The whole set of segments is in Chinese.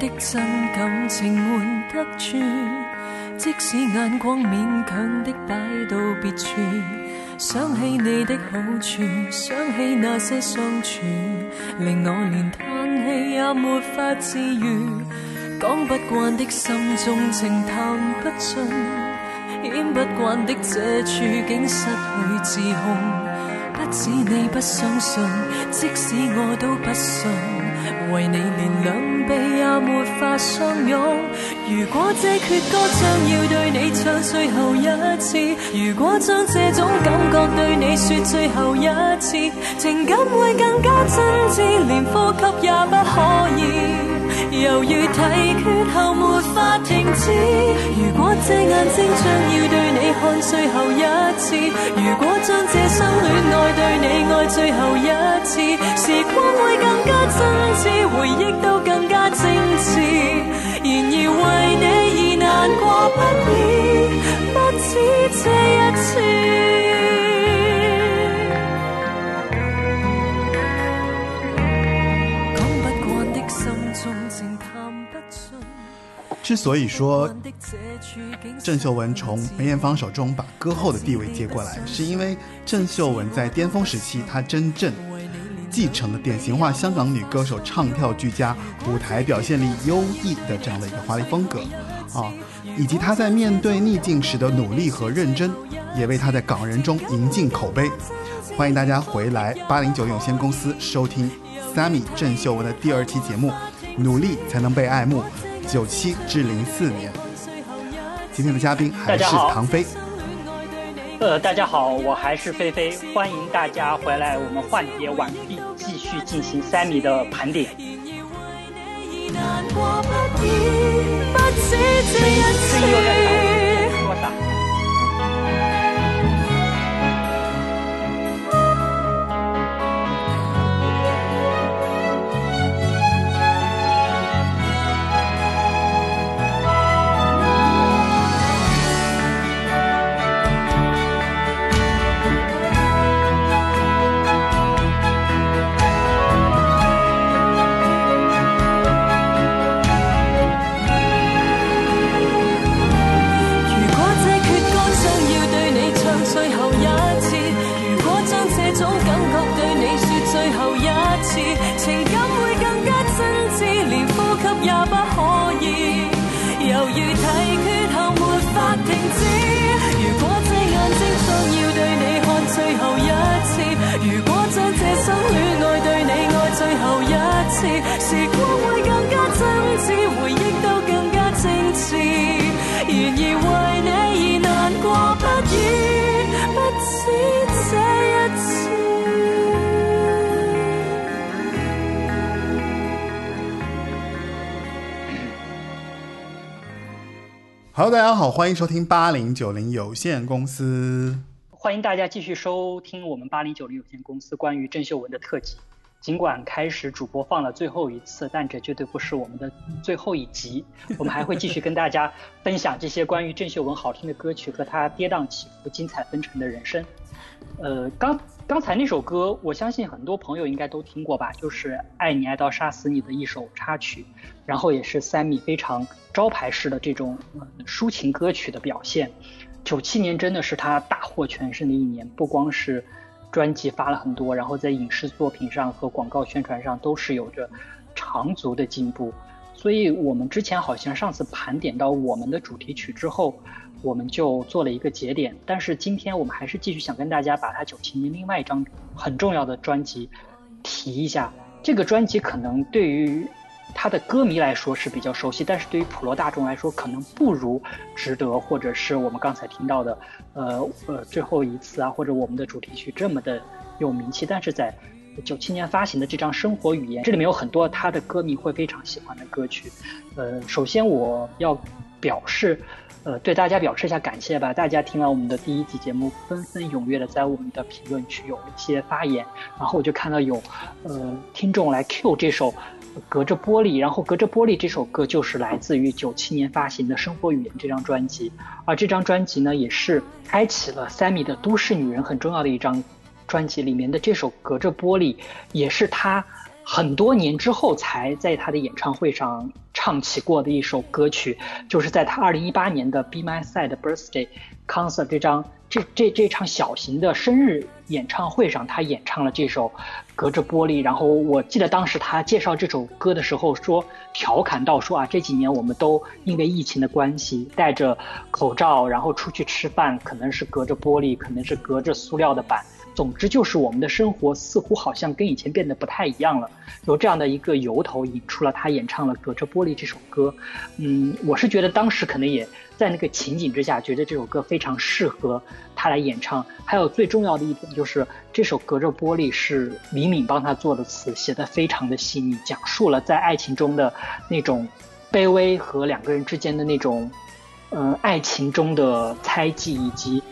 的真感情瞒得住，即使眼光勉强的摆到别处，想起你的好处，想起那些相处，令我连叹气也没法自愈。讲不惯的心中情谈不尽，演不惯的这处境失去自控。不止你不相信，即使我都不信，为你连两臂也没法相拥。如果这阙歌将要对你唱最后一次，如果将这种感觉对你说最后一次，情感会更加真挚，连呼吸也不可以。犹如提缺后没法停止。如果这眼睛将要对你看最后一次，如果将这生恋爱对你爱最后一次，时光会更加真挚，回忆都更加精致。然而为你而难过不已，不止这一次。之所以说郑秀文从梅艳芳手中把歌后的地位接过来，是因为郑秀文在巅峰时期，她真正继承了典型化香港女歌手唱跳俱佳、舞台表现力优异的这样的一个华丽风格啊，以及她在面对逆境时的努力和认真，也为她在港人中赢尽口碑。欢迎大家回来八零九有限公司收听 Sammy 郑秀文的第二期节目，努力才能被爱慕。九七至零四年，今天的嘉宾还是唐飞。呃，大家好，我还是菲菲，欢迎大家回来，我们换碟完毕，继续进行三米的盘点。难过不已，不止这一次。说啥？Hello，大家好，欢迎收听八零九零有限公司。欢迎大家继续收听我们八零九零有限公司关于郑秀文的特辑。尽管开始主播放了最后一次，但这绝对不是我们的最后一集。我们还会继续跟大家分享这些关于郑秀文好听的歌曲和她跌宕起伏、精彩纷呈的人生。呃，刚刚才那首歌，我相信很多朋友应该都听过吧，就是《爱你爱到杀死你》的一首插曲，然后也是三米非常招牌式的这种、抒情歌曲的表现。九七年真的是他大获全胜的一年，不光是专辑发了很多，然后在影视作品上和广告宣传上都是有着长足的进步。所以我们之前好像上次盘点到我们的主题曲之后，我们就做了一个节点。但是今天我们还是继续想跟大家把他九七年另外一张很重要的专辑提一下。这个专辑可能对于他的歌迷来说是比较熟悉，但是对于普罗大众来说，可能不如《值得》或者是我们刚才听到的，呃呃最后一次啊，或者我们的主题曲这么的有名气。但是在九七年发行的这张《生活语言》，这里面有很多他的歌迷会非常喜欢的歌曲。呃，首先我要表示。呃，对大家表示一下感谢吧。大家听完我们的第一集节目，纷纷踊跃的在我们的评论区有一些发言，然后我就看到有呃听众来 Q 这首《隔着玻璃》，然后《隔着玻璃》这首歌就是来自于九七年发行的《生活语言》这张专辑，而这张专辑呢，也是开启了 Sammy 的都市女人很重要的一张专辑里面的这首《隔着玻璃》，也是他。很多年之后才在他的演唱会上唱起过的一首歌曲，就是在他二零一八年的《Be My Side Birthday Concert》这张这这这场小型的生日演唱会上，他演唱了这首《隔着玻璃》。然后我记得当时他介绍这首歌的时候说，调侃到说啊，这几年我们都因为疫情的关系戴着口罩，然后出去吃饭，可能是隔着玻璃，可能是隔着塑料的板。总之就是我们的生活似乎好像跟以前变得不太一样了，由这样的一个由头引出了他演唱了《隔着玻璃》这首歌。嗯，我是觉得当时可能也在那个情景之下，觉得这首歌非常适合他来演唱。还有最重要的一点就是这首《隔着玻璃》是李敏帮他做的词，写的非常的细腻，讲述了在爱情中的那种卑微和两个人之间的那种，嗯，爱情中的猜忌以及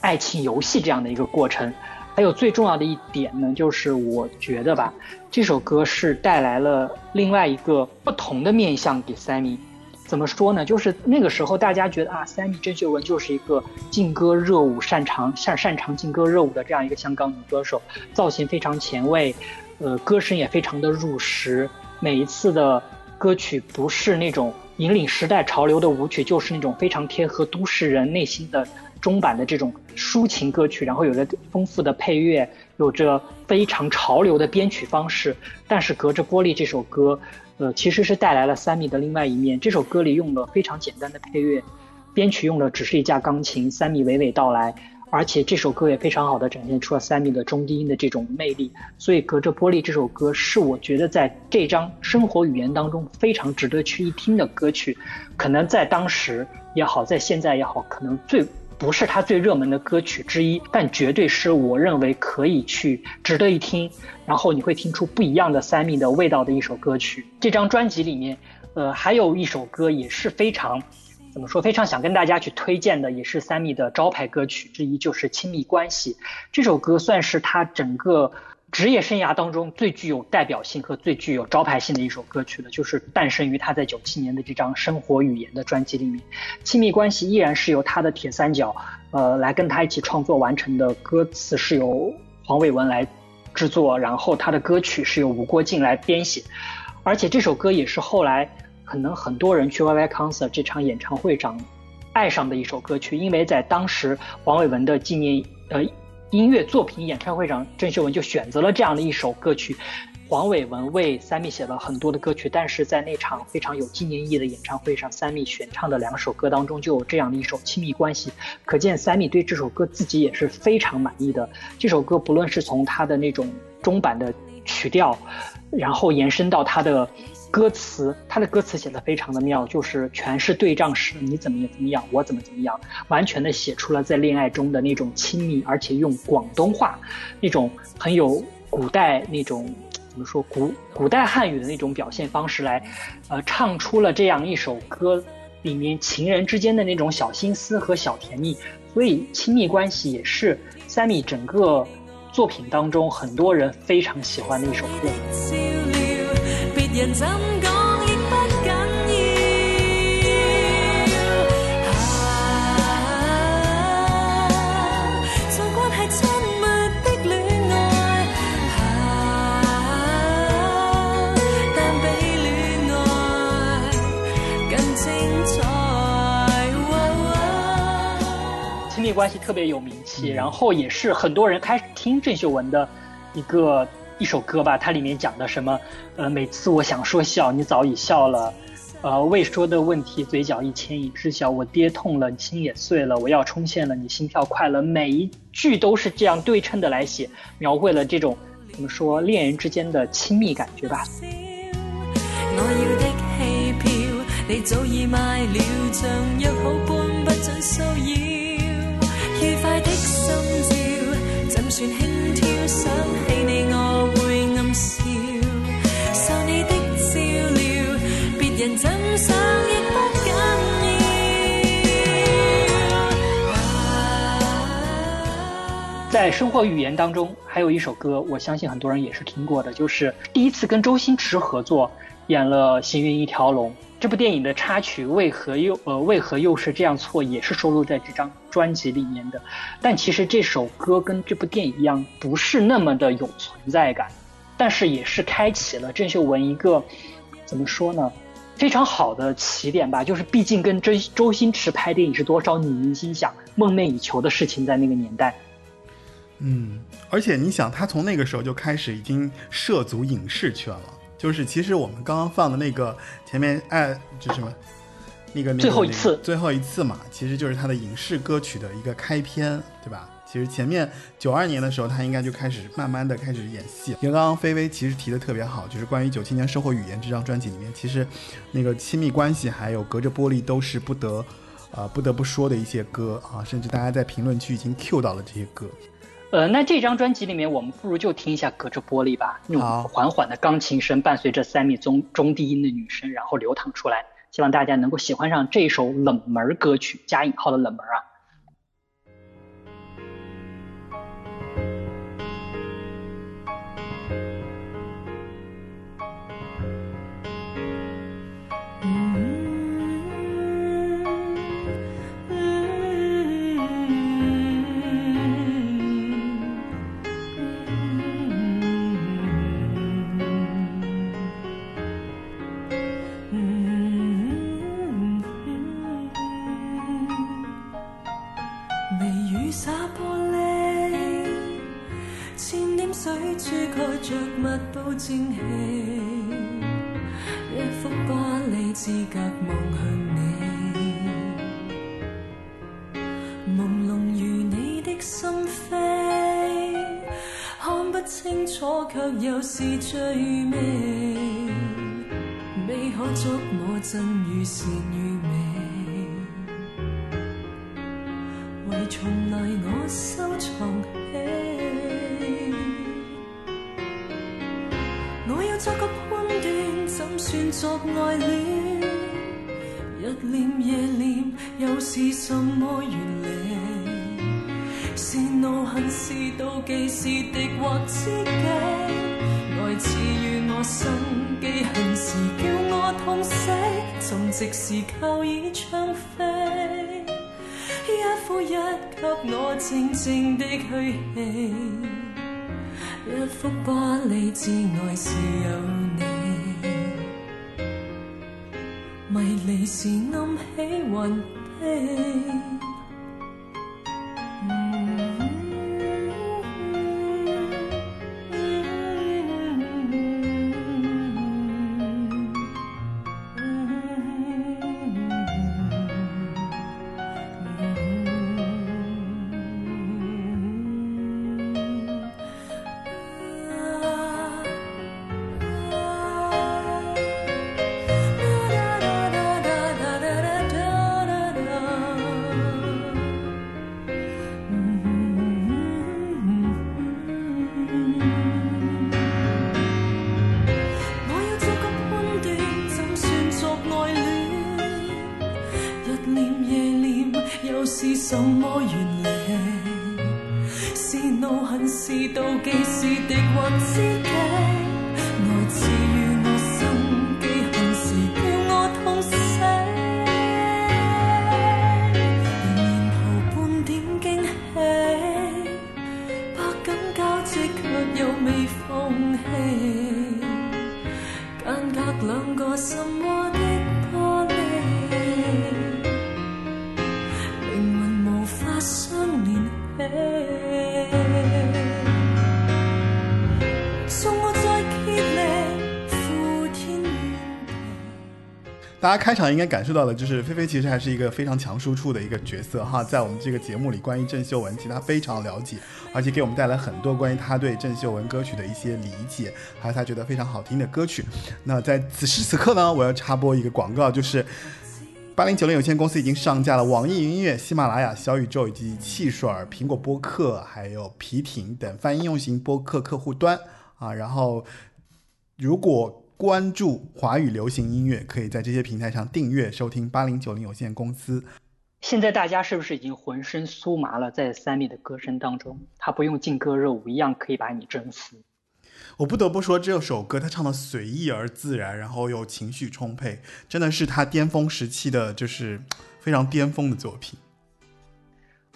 爱情游戏这样的一个过程。还有最重要的一点呢，就是我觉得吧，这首歌是带来了另外一个不同的面相给 Sammy。怎么说呢？就是那个时候大家觉得啊，Sammy 郑秀文就是一个劲歌热舞擅长擅擅长劲歌热舞的这样一个香港女歌手，造型非常前卫，呃，歌声也非常的入时。每一次的歌曲不是那种引领时代潮流的舞曲，就是那种非常贴合都市人内心的。中版的这种抒情歌曲，然后有着丰富的配乐，有着非常潮流的编曲方式。但是隔着玻璃这首歌，呃，其实是带来了 Sammy 的另外一面。这首歌里用了非常简单的配乐，编曲用的只是一架钢琴，Sammy 娓娓道来。而且这首歌也非常好的展现出了 Sammy 的中低音的这种魅力。所以隔着玻璃这首歌是我觉得在这张生活语言当中非常值得去一听的歌曲。可能在当时也好，在现在也好，可能最。不是他最热门的歌曲之一，但绝对是我认为可以去值得一听，然后你会听出不一样的 Sammy 的味道的一首歌曲。这张专辑里面，呃，还有一首歌也是非常，怎么说，非常想跟大家去推荐的，也是 Sammy 的招牌歌曲之一，就是《亲密关系》这首歌，算是他整个。职业生涯当中最具有代表性和最具有招牌性的一首歌曲了，就是诞生于他在九七年的这张《生活语言》的专辑里面。亲密关系依然是由他的铁三角，呃，来跟他一起创作完成的。歌词是由黄伟文来制作，然后他的歌曲是由吴国敬来编写。而且这首歌也是后来可能很多人去 YY Concert 这场演唱会上爱上的一首歌曲，因为在当时黄伟文的纪念，呃。音乐作品演唱会上，郑秀文就选择了这样的一首歌曲。黄伟文为 Sammy 写了很多的歌曲，但是在那场非常有纪念意义的演唱会上，Sammy 选唱的两首歌当中就有这样的一首《亲密关系》。可见 Sammy 对这首歌自己也是非常满意的。这首歌不论是从他的那种中版的曲调，然后延伸到他的。歌词，他的歌词写的非常的妙，就是全是对仗式，你怎么怎么样，我怎么怎么样，完全的写出了在恋爱中的那种亲密，而且用广东话，那种很有古代那种怎么说古古代汉语的那种表现方式来，呃，唱出了这样一首歌里面情人之间的那种小心思和小甜蜜，所以亲密关系也是 Sammy 整个作品当中很多人非常喜欢的一首歌。人怎讲亦不紧要，做关系亲密的恋爱，但比恋爱更精彩。亲密关系特别有名气，然后也是很多人开始听郑秀文的一个。一首歌吧，它里面讲的什么？呃，每次我想说笑，你早已笑了；呃，未说的问题，嘴角一牵已知晓。我跌痛了，你心也碎了。我要冲线了，你心跳快了。每一句都是这样对称的来写，描绘了这种怎么说恋人之间的亲密感觉吧。我要的气票，你早已买了，像约好般不准骚扰。愉快的心照，怎算轻佻？想起在生活语言当中，还有一首歌，我相信很多人也是听过的，就是第一次跟周星驰合作演了《行运一条龙》这部电影的插曲，为何又呃为何又是这样错，也是收录在这张专辑里面的。但其实这首歌跟这部电影一样，不是那么的有存在感。但是也是开启了郑秀文一个怎么说呢，非常好的起点吧。就是毕竟跟周周星驰拍电影是多少女明星想梦寐以求的事情，在那个年代。嗯，而且你想，他从那个时候就开始已经涉足影视圈了。就是其实我们刚刚放的那个前面哎，就什么那个最后一次，最后一次嘛，其实就是他的影视歌曲的一个开篇，对吧？其实前面九二年的时候，他应该就开始慢慢的开始演戏。因为刚刚菲菲其实提的特别好，就是关于九七年《生活语言》这张专辑里面，其实那个亲密关系还有隔着玻璃都是不得，呃不得不说的一些歌啊，甚至大家在评论区已经 Q 到了这些歌。呃，那这张专辑里面，我们不如就听一下《隔着玻璃》吧，那种缓缓的钢琴声伴随着三米中中低音的女声，然后流淌出来，希望大家能够喜欢上这首冷门歌曲，加引号的冷门啊。都精气一幅挂你，资格望向你朦胧如你的心扉，看不清楚，却又是最美。未可捉我，真如善与。是什么原理？是怒恨，是妒忌，是敌或知己？爱自于我心，记恨时叫我痛死，沉寂时靠倚窗飞。一呼一吸，我静静的去气。一幅巴黎之外是有你，迷离时暗喜云。家开场应该感受到的，就是菲菲其实还是一个非常强输出的一个角色哈，在我们这个节目里，关于郑秀文，其实她非常了解，而且给我们带来很多关于她对郑秀文歌曲的一些理解，还有她觉得非常好听的歌曲。那在此时此刻呢，我要插播一个广告，就是八零九零有限公司已经上架了网易云音乐、喜马拉雅、小宇宙以及汽水、苹果播客，还有皮艇等泛应用型播客客户端啊。然后如果关注华语流行音乐，可以在这些平台上订阅收听八零九零有限公司。现在大家是不是已经浑身酥麻了？在三米的歌声当中，他不用劲歌热舞，一样可以把你征服。我不得不说，这首歌他唱的随意而自然，然后又情绪充沛，真的是他巅峰时期的就是非常巅峰的作品。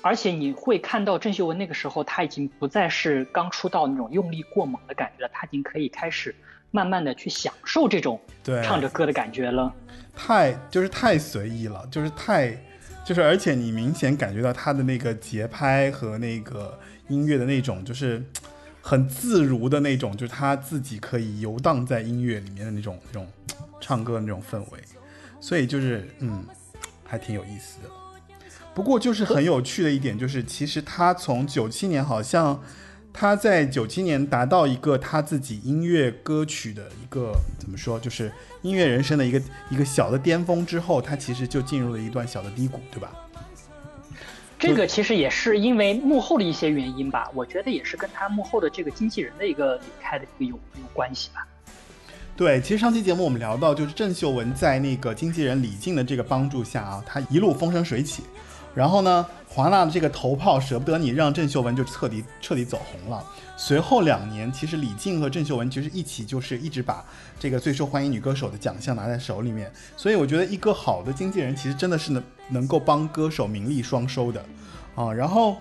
而且你会看到郑秀文那个时候，他已经不再是刚出道那种用力过猛的感觉了，他已经可以开始慢慢的去享受这种唱着歌的感觉了。太就是太随意了，就是太就是而且你明显感觉到他的那个节拍和那个音乐的那种就是很自如的那种，就是他自己可以游荡在音乐里面的那种那种唱歌的那种氛围，所以就是嗯，还挺有意思的。不过就是很有趣的一点，就是其实他从九七年好像他在九七年达到一个他自己音乐歌曲的一个怎么说，就是音乐人生的一个一个小的巅峰之后，他其实就进入了一段小的低谷，对吧？这个其实也是因为幕后的一些原因吧，我觉得也是跟他幕后的这个经纪人的一个离开的一个有有关系吧。对，其实上期节目我们聊到，就是郑秀文在那个经纪人李静的这个帮助下啊，她一路风生水起。然后呢，华纳的这个头炮舍不得你，让郑秀文就彻底彻底走红了。随后两年，其实李静和郑秀文其实一起就是一直把这个最受欢迎女歌手的奖项拿在手里面。所以我觉得一个好的经纪人其实真的是能能够帮歌手名利双收的啊。然后，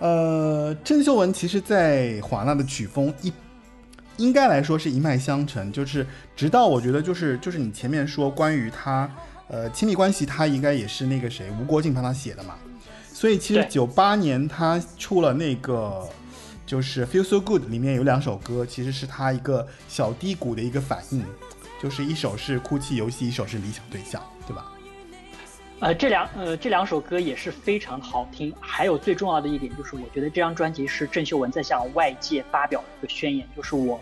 呃，郑秀文其实在华纳的曲风一应该来说是一脉相承，就是直到我觉得就是就是你前面说关于她。呃，亲密关系他应该也是那个谁吴国敬帮他写的嘛，所以其实九八年他出了那个就是《Feel So Good》里面有两首歌，其实是他一个小低谷的一个反应，就是一首是《哭泣游戏》，一首是《理想对象》，对吧？呃，这两呃这两首歌也是非常好听，还有最重要的一点就是，我觉得这张专辑是郑秀文在向外界发表一个宣言，就是我。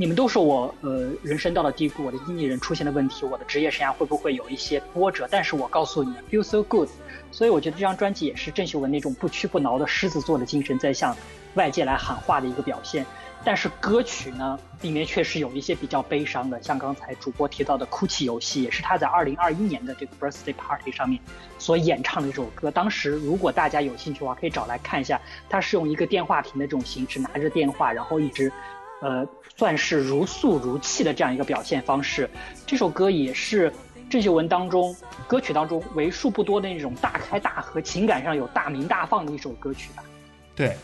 你们都说我呃人生到了低谷，我的经纪人出现了问题，我的职业生涯会不会有一些波折？但是我告诉你，feel so good。所以我觉得这张专辑也是郑秀文那种不屈不挠的狮子座的精神在向外界来喊话的一个表现。但是歌曲呢，里面确实有一些比较悲伤的，像刚才主播提到的《哭泣游戏》，也是他在二零二一年的这个 birthday party 上面所演唱的一首歌。当时如果大家有兴趣的话，可以找来看一下，他是用一个电话亭的这种形式，拿着电话，然后一直。呃，算是如诉如泣的这样一个表现方式。这首歌也是郑秀文当中歌曲当中为数不多的那种大开大合、情感上有大明大放的一首歌曲吧。对，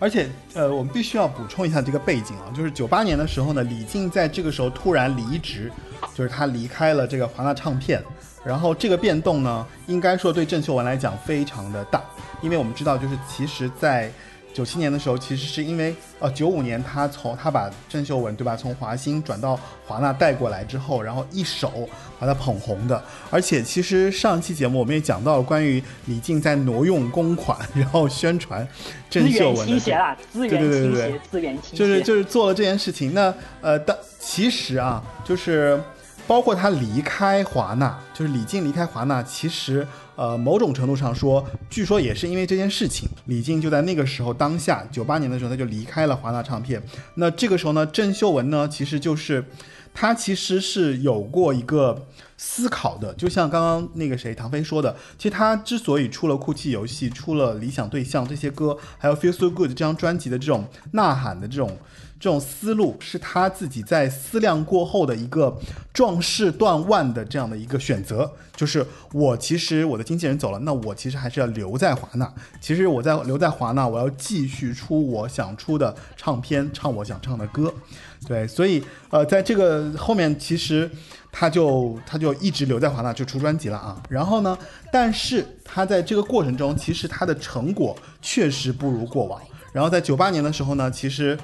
而且呃，我们必须要补充一下这个背景啊，就是九八年的时候呢，李静在这个时候突然离职，就是他离开了这个华纳唱片，然后这个变动呢，应该说对郑秀文来讲非常的大，因为我们知道，就是其实在。九七年的时候，其实是因为呃，九五年他从他把郑秀文对吧，从华星转到华纳带过来之后，然后一手把他捧红的。而且其实上期节目我们也讲到了关于李静在挪用公款，然后宣传郑秀文的，资源倾斜对对对对，资源倾斜，就是就是做了这件事情。那呃，但其实啊，就是包括他离开华纳，就是李静离开华纳，其实。呃，某种程度上说，据说也是因为这件事情，李静就在那个时候当下，九八年的时候他就离开了华纳唱片。那这个时候呢，郑秀文呢，其实就是他其实是有过一个思考的，就像刚刚那个谁唐飞说的，其实他之所以出了《哭泣游戏》，出了《理想对象》这些歌，还有《Feel So Good》这张专辑的这种呐喊的这种。这种思路是他自己在思量过后的一个壮士断腕的这样的一个选择，就是我其实我的经纪人走了，那我其实还是要留在华纳。其实我在留在华纳，我要继续出我想出的唱片，唱我想唱的歌。对，所以呃，在这个后面，其实他就他就一直留在华纳，就出专辑了啊。然后呢，但是他在这个过程中，其实他的成果确实不如过往。然后在九八年的时候呢，其实。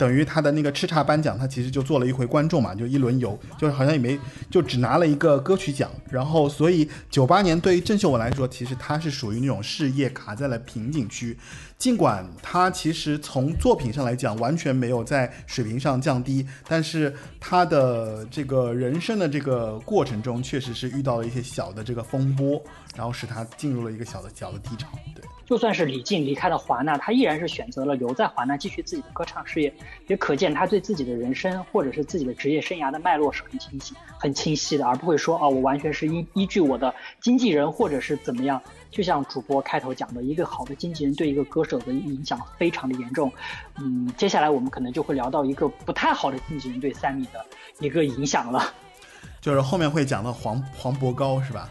等于他的那个叱咤颁奖，他其实就做了一回观众嘛，就一轮游，就是好像也没就只拿了一个歌曲奖。然后，所以九八年对于郑秀文来说，其实他是属于那种事业卡在了瓶颈区。尽管他其实从作品上来讲完全没有在水平上降低，但是他的这个人生的这个过程中，确实是遇到了一些小的这个风波，然后使他进入了一个小的小的低潮。对。就算是李静离开了华纳，他依然是选择了留在华纳继续自己的歌唱事业，也可见他对自己的人生或者是自己的职业生涯的脉络是很清晰、很清晰的，而不会说啊，我完全是依依据我的经纪人或者是怎么样。就像主播开头讲的，一个好的经纪人对一个歌手的影响非常的严重。嗯，接下来我们可能就会聊到一个不太好的经纪人对三米的一个影响了，就是后面会讲到黄黄渤高是吧？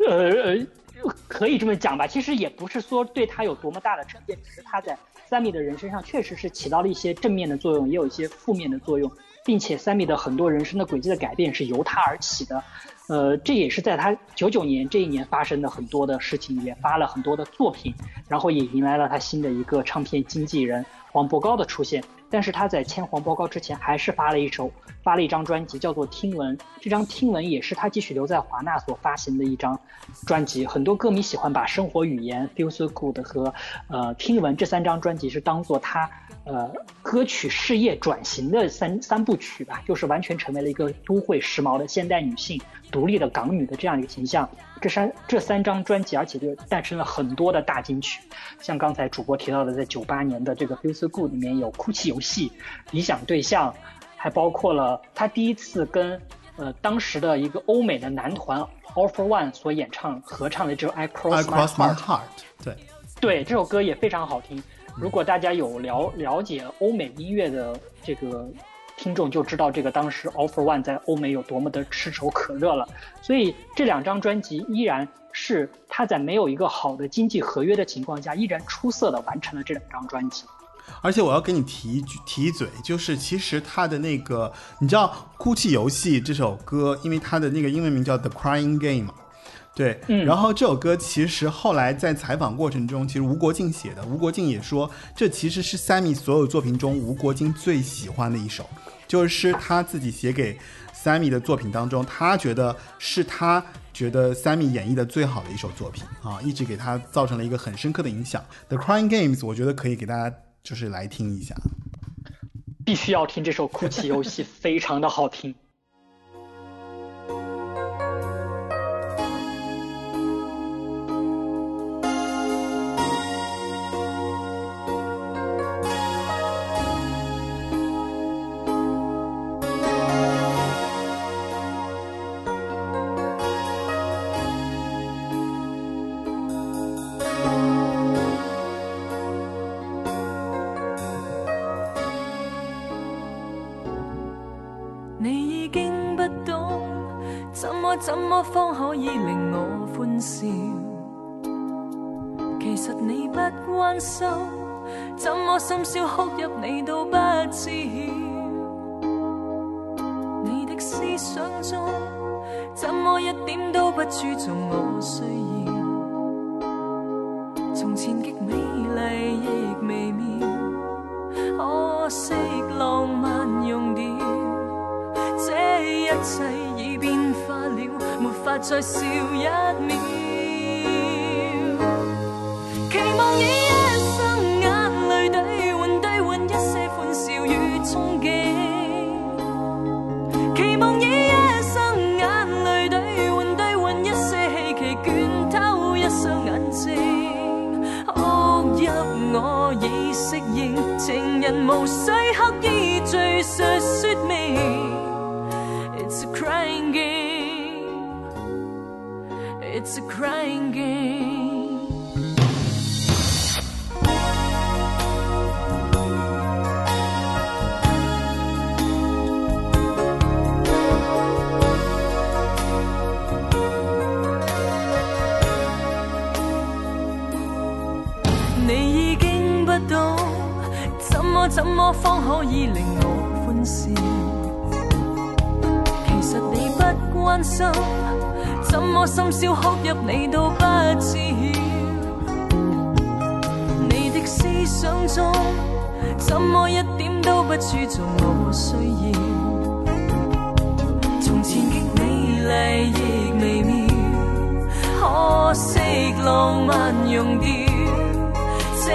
呃 呃。可以这么讲吧。其实也不是说对他有多么大的转变，只是他在三米的人身上确实是起到了一些正面的作用，也有一些负面的作用，并且三米的很多人生的轨迹的改变是由他而起的。呃，这也是在他九九年这一年发生的很多的事情，也发了很多的作品，然后也迎来了他新的一个唱片经纪人黄伯高的出现。但是他在签黄伯高之前，还是发了一首，发了一张专辑，叫做《听闻》。这张《听闻》也是他继续留在华纳所发行的一张专辑。很多歌迷喜欢把《生活语言》、《Feel So Good》和呃《听闻》这三张专辑是当做他呃歌曲事业转型的三三部曲吧，就是完全成为了一个都会时髦的现代女性。独立的港女的这样一个形象，这三这三张专辑，而且就诞生了很多的大金曲，像刚才主播提到的，在九八年的这个《Feel So Good》里面有《哭泣游戏》《理想对象》，还包括了他第一次跟呃当时的一个欧美的男团 All For One 所演唱合唱的这首《I Cross My Heart》，对，对，这首歌也非常好听。如果大家有了了解欧美音乐的这个。听众就知道这个当时 Offer One 在欧美有多么的炙手可热了，所以这两张专辑依然是他在没有一个好的经济合约的情况下，依然出色的完成了这两张专辑。而且我要给你提一句提一嘴，就是其实他的那个，你知道《哭泣游戏》这首歌，因为它的那个英文名叫 The Crying Game。嘛对，然后这首歌其实后来在采访过程中，其实吴国敬写的，吴国敬也说，这其实是 Sammy 所有作品中吴国敬最喜欢的一首，就是他自己写给 Sammy 的作品当中，他觉得是他觉得 Sammy 演绎的最好的一首作品啊，一直给他造成了一个很深刻的影响。The Crying Games，我觉得可以给大家就是来听一下，必须要听这首哭泣游戏，非常的好听。怎么方可以令我欢笑？其实你不关心，怎么深宵哭泣你都不知晓。你的思想中，怎么一点都不注重我需要？从前极美丽亦微妙，可惜浪漫用掉，这一切。再笑一秒。期望以一生眼泪兑换兑换一些欢笑与憧憬。期望以一生眼泪兑换兑换一些希冀，倦透一双眼睛。哭泣我已适应，情人无需刻意叙述。你已经不懂，怎么怎么方可以令我欢笑？其实你不关心。我心笑？哭泣你都不知晓。你的思想中，怎么一点都不注重我需要？从前极美丽亦微妙，可惜浪漫用掉，这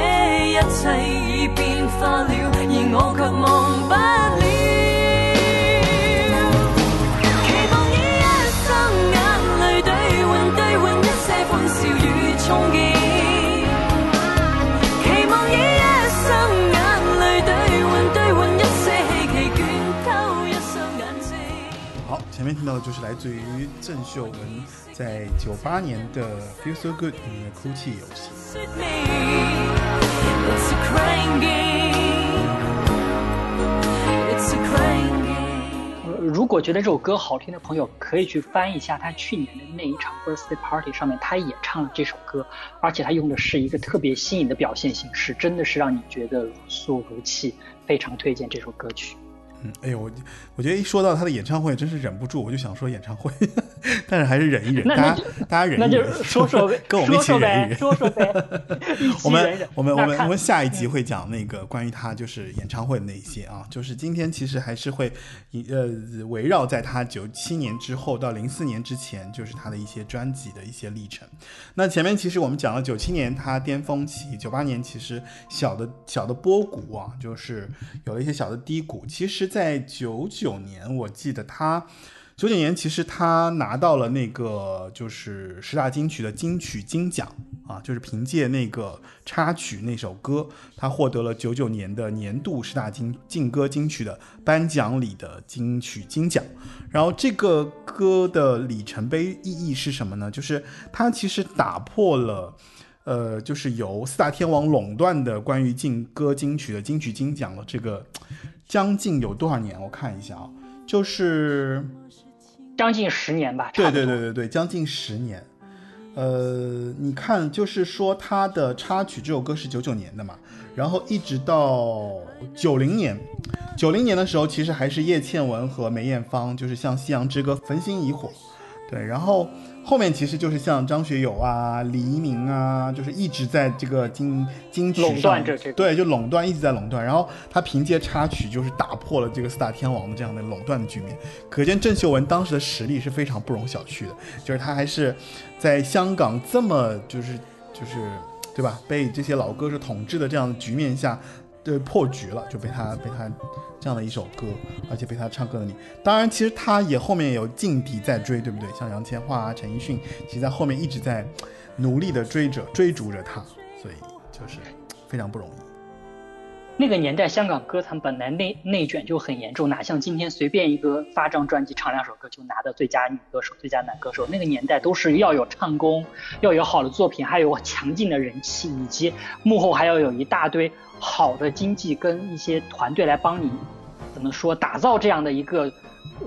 一切已。变化了，而我却忘不了。憧憬。期望以一生眼泪兑换，兑换一些希冀，倦透一双眼睛。好，前面听到的就是来自于郑秀文在九八年的《Feel So Good》里面的哭泣游戏。我觉得这首歌好听的朋友，可以去翻一下他去年的那一场 birthday party 上面，他也唱了这首歌，而且他用的是一个特别新颖的表现形式，真的是让你觉得如诉如泣，非常推荐这首歌曲。嗯，哎呦，我我觉得一说到他的演唱会，真是忍不住，我就想说演唱会，但是还是忍一忍，大家大家忍一忍，说说跟我们一起忍一忍，说说呗，我们我们我们我们下一集会讲那个关于他就是演唱会的那一些啊，就是今天其实还是会呃围绕在他九七年之后到零四年之前，就是他的一些专辑的一些历程。那前面其实我们讲了九七年他巅峰期，九八年其实小的小的波谷啊，就是有了一些小的低谷，其实。在九九年，我记得他九九年其实他拿到了那个就是十大金曲的金曲金奖啊，就是凭借那个插曲那首歌，他获得了九九年的年度十大金劲歌金曲的颁奖礼的金曲金奖。然后这个歌的里程碑意义是什么呢？就是它其实打破了呃，就是由四大天王垄断的关于劲歌金曲的金曲金奖的这个。将近有多少年？我看一下啊，就是将近十年吧。对对对对对，将近十年。呃，你看，就是说他的插曲这首歌是九九年的嘛，然后一直到九零年，九零年的时候，其实还是叶倩文和梅艳芳，就是像《夕阳之歌》焚心以火。对，然后。后面其实就是像张学友啊、黎明啊，就是一直在这个金金曲上，对，就垄断，一直在垄断。然后他凭借插曲，就是打破了这个四大天王的这样的垄断的局面。可见郑秀文当时的实力是非常不容小觑的，就是他还是在香港这么就是就是对吧，被这些老歌手统治的这样的局面下，对破局了，就被他被他。这样的一首歌，而且被他唱歌的你，当然，其实他也后面有劲敌在追，对不对？像杨千嬅啊、陈奕迅，其实在后面一直在努力的追着、追逐着他，所以就是非常不容易。那个年代，香港歌坛本来内内卷就很严重，哪像今天随便一个发张专辑、唱两首歌就拿到最佳女歌手、最佳男歌手。那个年代都是要有唱功，要有好的作品，还有强劲的人气，以及幕后还要有一大堆。好的经济跟一些团队来帮你，怎么说打造这样的一个，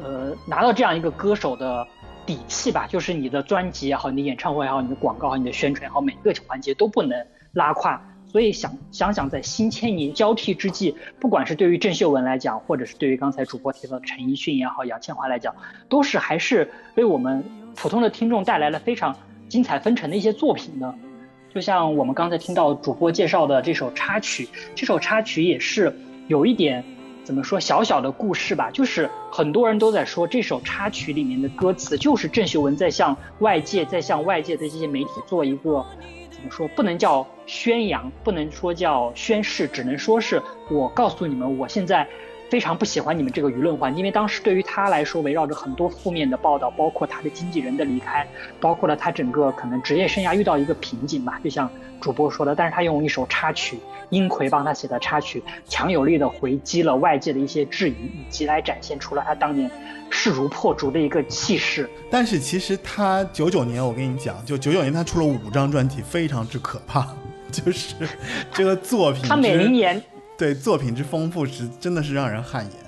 呃，拿到这样一个歌手的底气吧，就是你的专辑也好，你的演唱会也好，你的广告好、你的宣传也好，每个环节都不能拉胯。所以想想想，在新千年交替之际，不管是对于郑秀文来讲，或者是对于刚才主播提到的陈奕迅也好、杨千嬅来讲，都是还是为我们普通的听众带来了非常精彩纷呈的一些作品呢。就像我们刚才听到主播介绍的这首插曲，这首插曲也是有一点怎么说小小的故事吧。就是很多人都在说这首插曲里面的歌词，就是郑秀文在向外界，在向外界的这些媒体做一个怎么说，不能叫宣扬，不能说叫宣誓，只能说是我告诉你们，我现在。非常不喜欢你们这个舆论环境，因为当时对于他来说，围绕着很多负面的报道，包括他的经纪人的离开，包括了他整个可能职业生涯遇到一个瓶颈吧。就像主播说的，但是他用一首插曲，殷葵帮他写的插曲，强有力的回击了外界的一些质疑，以及来展现出了他当年势如破竹的一个气势。但是其实他九九年，我跟你讲，就九九年他出了五张专辑，非常之可怕，就是这个作品，他每一年。对作品之丰富是真的是让人汗颜。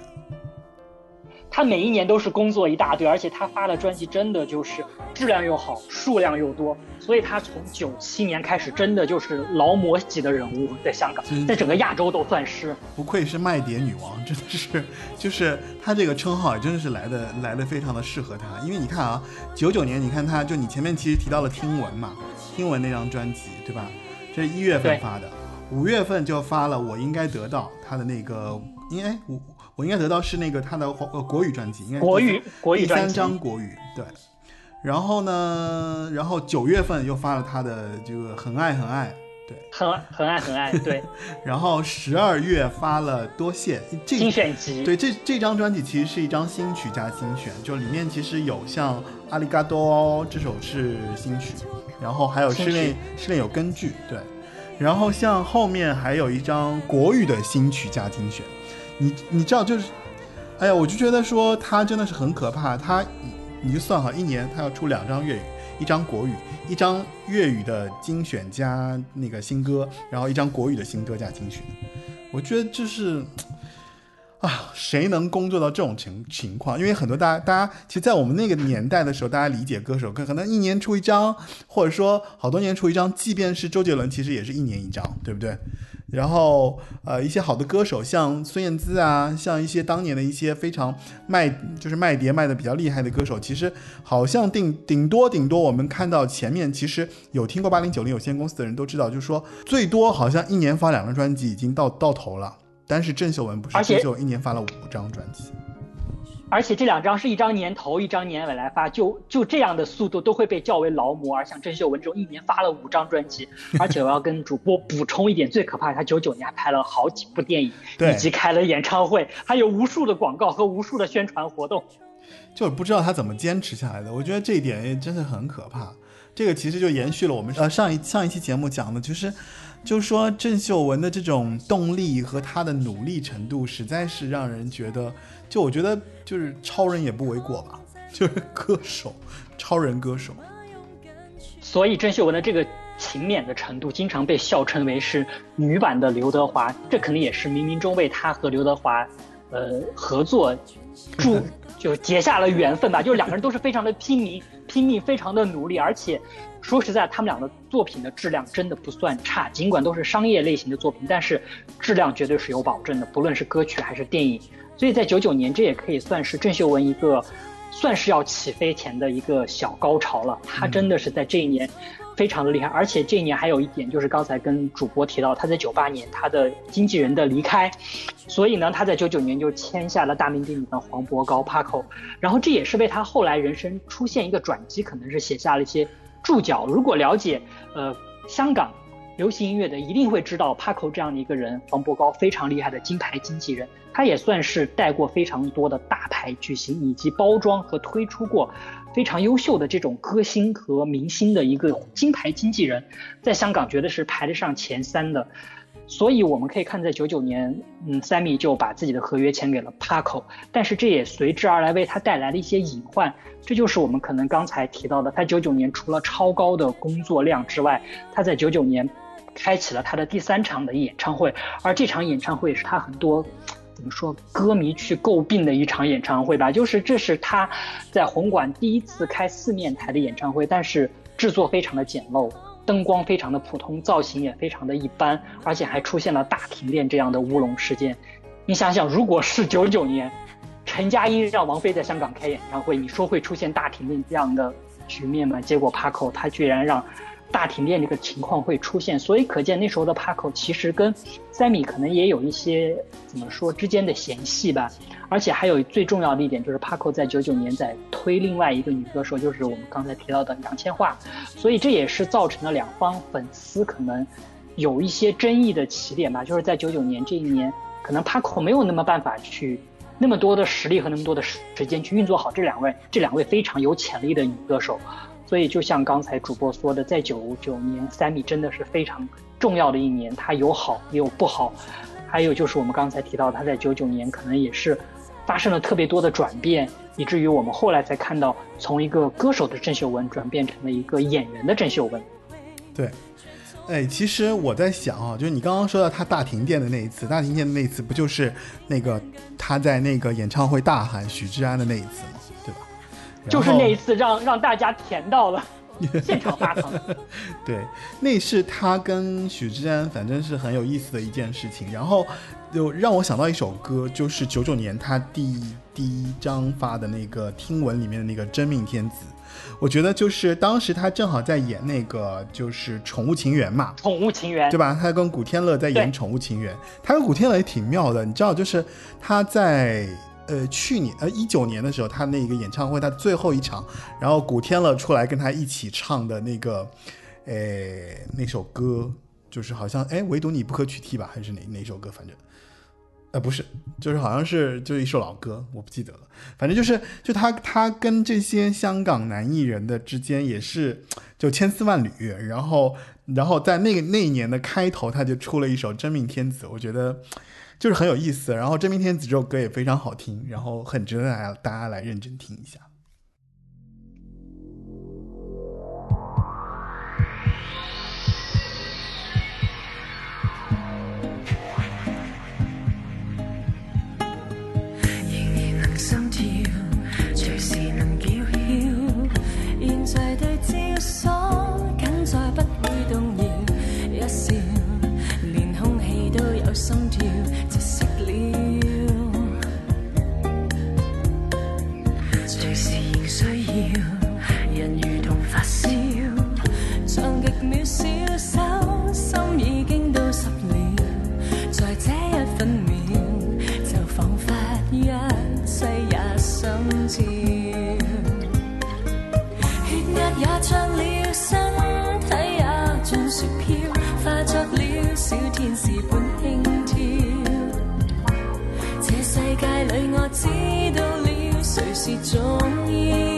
他每一年都是工作一大堆，而且他发的专辑真的就是质量又好，数量又多，所以他从九七年开始真的就是劳模级的人物，在香港，在整个亚洲都算是。不愧是卖碟女王，真的是，就是他这个称号也真的是来的来的非常的适合他，因为你看啊，九九年你看他就你前面其实提到了听闻嘛，听闻那张专辑对吧？这是一月份发的。五月份就发了，我应该得到他的那个，应该我我应该得到是那个他的呃国语专辑，应该国语国语第三张国语对。然后呢，然后九月份又发了他的这个很爱很爱，对，很很爱很爱对。然后十二月发了多谢精选集，对这这张专辑其实是一张新曲加精选，就里面其实有像阿里嘎多这首是新曲，然后还有室内室内有根据对。然后像后面还有一张国语的新曲加精选，你你知道就是，哎呀，我就觉得说他真的是很可怕，他你就算好一年他要出两张粤语，一张国语，一张粤语的精选加那个新歌，然后一张国语的新歌加精选，我觉得这是啊，谁能工作到这种情情况？因为很多大家，大家其实，在我们那个年代的时候，大家理解歌手可可能一年出一张，或者说好多年出一张，即便是周杰伦，其实也是一年一张，对不对？然后，呃，一些好的歌手，像孙燕姿啊，像一些当年的一些非常卖，就是卖碟卖的比较厉害的歌手，其实好像顶顶多顶多，我们看到前面，其实有听过八零九零有限公司的人都知道，就是说最多好像一年发两张专辑已经到到头了。但是郑秀文不是，郑秀文一年发了五张专辑，而且这两张是一张年头一张年尾来发，就就这样的速度都会被叫为劳模。而像郑秀文这种一年发了五张专辑，而且我要跟主播补充一点，最可怕，他九九年还拍了好几部电影，以及开了演唱会，还有无数的广告和无数的宣传活动，就是不知道他怎么坚持下来的。我觉得这一点也真的很可怕。这个其实就延续了我们呃上一上一期节目讲的，就是。就是说郑秀文的这种动力和她的努力程度，实在是让人觉得，就我觉得就是超人也不为过吧，就是歌手，超人歌手。所以郑秀文的这个勤勉的程度，经常被笑称为是女版的刘德华，这肯定也是冥冥中为她和刘德华，呃合作，注 就结下了缘分吧。就是两个人都是非常的拼命，拼命，非常的努力，而且。说实在，他们俩的作品的质量真的不算差，尽管都是商业类型的作品，但是质量绝对是有保证的，不论是歌曲还是电影。所以在九九年，这也可以算是郑秀文一个，算是要起飞前的一个小高潮了。她真的是在这一年非常的厉害，而且这一年还有一点就是刚才跟主播提到，他在九八年他的经纪人的离开，所以呢，他在九九年就签下了大名鼎鼎的黄渤高 Paco，然后这也是为他后来人生出现一个转机，可能是写下了一些。注脚，如果了解呃香港流行音乐的，一定会知道 Paco 这样的一个人，黄渤高非常厉害的金牌经纪人，他也算是带过非常多的大牌巨星，以及包装和推出过非常优秀的这种歌星和明星的一个金牌经纪人，在香港绝对是排得上前三的。所以我们可以看，在九九年，嗯，Sammy 就把自己的合约签给了 Paco，但是这也随之而来为他带来了一些隐患。这就是我们可能刚才提到的，他九九年除了超高的工作量之外，他在九九年开启了他的第三场的演唱会，而这场演唱会是他很多怎么说歌迷去诟病的一场演唱会吧，就是这是他在红馆第一次开四面台的演唱会，但是制作非常的简陋。灯光非常的普通，造型也非常的一般，而且还出现了大停电这样的乌龙事件。你想想，如果是九九年，陈佳音让王菲在香港开演唱会，你说会出现大停电这样的局面吗？结果 Paco 他居然让。大停电这个情况会出现，所以可见那时候的 Paco 其实跟 Sammy 可能也有一些怎么说之间的嫌隙吧。而且还有最重要的一点就是 Paco 在九九年在推另外一个女歌手，就是我们刚才提到的杨千嬅，所以这也是造成了两方粉丝可能有一些争议的起点吧。就是在九九年这一年，可能 Paco 没有那么办法去那么多的实力和那么多的时间去运作好这两位这两位非常有潜力的女歌手。所以，就像刚才主播说的，在九九年，Sammy 真的是非常重要的一年，他有好也有不好，还有就是我们刚才提到，他在九九年可能也是发生了特别多的转变，以至于我们后来才看到，从一个歌手的郑秀文转变成了一个演员的郑秀文。对，哎，其实我在想啊，就是你刚刚说到他大停电的那一次，大停电的那一次，不就是那个他在那个演唱会大喊许志安的那一次吗？对吧就是那一次让让大家甜到了，现场发糖。对，那是他跟许志安，反正是很有意思的一件事情。然后就让我想到一首歌，就是九九年他第第一张发的那个《听闻》里面的那个《真命天子》。我觉得就是当时他正好在演那个就是《宠物情缘》嘛，《宠物情缘》对吧？他跟古天乐在演《宠物情缘》，他跟古天乐也挺妙的，你知道，就是他在。呃，去年呃一九年的时候，他那个演唱会，他最后一场，然后古天乐出来跟他一起唱的那个，呃那首歌，就是好像哎，唯独你不可取替吧，还是哪哪首歌？反正，呃不是，就是好像是就一首老歌，我不记得了。反正就是就他他跟这些香港男艺人的之间也是就千丝万缕，然后然后在那个那一年的开头，他就出了一首《真命天子》，我觉得。就是很有意思，然后《真命天子》这首歌也非常好听，然后很值得大家大家来认真听一下。心跳，随时能叫嚣，现在对焦。里我知道了谁是重要。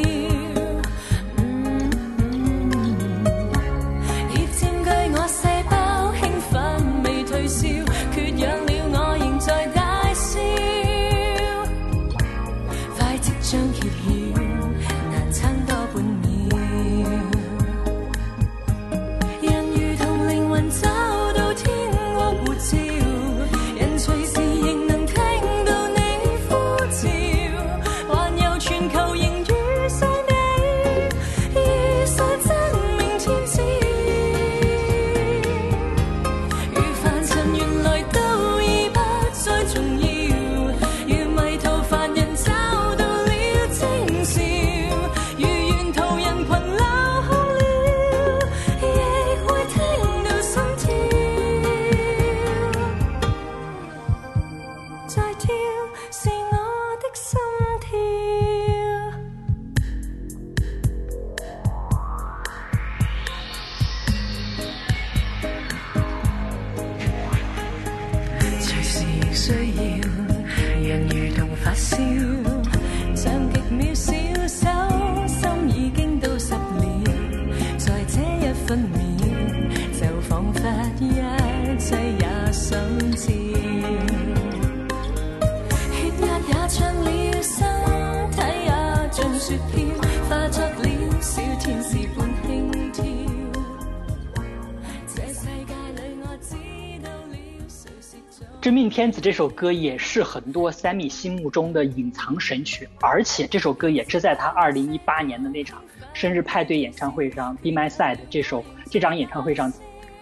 天子》这首歌也是很多 Sammy 心目中的隐藏神曲，而且这首歌也是在他二零一八年的那场生日派对演唱会上《Be My Side》这首这场演唱会上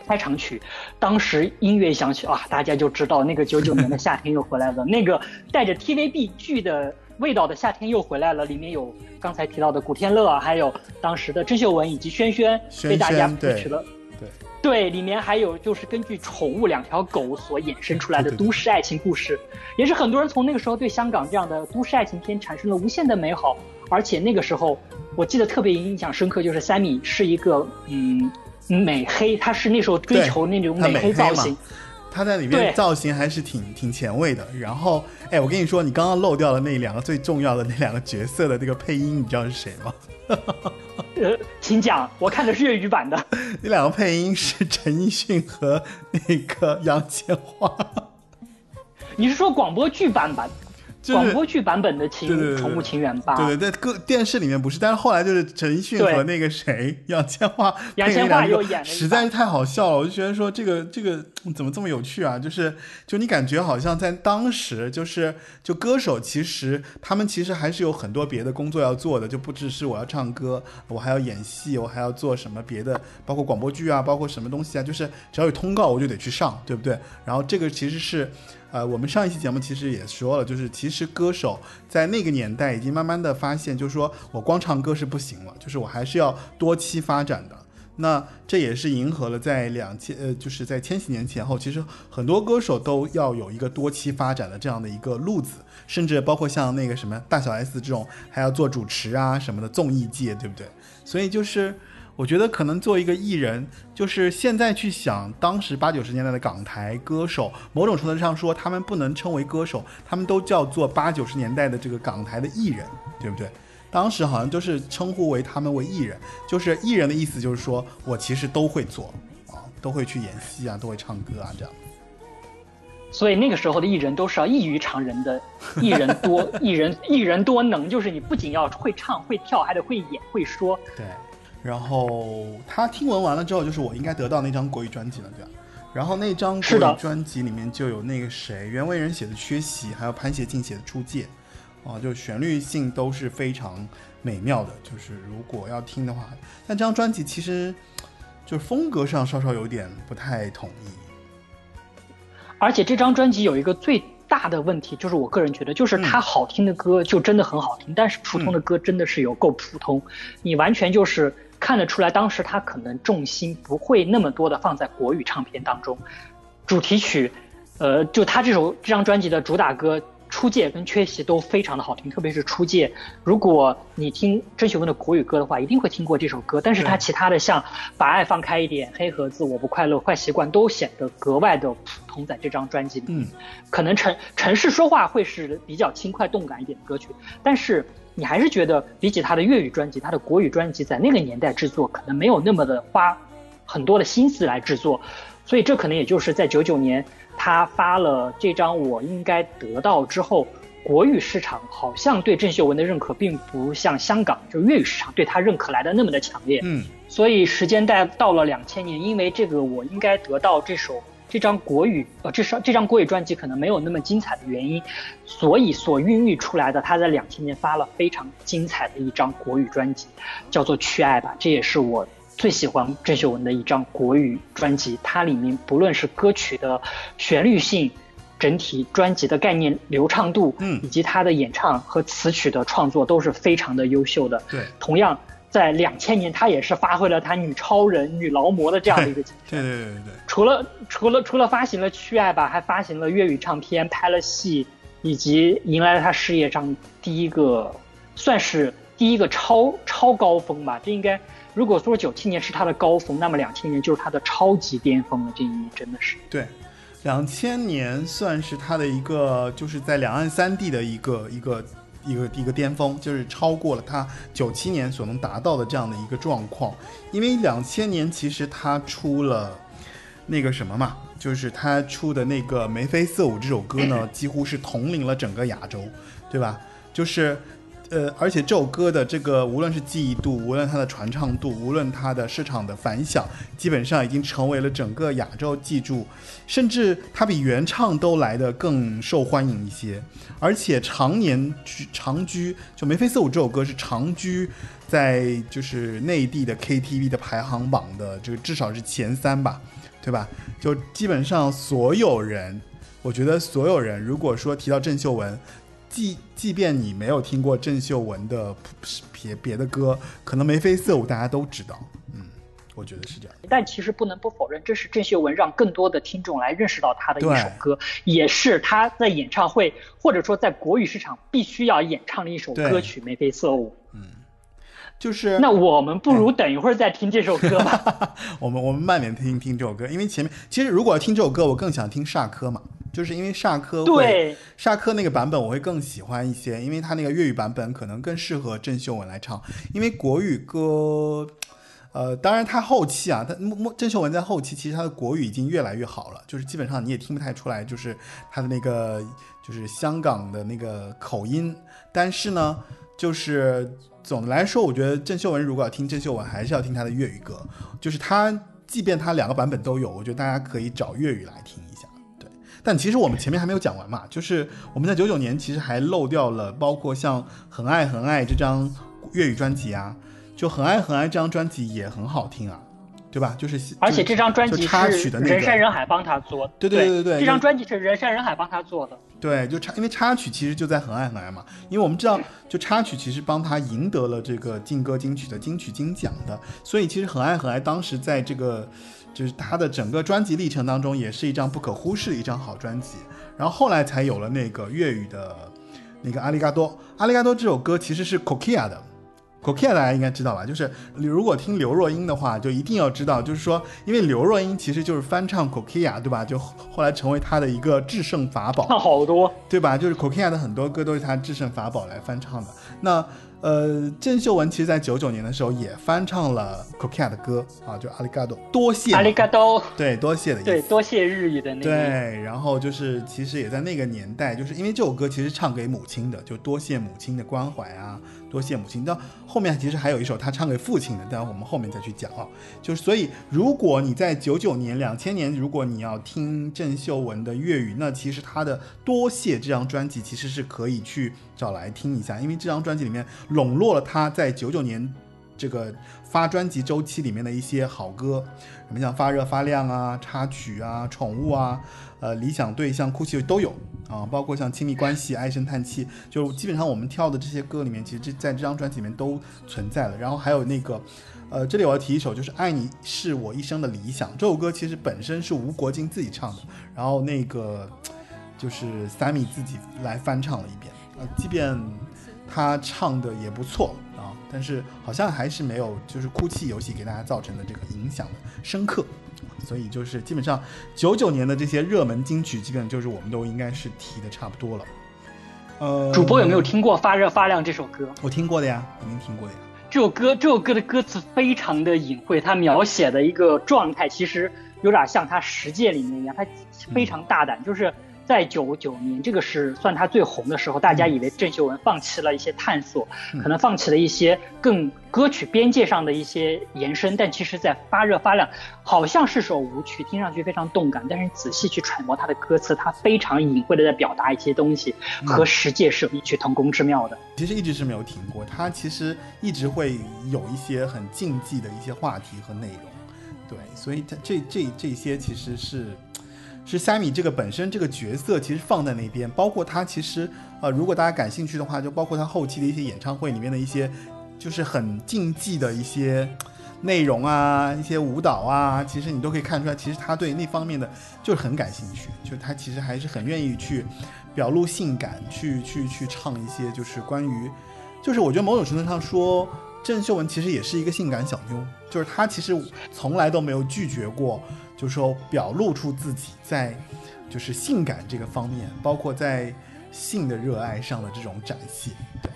开场曲。当时音乐一响起啊，大家就知道那个九九年的夏天又回来了，那个带着 TVB 剧的味道的夏天又回来了。里面有刚才提到的古天乐啊，还有当时的郑秀文以及轩轩，轩被大家谱曲了。对，对，里面还有就是根据宠物两条狗所衍生出来的对对对都市爱情故事，也是很多人从那个时候对香港这样的都市爱情片产生了无限的美好。而且那个时候，我记得特别印象深刻，就是 Sammy 是一个嗯美黑，他是那时候追求那种美黑造型。他在里对面造型还是挺挺前卫的。然后，哎，我跟你说，你刚刚漏掉了那两个最重要的那两个角色的那个配音，你知道是谁吗？呃，请讲，我看的是粤语版的。那两个配音是陈奕迅和那个杨千嬅，你是说广播剧版版？就是广播剧版本的情对对对对宠物情缘吧？对对，在各电视里面不是，但是后来就是陈奕迅和那个谁杨千嬅，杨千嬅又实在是太好笑了，我就觉得说这个这个嗯怎么这么有趣啊？就是就你感觉好像在当时，就是就歌手其实他们其实还是有很多别的工作要做的，就不只是我要唱歌，我还要演戏，我还要做什么别的，包括广播剧啊，包括什么东西啊，就是只要有通告我就得去上，对不对？然后这个其实是。呃，我们上一期节目其实也说了，就是其实歌手在那个年代已经慢慢的发现，就是说我光唱歌是不行了，就是我还是要多期发展的。那这也是迎合了在两千呃，就是在千禧年前后，其实很多歌手都要有一个多期发展的这样的一个路子，甚至包括像那个什么大小 S 这种，还要做主持啊什么的综艺界，对不对？所以就是我觉得可能作为一个艺人，就是现在去想当时八九十年代的港台歌手，某种程度上说，他们不能称为歌手，他们都叫做八九十年代的这个港台的艺人，对不对？当时好像都是称呼为他们为艺人，就是艺人的意思就是说我其实都会做啊，都会去演戏啊，都会唱歌啊，这样。所以那个时候的艺人都是要异于常人的，艺人多，艺人艺人多能，就是你不仅要会唱会跳，还得会演会说。对，然后他听闻完了之后，就是我应该得到那张国语专辑了，对吧？然后那张国语专辑里面就有那个谁，袁惟仁写的《缺席》，还有潘协庆写的《出界》，啊，就旋律性都是非常美妙的。就是如果要听的话，但这张专辑其实就是风格上稍稍有点不太统一。而且这张专辑有一个最大的问题，就是我个人觉得，就是它好听的歌就真的很好听，但是普通的歌真的是有够普通，你完全就是看得出来，当时他可能重心不会那么多的放在国语唱片当中，主题曲，呃，就他这首这张专辑的主打歌。出界跟缺席都非常的好听，特别是出界。如果你听郑秀文的国语歌的话，一定会听过这首歌。但是他其他的像把爱放开一点、黑盒子、我不快乐、坏习惯都显得格外的普通，在这张专辑里。嗯，可能城城市说话会是比较轻快动感一点的歌曲，但是你还是觉得比起他的粤语专辑，他的国语专辑在那个年代制作可能没有那么的花很多的心思来制作，所以这可能也就是在九九年。他发了这张《我应该得到》之后，国语市场好像对郑秀文的认可并不像香港就粤语市场对他认可来的那么的强烈。嗯，所以时间带到了两千年，因为这个《我应该得到》这首这张国语呃，这首这张国语专辑可能没有那么精彩的原因，所以所孕育出来的他在两千年发了非常精彩的一张国语专辑，叫做《去爱吧》，这也是我。最喜欢郑秀文的一张国语专辑，它里面不论是歌曲的旋律性、整体专辑的概念流畅度，嗯，以及他的演唱和词曲的创作都是非常的优秀的。对，同样在两千年，她也是发挥了她女超人、女劳模的这样的一个精神。对对对对对。除了除了除了发行了《去爱吧》，还发行了粤语唱片，拍了戏，以及迎来了她事业上第一个，算是第一个超超高峰吧。这应该。如果说九七年是她的高峰，那么两千年就是她的超级巅峰了。这一年真的是对，两千年算是他的一个，就是在两岸三地的一个一个一个一个巅峰，就是超过了他九七年所能达到的这样的一个状况。因为两千年其实他出了那个什么嘛，就是他出的那个眉飞色舞这首歌呢，几乎是统领了整个亚洲，对吧？就是。呃，而且这首歌的这个，无论是记忆度，无论它的传唱度，无论它的市场的反响，基本上已经成为了整个亚洲记住，甚至它比原唱都来的更受欢迎一些。而且常年居长居，就眉飞色舞这首歌是长居在就是内地的 KTV 的排行榜的这个至少是前三吧，对吧？就基本上所有人，我觉得所有人如果说提到郑秀文。即即便你没有听过郑秀文的别别的歌，可能眉飞色舞大家都知道，嗯，我觉得是这样。但其实不能不否认，这是郑秀文让更多的听众来认识到她的一首歌，也是她在演唱会或者说在国语市场必须要演唱的一首歌曲《眉飞色舞》。嗯，就是那我们不如等一会儿再听这首歌吧。我们我们慢点听听这首歌，因为前面其实如果要听这首歌，我更想听萨科嘛。就是因为萨科对萨科那个版本我会更喜欢一些，因为他那个粤语版本可能更适合郑秀文来唱。因为国语歌，呃，当然他后期啊，他郑秀文在后期其实他的国语已经越来越好了，就是基本上你也听不太出来，就是他的那个就是香港的那个口音。但是呢，就是总的来说，我觉得郑秀文如果要听郑秀文，还是要听他的粤语歌。就是他即便他两个版本都有，我觉得大家可以找粤语来听。但其实我们前面还没有讲完嘛，就是我们在九九年其实还漏掉了，包括像《很爱很爱》这张粤语专辑啊，就《很爱很爱》这张专辑也很好听啊，对吧？就是而且这张专辑是人山人海帮他做，对对对对，这张专辑是人山人海帮他做的。对，就插因为插曲其实就在《很爱很爱》嘛，因为我们知道就插曲其实帮他赢得了这个劲歌金曲的金曲金奖的，所以其实《很爱很爱》当时在这个。就是他的整个专辑历程当中，也是一张不可忽视的一张好专辑。然后后来才有了那个粤语的那个《阿里嘎多》。《阿里嘎多》这首歌其实是 COKIA 的，COKIA 大家应该知道吧？就是你如果听刘若英的话，就一定要知道，就是说，因为刘若英其实就是翻唱 COKIA，对吧？就后来成为她的一个制胜法宝。唱好多，对吧？就是 COKIA 的很多歌都是她制胜法宝来翻唱的。那呃，郑秀文其实，在九九年的时候也翻唱了 Coquia 的歌啊，就阿里嘎多，多谢阿里嘎多，对，多谢的意思，对，多谢日语的那个。对，然后就是其实也在那个年代，就是因为这首歌其实唱给母亲的，就多谢母亲的关怀啊，多谢母亲。到后面其实还有一首他唱给父亲的，但我们后面再去讲啊。就是所以，如果你在九九年、两千年，如果你要听郑秀文的粤语，那其实他的多谢这张专辑其实是可以去找来听一下，因为这张专辑里面。笼络了他在九九年这个发专辑周期里面的一些好歌，什么像发热发亮啊、插曲啊、宠物啊、呃理想对象、哭泣都有啊，包括像亲密关系、唉声叹气，就基本上我们跳的这些歌里面，其实这在这张专辑里面都存在了。然后还有那个。呃，这里我要提一首，就是《爱你是我一生的理想》这首歌，其实本身是吴国敬自己唱的，然后那个就是 Sammy 自己来翻唱了一遍。呃，即便他唱的也不错，但是好像还是没有就是哭泣游戏给大家造成的这个影响的深刻。所以就是基本上九九年的这些热门金曲，基本就是我们都应该是提的差不多了。呃，主播有没有听过《发热发亮》这首歌？我听过的呀，肯定听过的呀。这首歌，这首歌的歌词非常的隐晦，它描写的一个状态，其实有点像他实践里面一样，他非常大胆，就是。在九九年，这个是算他最红的时候，大家以为郑秀文放弃了一些探索，可能放弃了一些更歌曲边界上的一些延伸，但其实，在发热发亮，好像是首舞曲，听上去非常动感，但是仔细去揣摩它的歌词，它非常隐晦的在表达一些东西，和实界是有异曲同工之妙的。其实一直是没有停过，他其实一直会有一些很禁忌的一些话题和内容，对，所以他这这这些其实是。是 Sammy 这个本身这个角色其实放在那边，包括他其实呃，如果大家感兴趣的话，就包括他后期的一些演唱会里面的一些，就是很竞技的一些内容啊，一些舞蹈啊，其实你都可以看出来，其实他对那方面的就是很感兴趣，就他其实还是很愿意去表露性感，去去去唱一些就是关于，就是我觉得某种程度上说，郑秀文其实也是一个性感小妞，就是她其实从来都没有拒绝过。就是说，表露出自己在，就是性感这个方面，包括在性的热爱上的这种展现，对，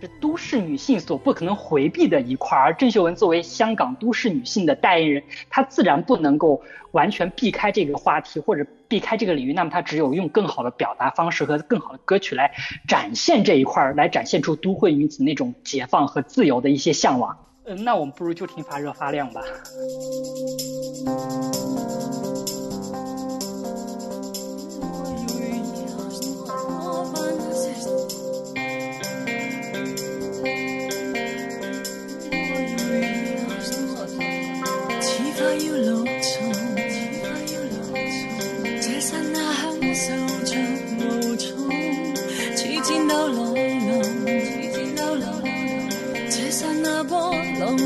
这都市女性所不可能回避的一块。而郑秀文作为香港都市女性的代言人，她自然不能够完全避开这个话题或者避开这个领域。那么，她只有用更好的表达方式和更好的歌曲来展现这一块，来展现出都会女子那种解放和自由的一些向往。嗯，那我们不如就听发热发亮吧。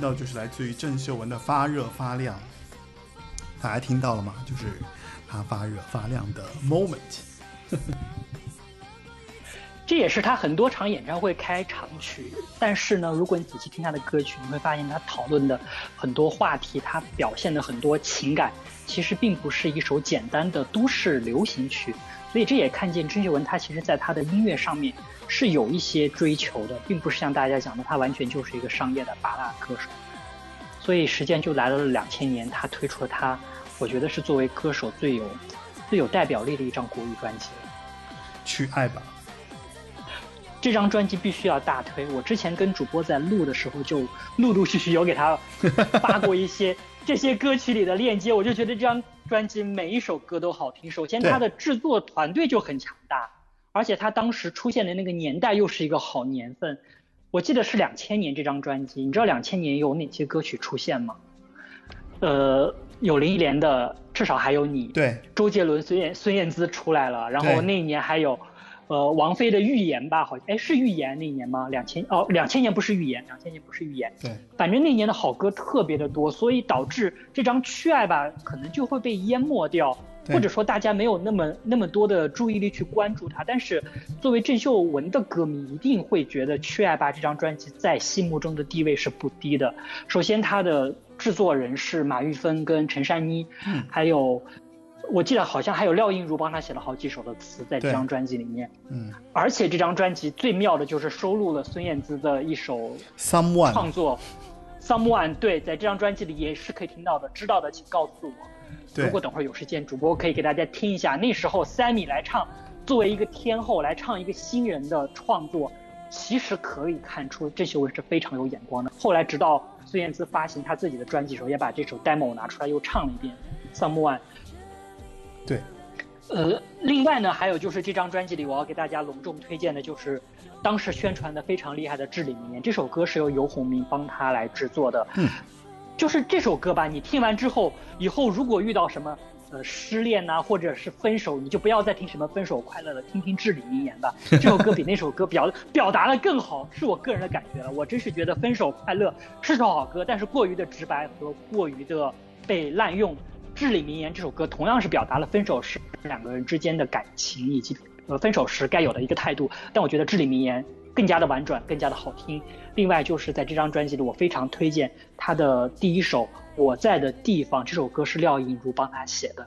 到就是来自于郑秀文的发热发亮，大家听到了吗？就是她发热发亮的 moment。这也是他很多场演唱会开场曲。但是呢，如果你仔细听他的歌曲，你会发现他讨论的很多话题，他表现的很多情感，其实并不是一首简单的都市流行曲。所以这也看见郑秀文，他其实在他的音乐上面是有一些追求的，并不是像大家讲的，他完全就是一个商业的拔蜡歌手。所以时间就来到了两千年，他推出了他，我觉得是作为歌手最有最有代表力的一张国语专辑。去爱吧。这张专辑必须要大推。我之前跟主播在录的时候，就陆陆续续有给他发过一些这些歌曲里的链接。我就觉得这张专辑每一首歌都好听。首先，它的制作团队就很强大，而且它当时出现的那个年代又是一个好年份。我记得是两千年这张专辑。你知道两千年有哪些歌曲出现吗？呃，有林忆莲的《至少还有你》，对，周杰伦、孙燕孙燕姿出来了，然后那一年还有。呃，王菲的《预言》吧，好像哎是《预言》那年吗？两千哦，两千年不是《预言》，两千年不是《预言》。对，反正那年的好歌特别的多，所以导致这张《去爱吧》可能就会被淹没掉，或者说大家没有那么那么多的注意力去关注它。但是作为郑秀文的歌迷，一定会觉得《去爱吧》这张专辑在心目中的地位是不低的。首先，它的制作人是马玉芬跟陈珊妮，嗯，还有。我记得好像还有廖映如帮他写了好几首的词在这张专辑里面，嗯，而且这张专辑最妙的就是收录了孙燕姿的一首 Someone 创作，Someone 对，在这张专辑里也是可以听到的，知道的请告诉我。如果等会儿有时间，主播可以给大家听一下那时候 Sammy 来唱，作为一个天后来唱一个新人的创作，其实可以看出郑秀文是非常有眼光的。后来直到孙燕姿发行她自己的专辑时候，也把这首 demo 拿出来又唱了一遍 Someone。对，呃，另外呢，还有就是这张专辑里，我要给大家隆重推荐的，就是当时宣传的非常厉害的《至理名言》。这首歌是由游鸿明帮他来制作的。嗯，就是这首歌吧，你听完之后，以后如果遇到什么呃失恋呐，或者是分手，你就不要再听什么分手快乐了，听听《至理名言》吧。这首歌比那首歌表 表达的更好，是我个人的感觉了。我真是觉得《分手快乐》是首好歌，但是过于的直白和过于的被滥用。至理名言这首歌同样是表达了分手时两个人之间的感情以及呃分手时该有的一个态度，但我觉得至理名言更加的婉转，更加的好听。另外就是在这张专辑里，我非常推荐他的第一首《我在的地方》，这首歌是廖颖如帮他写的。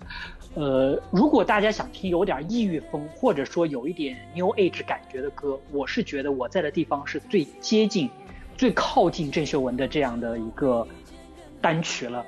呃，如果大家想听有点异域风，或者说有一点 New Age 感觉的歌，我是觉得《我在的地方》是最接近、最靠近郑秀文的这样的一个单曲了。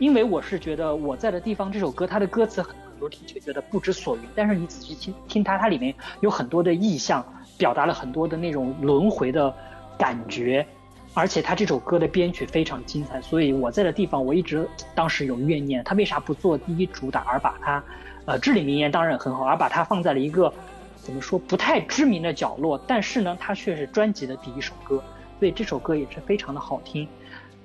因为我是觉得我在的地方这首歌，它的歌词很多听就觉得不知所云，但是你仔细听听它，它里面有很多的意象，表达了很多的那种轮回的感觉，而且它这首歌的编曲非常精彩，所以我在的地方我一直当时有怨念，他为啥不做第一主打，而把它，呃，至理名言当然很好，而把它放在了一个怎么说不太知名的角落，但是呢，它却是专辑的第一首歌，所以这首歌也是非常的好听。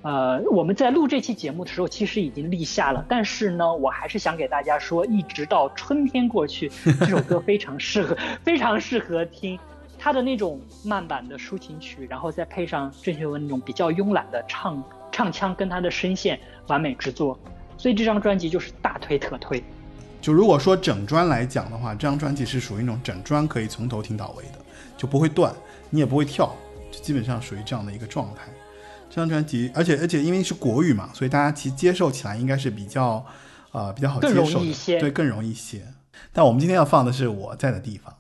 呃，我们在录这期节目的时候，其实已经立夏了，但是呢，我还是想给大家说，一直到春天过去，这首歌非常适合，非常适合听，它的那种慢板的抒情曲，然后再配上郑秀文那种比较慵懒的唱唱腔，跟她的声线完美制作，所以这张专辑就是大推特推。就如果说整专来讲的话，这张专辑是属于那种整专可以从头听到尾的，就不会断，你也不会跳，就基本上属于这样的一个状态。这张专辑，而且而且因为是国语嘛，所以大家其实接受起来应该是比较，呃，比较好接受的，对，更容易一些。但我们今天要放的是我在的地方。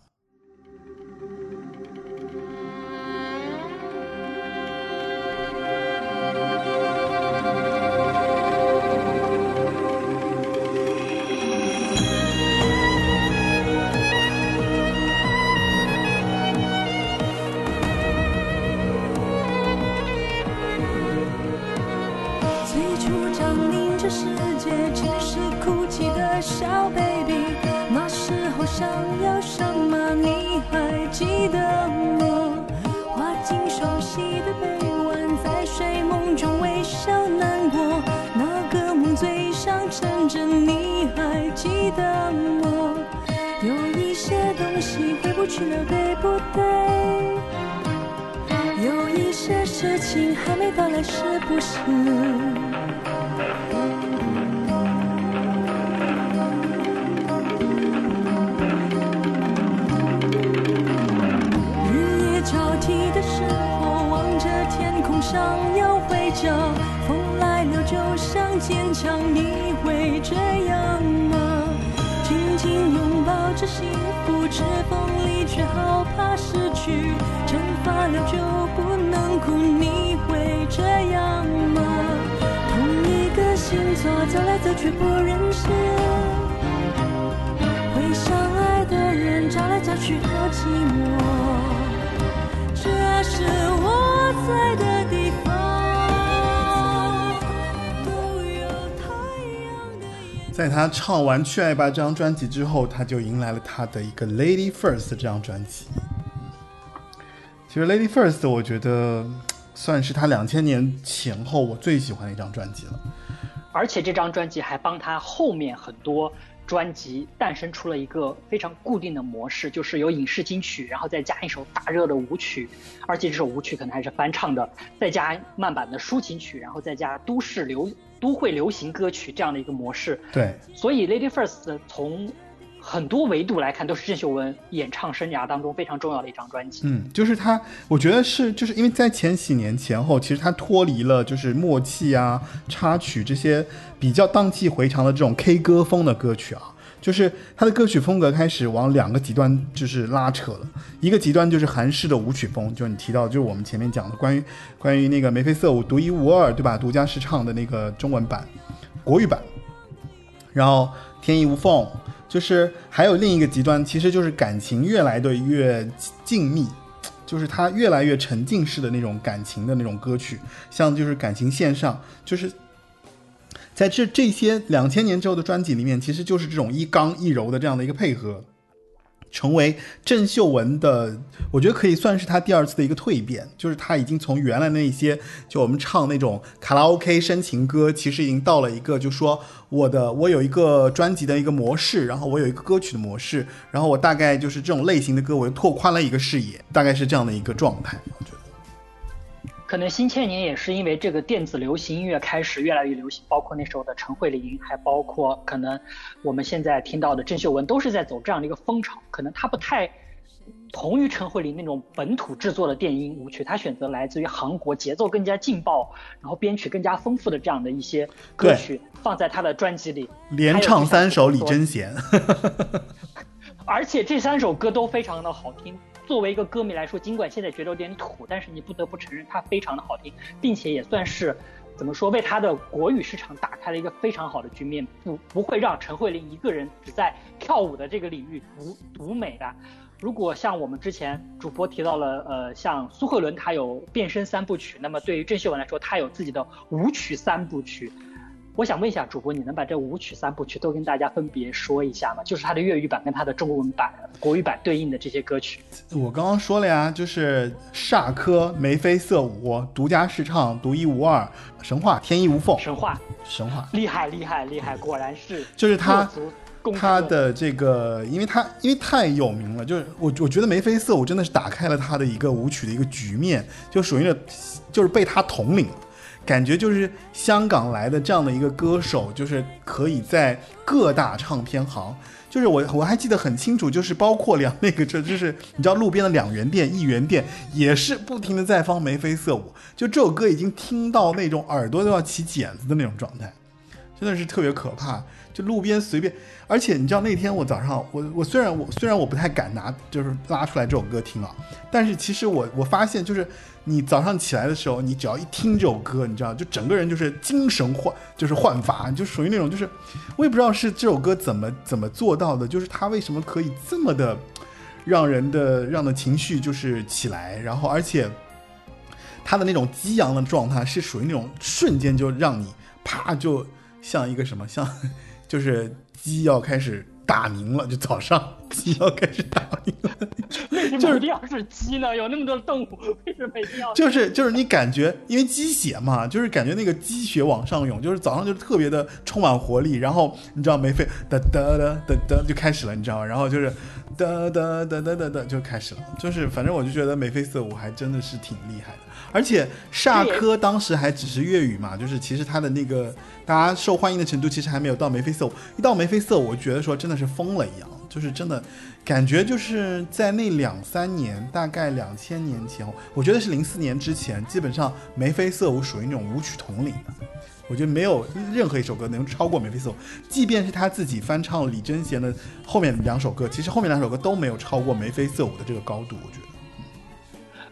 唱完《去爱吧》这张专辑之后，他就迎来了他的一个《Lady First》这张专辑。其实《Lady First》我觉得算是他两千年前后我最喜欢的一张专辑了。而且这张专辑还帮他后面很多专辑诞生出了一个非常固定的模式，就是有影视金曲，然后再加一首大热的舞曲，而且这首舞曲可能还是翻唱的，再加慢版的抒情曲，然后再加都市流都会流行歌曲这样的一个模式。对，所以《Lady First》从很多维度来看，都是郑秀文演唱生涯当中非常重要的一张专辑。嗯，就是他，我觉得是，就是因为在前几年前后，其实他脱离了就是默契啊、插曲这些比较荡气回肠的这种 K 歌风的歌曲啊，就是他的歌曲风格开始往两个极端就是拉扯了。一个极端就是韩式的舞曲风，就是你提到，就是我们前面讲的关于关于那个眉飞色舞独一无二，对吧？独家试唱的那个中文版、国语版，然后天衣无缝。就是还有另一个极端，其实就是感情越来的越静谧，就是他越来越沉浸式的那种感情的那种歌曲，像就是感情线上，就是在这这些两千年之后的专辑里面，其实就是这种一刚一柔的这样的一个配合，成为郑秀文的，我觉得可以算是她第二次的一个蜕变，就是她已经从原来那些就我们唱那种卡拉 OK 深情歌，其实已经到了一个就说我的我有一个专辑的一个模式，然后我有一个歌曲的模式，然后我大概就是这种类型的歌，我又拓宽了一个视野，大概是这样的一个状态，我觉得。可能新千年也是因为这个电子流行音乐开始越来越流行，包括那时候的陈慧琳，还包括可能我们现在听到的郑秀文，都是在走这样的一个风潮。可能他不太同于陈慧琳那种本土制作的电音舞曲，他选择来自于韩国节奏更加劲爆，然后编曲更加丰富的这样的一些歌曲，放在他的专辑里，连唱三首李贞贤，而且这三首歌都非常的好听。作为一个歌迷来说，尽管现在觉得有点土，但是你不得不承认它非常的好听，并且也算是怎么说为它的国语市场打开了一个非常好的局面，不不会让陈慧琳一个人只在跳舞的这个领域独独美的。如果像我们之前主播提到了，呃，像苏慧伦她有变身三部曲，那么对于郑秀文来说，她有自己的舞曲三部曲。我想问一下主播，你能把这舞曲三部曲都跟大家分别说一下吗？就是它的粤语版跟它的中文版、国语版对应的这些歌曲。我刚刚说了呀，就是煞科、眉飞色舞、独家试唱、独一无二、神话、天衣无缝、神话、神话，厉害厉害厉害，果然是就是他他的这个，因为他因为太有名了，就是我我觉得眉飞色舞真的是打开了他的一个舞曲的一个局面，就属于那就是被他统领了。感觉就是香港来的这样的一个歌手，就是可以在各大唱片行，就是我我还记得很清楚，就是包括两那个这就是你知道路边的两元店、一元店也是不停的在放眉飞色舞，就这首歌已经听到那种耳朵都要起茧子的那种状态，真的是特别可怕。就路边随便，而且你知道那天我早上，我我虽然我虽然我不太敢拿就是拉出来这首歌听啊，但是其实我我发现就是你早上起来的时候，你只要一听这首歌，你知道就整个人就是精神焕就是焕发，就属于那种就是我也不知道是这首歌怎么怎么做到的，就是它为什么可以这么的让人的让的情绪就是起来，然后而且它的那种激昂的状态是属于那种瞬间就让你啪就像一个什么像。就是鸡要开始打鸣了，就早上鸡要开始打鸣了，为什么一定要是鸡呢？有那么多动物，为什么一定要？就是就是你感觉，因为鸡血嘛，就是感觉那个鸡血往上涌，就是早上就特别的充满活力，然后你知道梅飞哒哒哒哒哒就开始了，你知道吗？然后就是哒哒哒哒哒哒就开始了，就是反正我就觉得眉飞色舞还真的是挺厉害的，而且煞科当时还只是粤语嘛，就是其实他的那个大家受欢迎的程度其实还没有到眉飞色舞，一到眉飞色舞，我觉得说真的是疯了一样，就是真的感觉就是在那两三年，大概两千年前，我觉得是零四年之前，基本上眉飞色舞属于那种舞曲统领的。我觉得没有任何一首歌能超过眉飞色舞，即便是他自己翻唱李贞贤的后面两首歌，其实后面两首歌都没有超过眉飞色舞的这个高度，我觉得。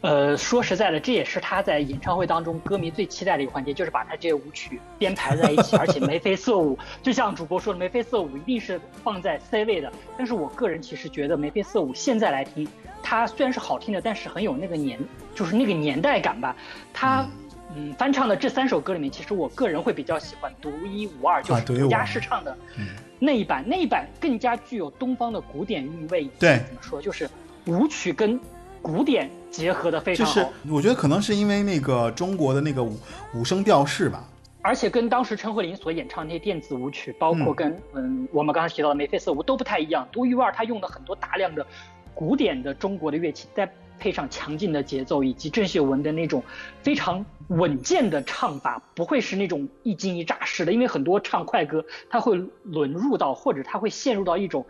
呃，说实在的，这也是他在演唱会当中歌迷最期待的一个环节，就是把他这些舞曲编排在一起，而且眉飞色舞。就像主播说的，眉飞色舞一定是放在 C 位的。但是我个人其实觉得眉飞色舞现在来听，它虽然是好听的，但是很有那个年，就是那个年代感吧。他嗯翻唱的这三首歌里面，其实我个人会比较喜欢独一无二，就是独家试唱的那一版，那一版更加具有东方的古典韵味。对，怎么说，就是舞曲跟古典。结合的非常好，就是我觉得可能是因为那个中国的那个五五声调式吧，而且跟当时陈慧琳所演唱那些电子舞曲，包括跟嗯我们刚才提到的眉飞色舞都不太一样。独一无二，他用了很多大量的古典的中国的乐器，再配上强劲的节奏，以及郑秀文的那种非常稳健的唱法，不会是那种一惊一乍式的。因为很多唱快歌，他会沦入到或者他会陷入到一种。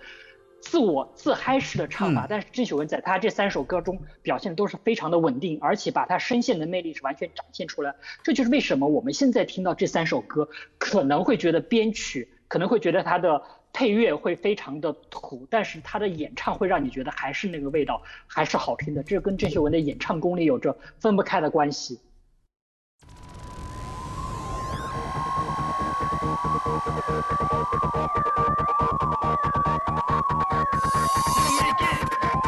自我自嗨式的唱法，但是郑秀文在她这三首歌中表现的都是非常的稳定，而且把她声线的魅力是完全展现出来。这就是为什么我们现在听到这三首歌，可能会觉得编曲可能会觉得它的配乐会非常的土，但是她的演唱会让你觉得还是那个味道，还是好听的。这跟郑秀文的演唱功力有着分不开的关系。Make it!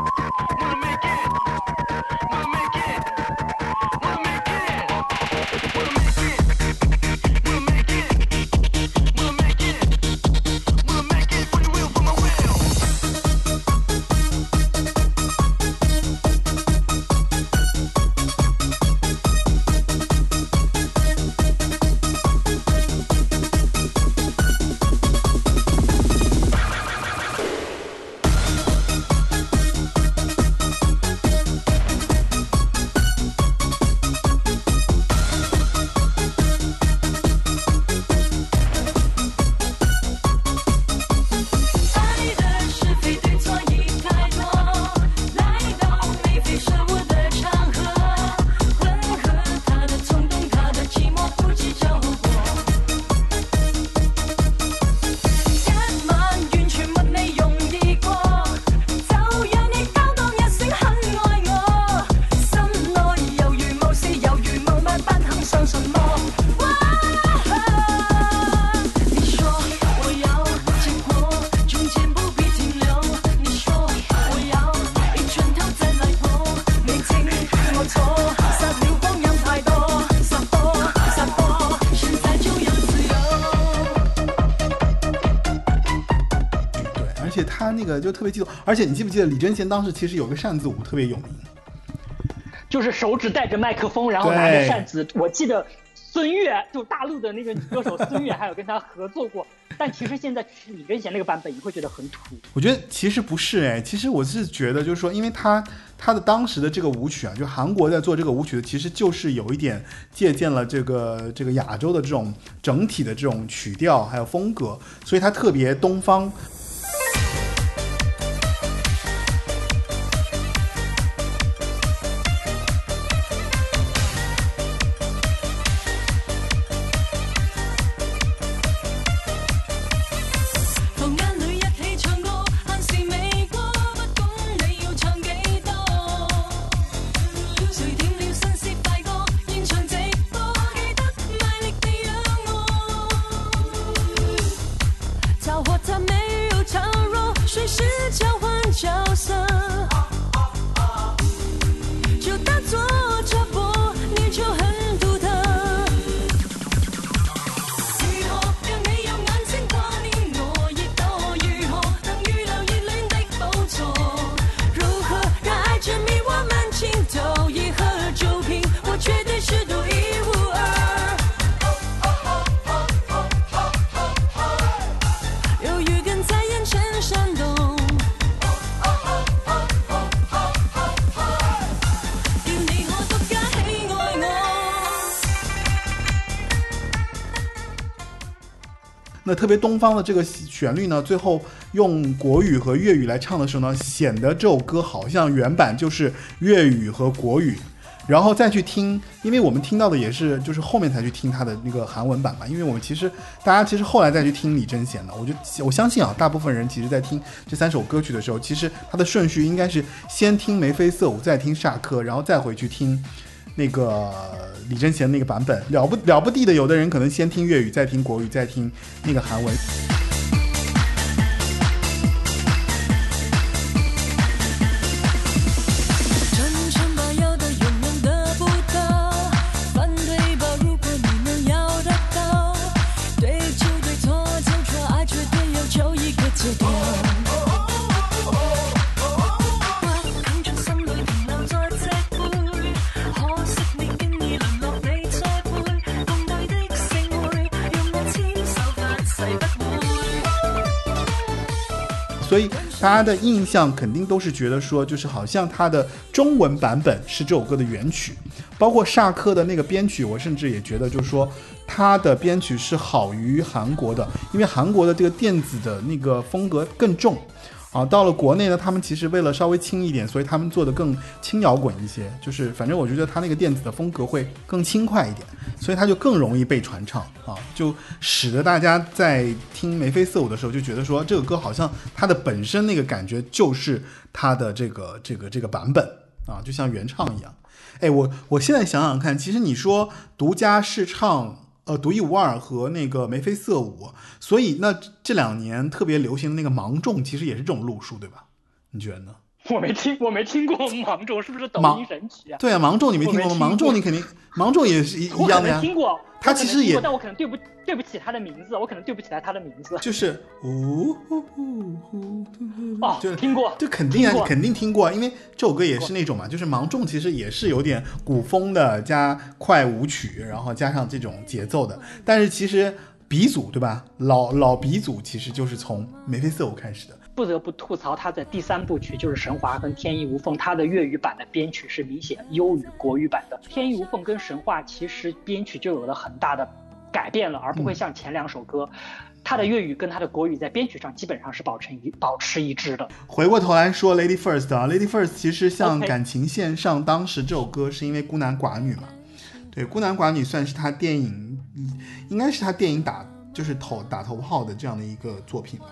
就特别激动，而且你记不记得李贞贤当时其实有个扇子舞特别有名，就是手指带着麦克风，然后拿着扇子。我记得孙悦就大陆的那个女歌手孙悦还有跟他合作过，但其实现在李贞贤那个版本你会觉得很土。我觉得其实不是哎，其实我是觉得就是说，因为他他的当时的这个舞曲啊，就韩国在做这个舞曲的，其实就是有一点借鉴了这个这个亚洲的这种整体的这种曲调还有风格，所以它特别东方。特别东方的这个旋律呢，最后用国语和粤语来唱的时候呢，显得这首歌好像原版就是粤语和国语。然后再去听，因为我们听到的也是就是后面才去听他的那个韩文版嘛。因为我们其实大家其实后来再去听李贞贤的，我就我相信啊，大部分人其实在听这三首歌曲的时候，其实它的顺序应该是先听眉飞色舞，再听萨克，然后再回去听那个李贞贤那个版本。了不了不地的，有的人可能先听粤语，再听国语，再听那个韩文。大家的印象肯定都是觉得说，就是好像它的中文版本是这首歌的原曲，包括萨克的那个编曲，我甚至也觉得就是说，它的编曲是好于韩国的，因为韩国的这个电子的那个风格更重。啊，到了国内呢，他们其实为了稍微轻一点，所以他们做的更轻摇滚一些。就是反正我觉得他那个电子的风格会更轻快一点，所以他就更容易被传唱啊，就使得大家在听眉飞色舞的时候就觉得说这个歌好像它的本身那个感觉就是它的这个这个这个版本啊，就像原唱一样。哎，我我现在想想看，其实你说独家试唱。呃，独一无二和那个眉飞色舞，所以那这两年特别流行的那个芒种，其实也是这种路数，对吧？你觉得呢？我没听，我没听过芒种，是不是抖音神曲啊？对啊，芒种你没听过吗？芒种你肯定，芒种也是一一样的呀。听过。他其实也，但我可能对不对不起他的名字，我可能对不起来他的名字。就是呜呼呼呼，哦，就听过，就肯定啊，你肯定听过，因为这首歌也是那种嘛，就是芒种其实也是有点古风的加快舞曲，然后加上这种节奏的。但是其实鼻祖对吧？老老鼻祖其实就是从眉飞色舞开始的。不得不吐槽他的第三部曲就是《神话》跟《天衣无缝》，他的粤语版的编曲是明显优于国语版的。《天衣无缝》跟《神话》其实编曲就有了很大的改变了，而不会像前两首歌，他的粤语跟他的国语在编曲上基本上是保持一保持一致的。回过头来说《Lady First》啊，《Lady First》其实像感情线上，当时这首歌是因为孤男寡女嘛，对，孤男寡女算是他电影，应该是他电影打就是头打头炮的这样的一个作品吧。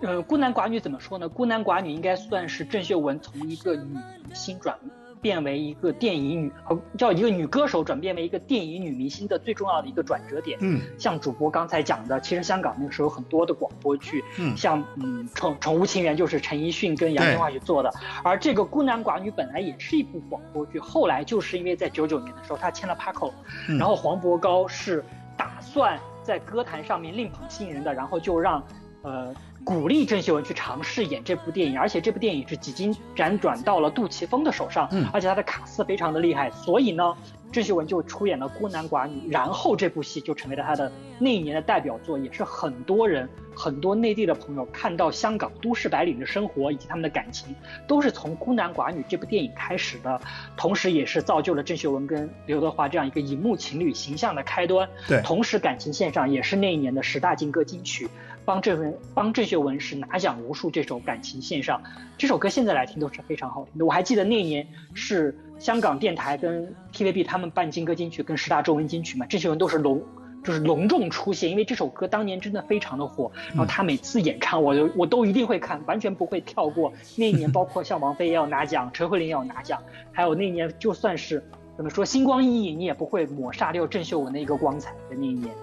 呃，孤男寡女怎么说呢？孤男寡女应该算是郑秀文从一个女明星转变为一个电影女，呃，叫一个女歌手转变为一个电影女明星的最重要的一个转折点。嗯，像主播刚才讲的，其实香港那个时候有很多的广播剧，嗯，像嗯《宠宠物情缘》就是陈奕迅跟杨千嬅去做的，而这个孤男寡女本来也是一部广播剧，后来就是因为在九九年的时候他签了 Paco，然后黄渤高是打算在歌坛上面另捧新人的，然后就让呃。鼓励郑秀文去尝试演这部电影，而且这部电影是几经辗转到了杜琪峰的手上，嗯，而且他的卡斯非常的厉害，所以呢，郑秀文就出演了孤男寡女，然后这部戏就成为了他的那一年的代表作，也是很多人很多内地的朋友看到香港都市白领的生活以及他们的感情，都是从孤男寡女这部电影开始的，同时也是造就了郑秀文跟刘德华这样一个荧幕情侣形象的开端，对，同时感情线上也是那一年的十大劲歌金曲。帮郑文帮郑秀文是拿奖无数，这首感情线上，这首歌现在来听都是非常好听的。我还记得那年是香港电台跟 TVB 他们办金歌金曲跟十大中文金曲嘛，郑秀文都是隆就是隆重出现，因为这首歌当年真的非常的火。然后他每次演唱，我就我都一定会看，完全不会跳过。那一年包括像王菲也有拿奖，陈慧琳也有拿奖，还有那年就算是怎么说星光熠熠，你也不会抹杀掉郑秀文的一个光彩的那一年。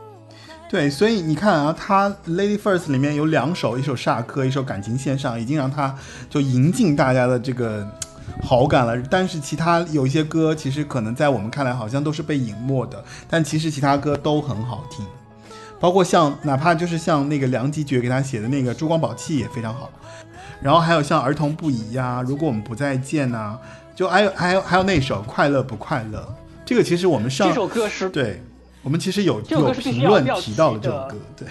对，所以你看啊，他《Lady First》里面有两首，一首《煞科》，一首《感情线上》，已经让他就赢进大家的这个好感了。但是其他有一些歌，其实可能在我们看来好像都是被隐没的，但其实其他歌都很好听，包括像哪怕就是像那个梁吉爵给他写的那个《珠光宝气》也非常好。然后还有像《儿童不宜》呀，《如果我们不再见》呐，就还有还有还有那首《快乐不快乐》，这个其实我们上这首歌是对。我们其实有有评论提到了这首歌，对。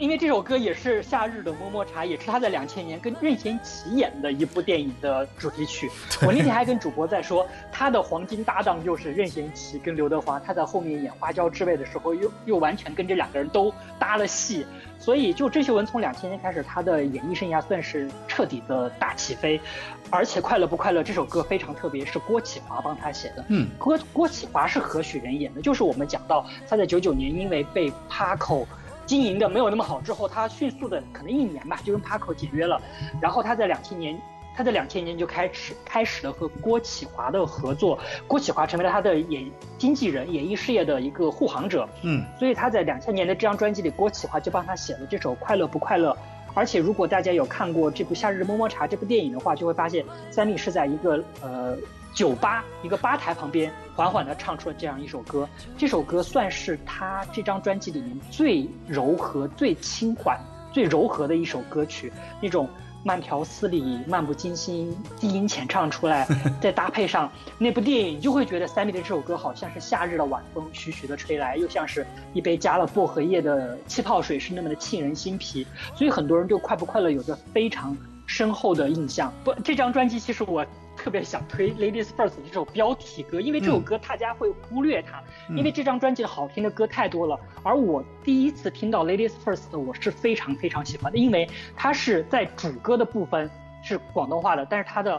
因为这首歌也是《夏日的么么茶》，也是他在两千年跟任贤齐演的一部电影的主题曲。我那天还跟主播在说，他的黄金搭档就是任贤齐跟刘德华，他在后面演《花椒之味》的时候，又又完全跟这两个人都搭了戏。所以，就郑秀文从两千年开始，她的演艺生涯算是彻底的大起飞。而且，《快乐不快乐》这首歌非常特别，是郭启华帮他写的。嗯，郭郭启华是何许人也呢？就是我们讲到他在九九年因为被 Paco。经营的没有那么好之后，他迅速的可能一年吧就跟 Paco 解约了，然后他在两千年，他在两千年就开始开始了和郭启华的合作，郭启华成为了他的演经纪人，演艺事业的一个护航者。嗯，所以他在两千年的这张专辑里，郭启华就帮他写了这首《快乐不快乐》，而且如果大家有看过这部《夏日么么茶》这部电影的话，就会发现三立是在一个呃。酒吧一个吧台旁边，缓缓地唱出了这样一首歌。这首歌算是他这张专辑里面最柔和、最轻缓、最柔和的一首歌曲。那种慢条斯理、漫不经心、低音浅唱出来，再搭配上那部电影，你就会觉得 Sammy 的这首歌好像是夏日的晚风徐徐地吹来，又像是一杯加了薄荷叶的气泡水，是那么的沁人心脾。所以很多人对《快不快乐》有着非常深厚的印象。不，这张专辑其实我。特别想推《Ladies First》这首标题歌，因为这首歌大家会忽略它，因为这张专辑的好听的歌太多了。而我第一次听到《Ladies First》，我是非常非常喜欢的，因为它是在主歌的部分是广东话的，但是它的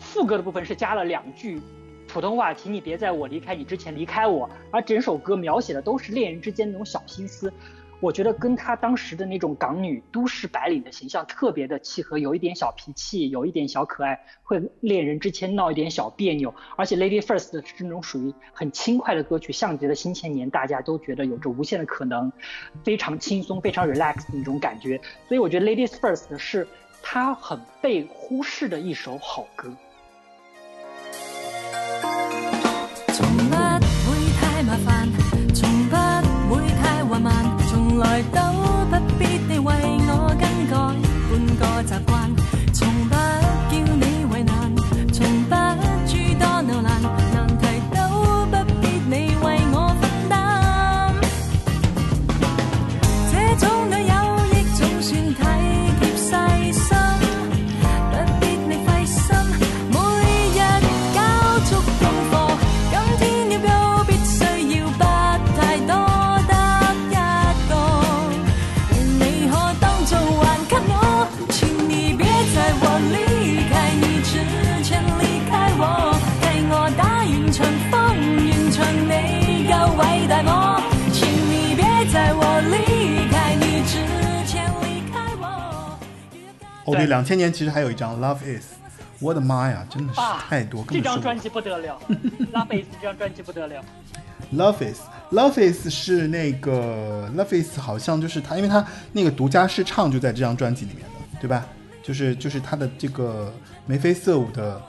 副歌的部分是加了两句普通话，请你别在我离开你之前离开我。而整首歌描写的都是恋人之间那种小心思。我觉得跟她当时的那种港女都市白领的形象特别的契合，有一点小脾气，有一点小可爱，会恋人之间闹一点小别扭。而且《Lady First》是那种属于很轻快的歌曲，像极了新千年，大家都觉得有着无限的可能，非常轻松、非常 relax 的那种感觉。所以我觉得《Lady First》是她很被忽视的一首好歌。慢。来哦，对，两千年其实还有一张《Love Is》，我的妈呀，真的是太多。这张专辑不得了，《Love Is》这张专辑不得了。《Love Is》，《Love Is》是那个《Love Is》，好像就是他，因为他那个独家试唱就在这张专辑里面的，对吧？就是就是他的这个眉飞色舞的，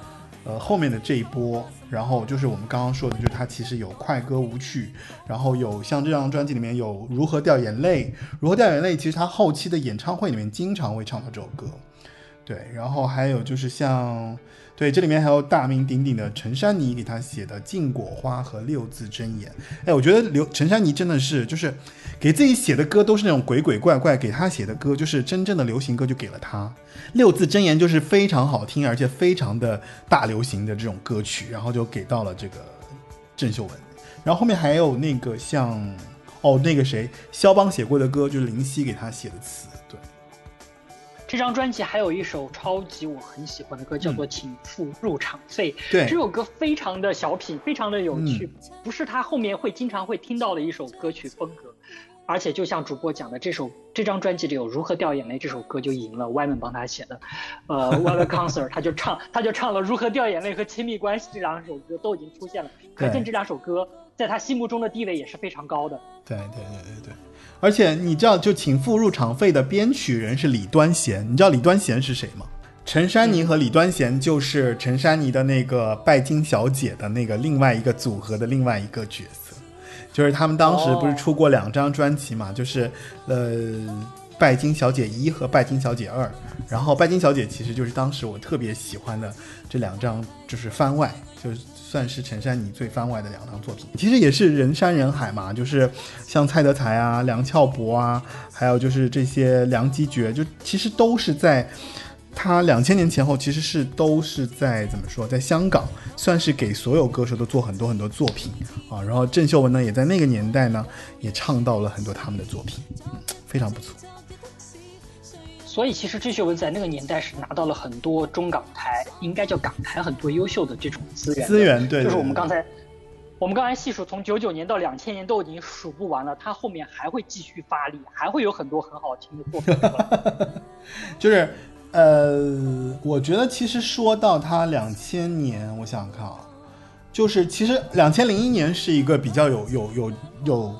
呃，后面的这一波。然后就是我们刚刚说的，就是它其实有快歌舞曲，然后有像这张专辑里面有如何掉眼泪，如何掉眼泪，其实他后期的演唱会里面经常会唱到这首歌，对，然后还有就是像，对，这里面还有大名鼎鼎的陈珊妮给他写的《禁果花》和六字真言，哎，我觉得刘陈珊妮真的是就是给自己写的歌都是那种鬼鬼怪怪，给他写的歌就是真正的流行歌就给了他。六字真言就是非常好听，而且非常的大流行的这种歌曲，然后就给到了这个郑秀文。然后后面还有那个像哦，那个谁，肖邦写过的歌，就是林夕给他写的词。对，这张专辑还有一首超级我很喜欢的歌，叫做《请付入场费》。对，这首歌非常的小品，非常的有趣，不是他后面会经常会听到的一首歌曲风格。而且就像主播讲的，这首这张专辑里有《如何掉眼泪》这首歌就赢了们帮他写的，呃 Y Concert 他就唱他就唱了《如何掉眼泪》和《亲密关系》这两首歌都已经出现了，可见这两首歌在他心目中的地位也是非常高的。对对对对对，而且你知道，就请付入场费的编曲人是李端贤，你知道李端贤是谁吗？陈珊妮和李端贤就是陈珊妮的那个拜金小姐的那个另外一个组合的另外一个角色。就是他们当时不是出过两张专辑嘛，就是呃《拜金小姐一》和《拜金小姐二》，然后《拜金小姐》其实就是当时我特别喜欢的这两张，就是番外，就是算是陈珊妮最番外的两张作品。其实也是人山人海嘛，就是像蔡德才啊、梁翘柏啊，还有就是这些梁基爵，就其实都是在。他两千年前后其实是都是在怎么说，在香港算是给所有歌手都做很多很多作品啊。然后郑秀文呢，也在那个年代呢，也唱到了很多他们的作品，嗯，非常不错。所以其实郑秀文在那个年代是拿到了很多中港台，应该叫港台很多优秀的这种资源。资源对，就是我们刚才我们刚才细数，从九九年到两千年都已经数不完了，他后面还会继续发力，还会有很多很好听的作品。就是。呃，我觉得其实说到他两千年，我想想看啊，就是其实两千零一年是一个比较有有有有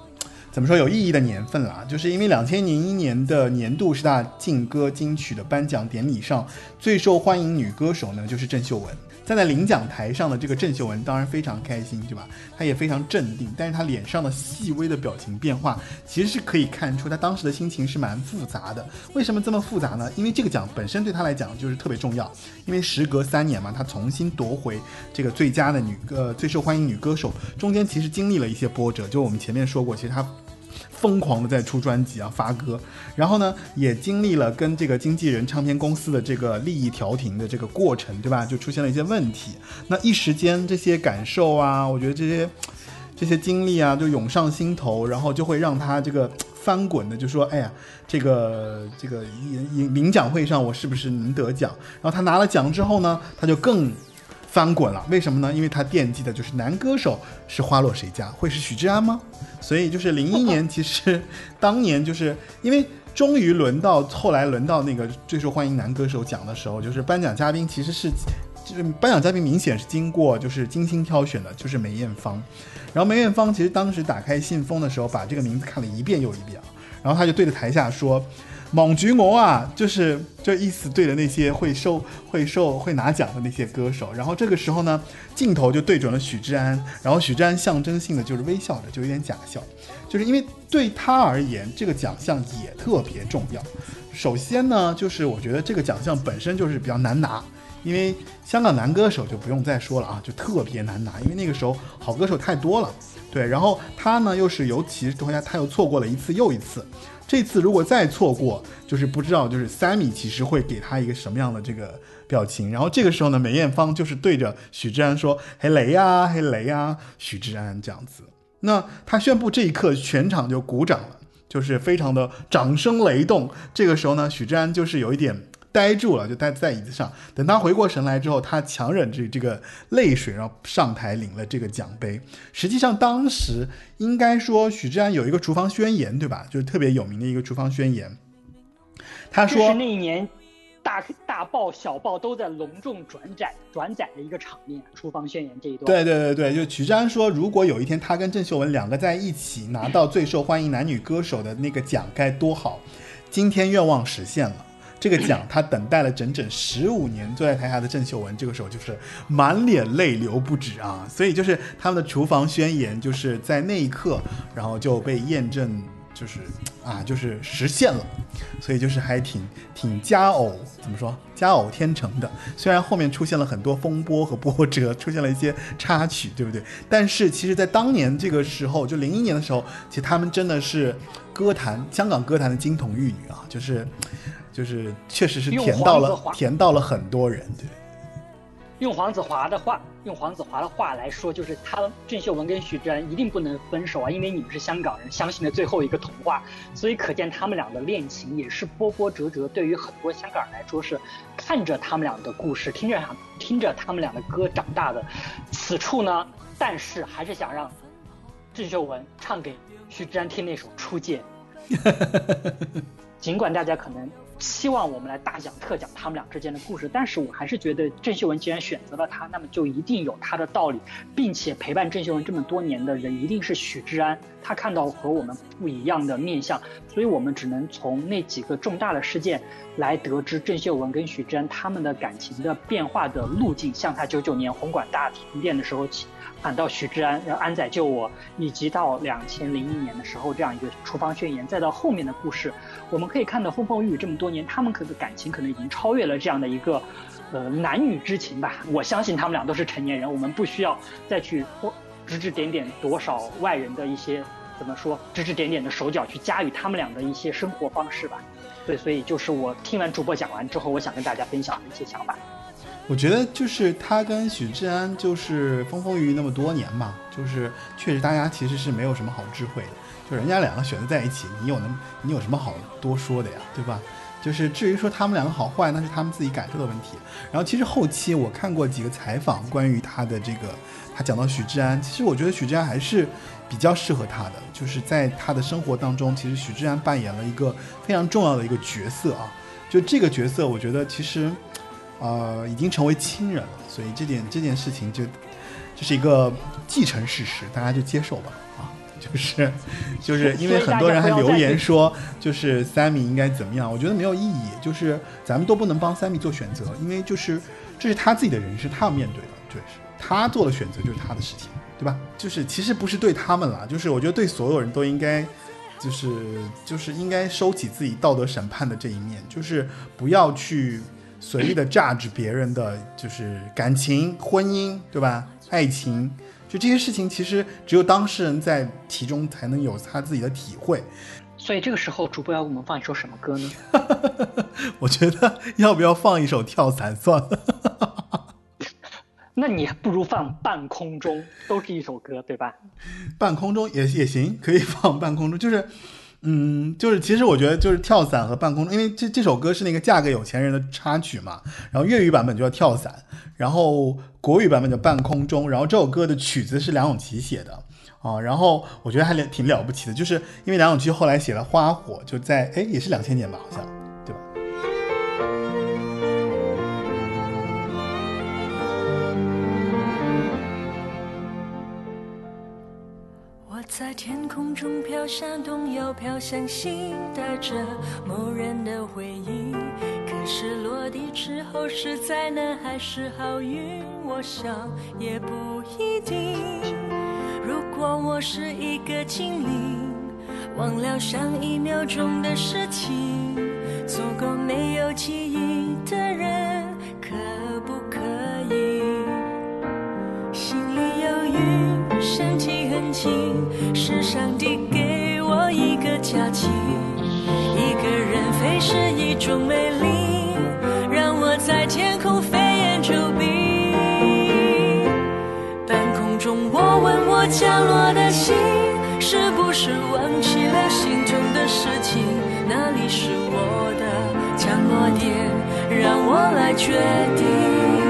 怎么说有意义的年份啦，就是因为两千零一年的年度十大劲歌金曲的颁奖典礼上，最受欢迎女歌手呢就是郑秀文。站在领奖台上的这个郑秀文当然非常开心，对吧？她也非常镇定，但是她脸上的细微的表情变化，其实是可以看出她当时的心情是蛮复杂的。为什么这么复杂呢？因为这个奖本身对她来讲就是特别重要，因为时隔三年嘛，她重新夺回这个最佳的女歌、最受欢迎女歌手，中间其实经历了一些波折。就我们前面说过，其实她。疯狂的在出专辑啊，发歌，然后呢，也经历了跟这个经纪人、唱片公司的这个利益调停的这个过程，对吧？就出现了一些问题。那一时间这些感受啊，我觉得这些 这些经历啊，就涌上心头，然后就会让他这个翻滚的，就说：“哎呀，这个这个领领奖会上我是不是能得奖？”然后他拿了奖之后呢，他就更。翻滚了，为什么呢？因为他惦记的就是男歌手是花落谁家，会是许志安吗？所以就是零一年，其实当年就是因为终于轮到后来轮到那个最受欢迎男歌手奖的时候，就是颁奖嘉宾其实是就是颁奖嘉宾明显是经过就是精心挑选的，就是梅艳芳。然后梅艳芳其实当时打开信封的时候，把这个名字看了一遍又一遍啊，然后他就对着台下说。莽菊魔啊，就是就意思对着那些会受会受会拿奖的那些歌手，然后这个时候呢，镜头就对准了许志安，然后许志安象征性的就是微笑着，就有点假笑，就是因为对他而言，这个奖项也特别重要。首先呢，就是我觉得这个奖项本身就是比较难拿，因为香港男歌手就不用再说了啊，就特别难拿，因为那个时候好歌手太多了，对，然后他呢又是尤其是他他又错过了一次又一次。这次如果再错过，就是不知道，就是 Sammy 其实会给他一个什么样的这个表情。然后这个时候呢，梅艳芳就是对着许志安说：“嘿雷呀，嘿雷呀，许志安这样子。”那他宣布这一刻，全场就鼓掌了，就是非常的掌声雷动。这个时候呢，许志安就是有一点。呆住了，就呆在椅子上。等他回过神来之后，他强忍着这个泪水，然后上台领了这个奖杯。实际上，当时应该说许志安有一个厨房宣言，对吧？就是特别有名的一个厨房宣言。他说：“是那一年大大报小报都在隆重转载转载的一个场面。”厨房宣言这一段。对对对对，就许志安说，如果有一天他跟郑秀文两个在一起拿到最受欢迎男女歌手的那个奖，该多好！今天愿望实现了。这个奖，他等待了整整十五年。坐在台下的郑秀文，这个时候就是满脸泪流不止啊！所以就是他们的厨房宣言，就是在那一刻，然后就被验证，就是啊，就是实现了。所以就是还挺挺佳偶，怎么说佳偶天成的？虽然后面出现了很多风波和波折，出现了一些插曲，对不对？但是其实，在当年这个时候，就零一年的时候，其实他们真的是歌坛香港歌坛的金童玉女啊，就是。就是确实是甜到了，甜到了很多人。对，用黄子华的话，用黄子华的话来说，就是他郑秀文跟许志安一定不能分手啊，因为你们是香港人，相信的最后一个童话。所以可见他们俩的恋情也是波波折折。对于很多香港人来说，是看着他们俩的故事，听着听着他们俩的歌长大的。此处呢，但是还是想让郑秀文唱给许志安听那首《初见》，尽管大家可能。希望我们来大讲特讲他们俩之间的故事，但是我还是觉得郑秀文既然选择了他，那么就一定有他的道理，并且陪伴郑秀文这么多年的人一定是许志安，他看到和我们不一样的面相，所以我们只能从那几个重大的事件来得知郑秀文跟许志安他们的感情的变化的路径，像他九九年红馆大停电的时候起。喊到许志安，让安仔救我，以及到两千零一年的时候这样一个厨房宣言，再到后面的故事，我们可以看到风风雨雨这么多年，他们可能感情可能已经超越了这样的一个呃男女之情吧。我相信他们俩都是成年人，我们不需要再去指指点点多少外人的一些怎么说指指点点的手脚去加于他们俩的一些生活方式吧。对，所以就是我听完主播讲完之后，我想跟大家分享的一些想法。我觉得就是他跟许志安就是风风雨雨那么多年嘛，就是确实大家其实是没有什么好智慧的，就人家两个选择在一起，你有能你有什么好多说的呀，对吧？就是至于说他们两个好坏，那是他们自己感受的问题。然后其实后期我看过几个采访，关于他的这个，他讲到许志安，其实我觉得许志安还是比较适合他的，就是在他的生活当中，其实许志安扮演了一个非常重要的一个角色啊。就这个角色，我觉得其实，呃，已经成为亲人了，所以这点这件事情就这是一个既成事实，大家就接受吧。啊就是，就是因为很多人还留言说，就是 Sammy 应该怎么样？我觉得没有意义。就是咱们都不能帮 Sammy 做选择，因为就是这是他自己的人生，他要面对的，就是他做的选择就是他的事情，对吧？就是其实不是对他们啦，就是我觉得对所有人都应该，就是就是应该收起自己道德审判的这一面，就是不要去随意的榨取别人的就是感情、婚姻，对吧？爱情。就这些事情，其实只有当事人在其中才能有他自己的体会。所以这个时候，主播要给我们放一首什么歌呢？我觉得要不要放一首《跳伞》算了。那你不如放《半空中》，都是一首歌，对吧？半空中也也行，可以放《半空中》，就是。嗯，就是其实我觉得就是跳伞和半空中，因为这这首歌是那个嫁给有钱人的插曲嘛，然后粤语版本就叫跳伞，然后国语版本叫半空中，然后这首歌的曲子是梁咏琪写的啊，然后我觉得还挺了不起的，就是因为梁咏琪后来写了花火，就在哎也是两千年吧，好像。在天空中飘向东，又飘向西，带着某人的回忆。可是落地之后是灾难还是好运，我想也不一定。如果我是一个精灵，忘了上一秒钟的事情，做个没有记忆的人，可不可以？心里有雨，身体很轻。是上帝给我一个假期，一个人飞是一种美丽，让我在天空飞檐走壁。半空中，我问我降落的心，是不是忘记了心中的事情？哪里是我的降落点？让我来决定。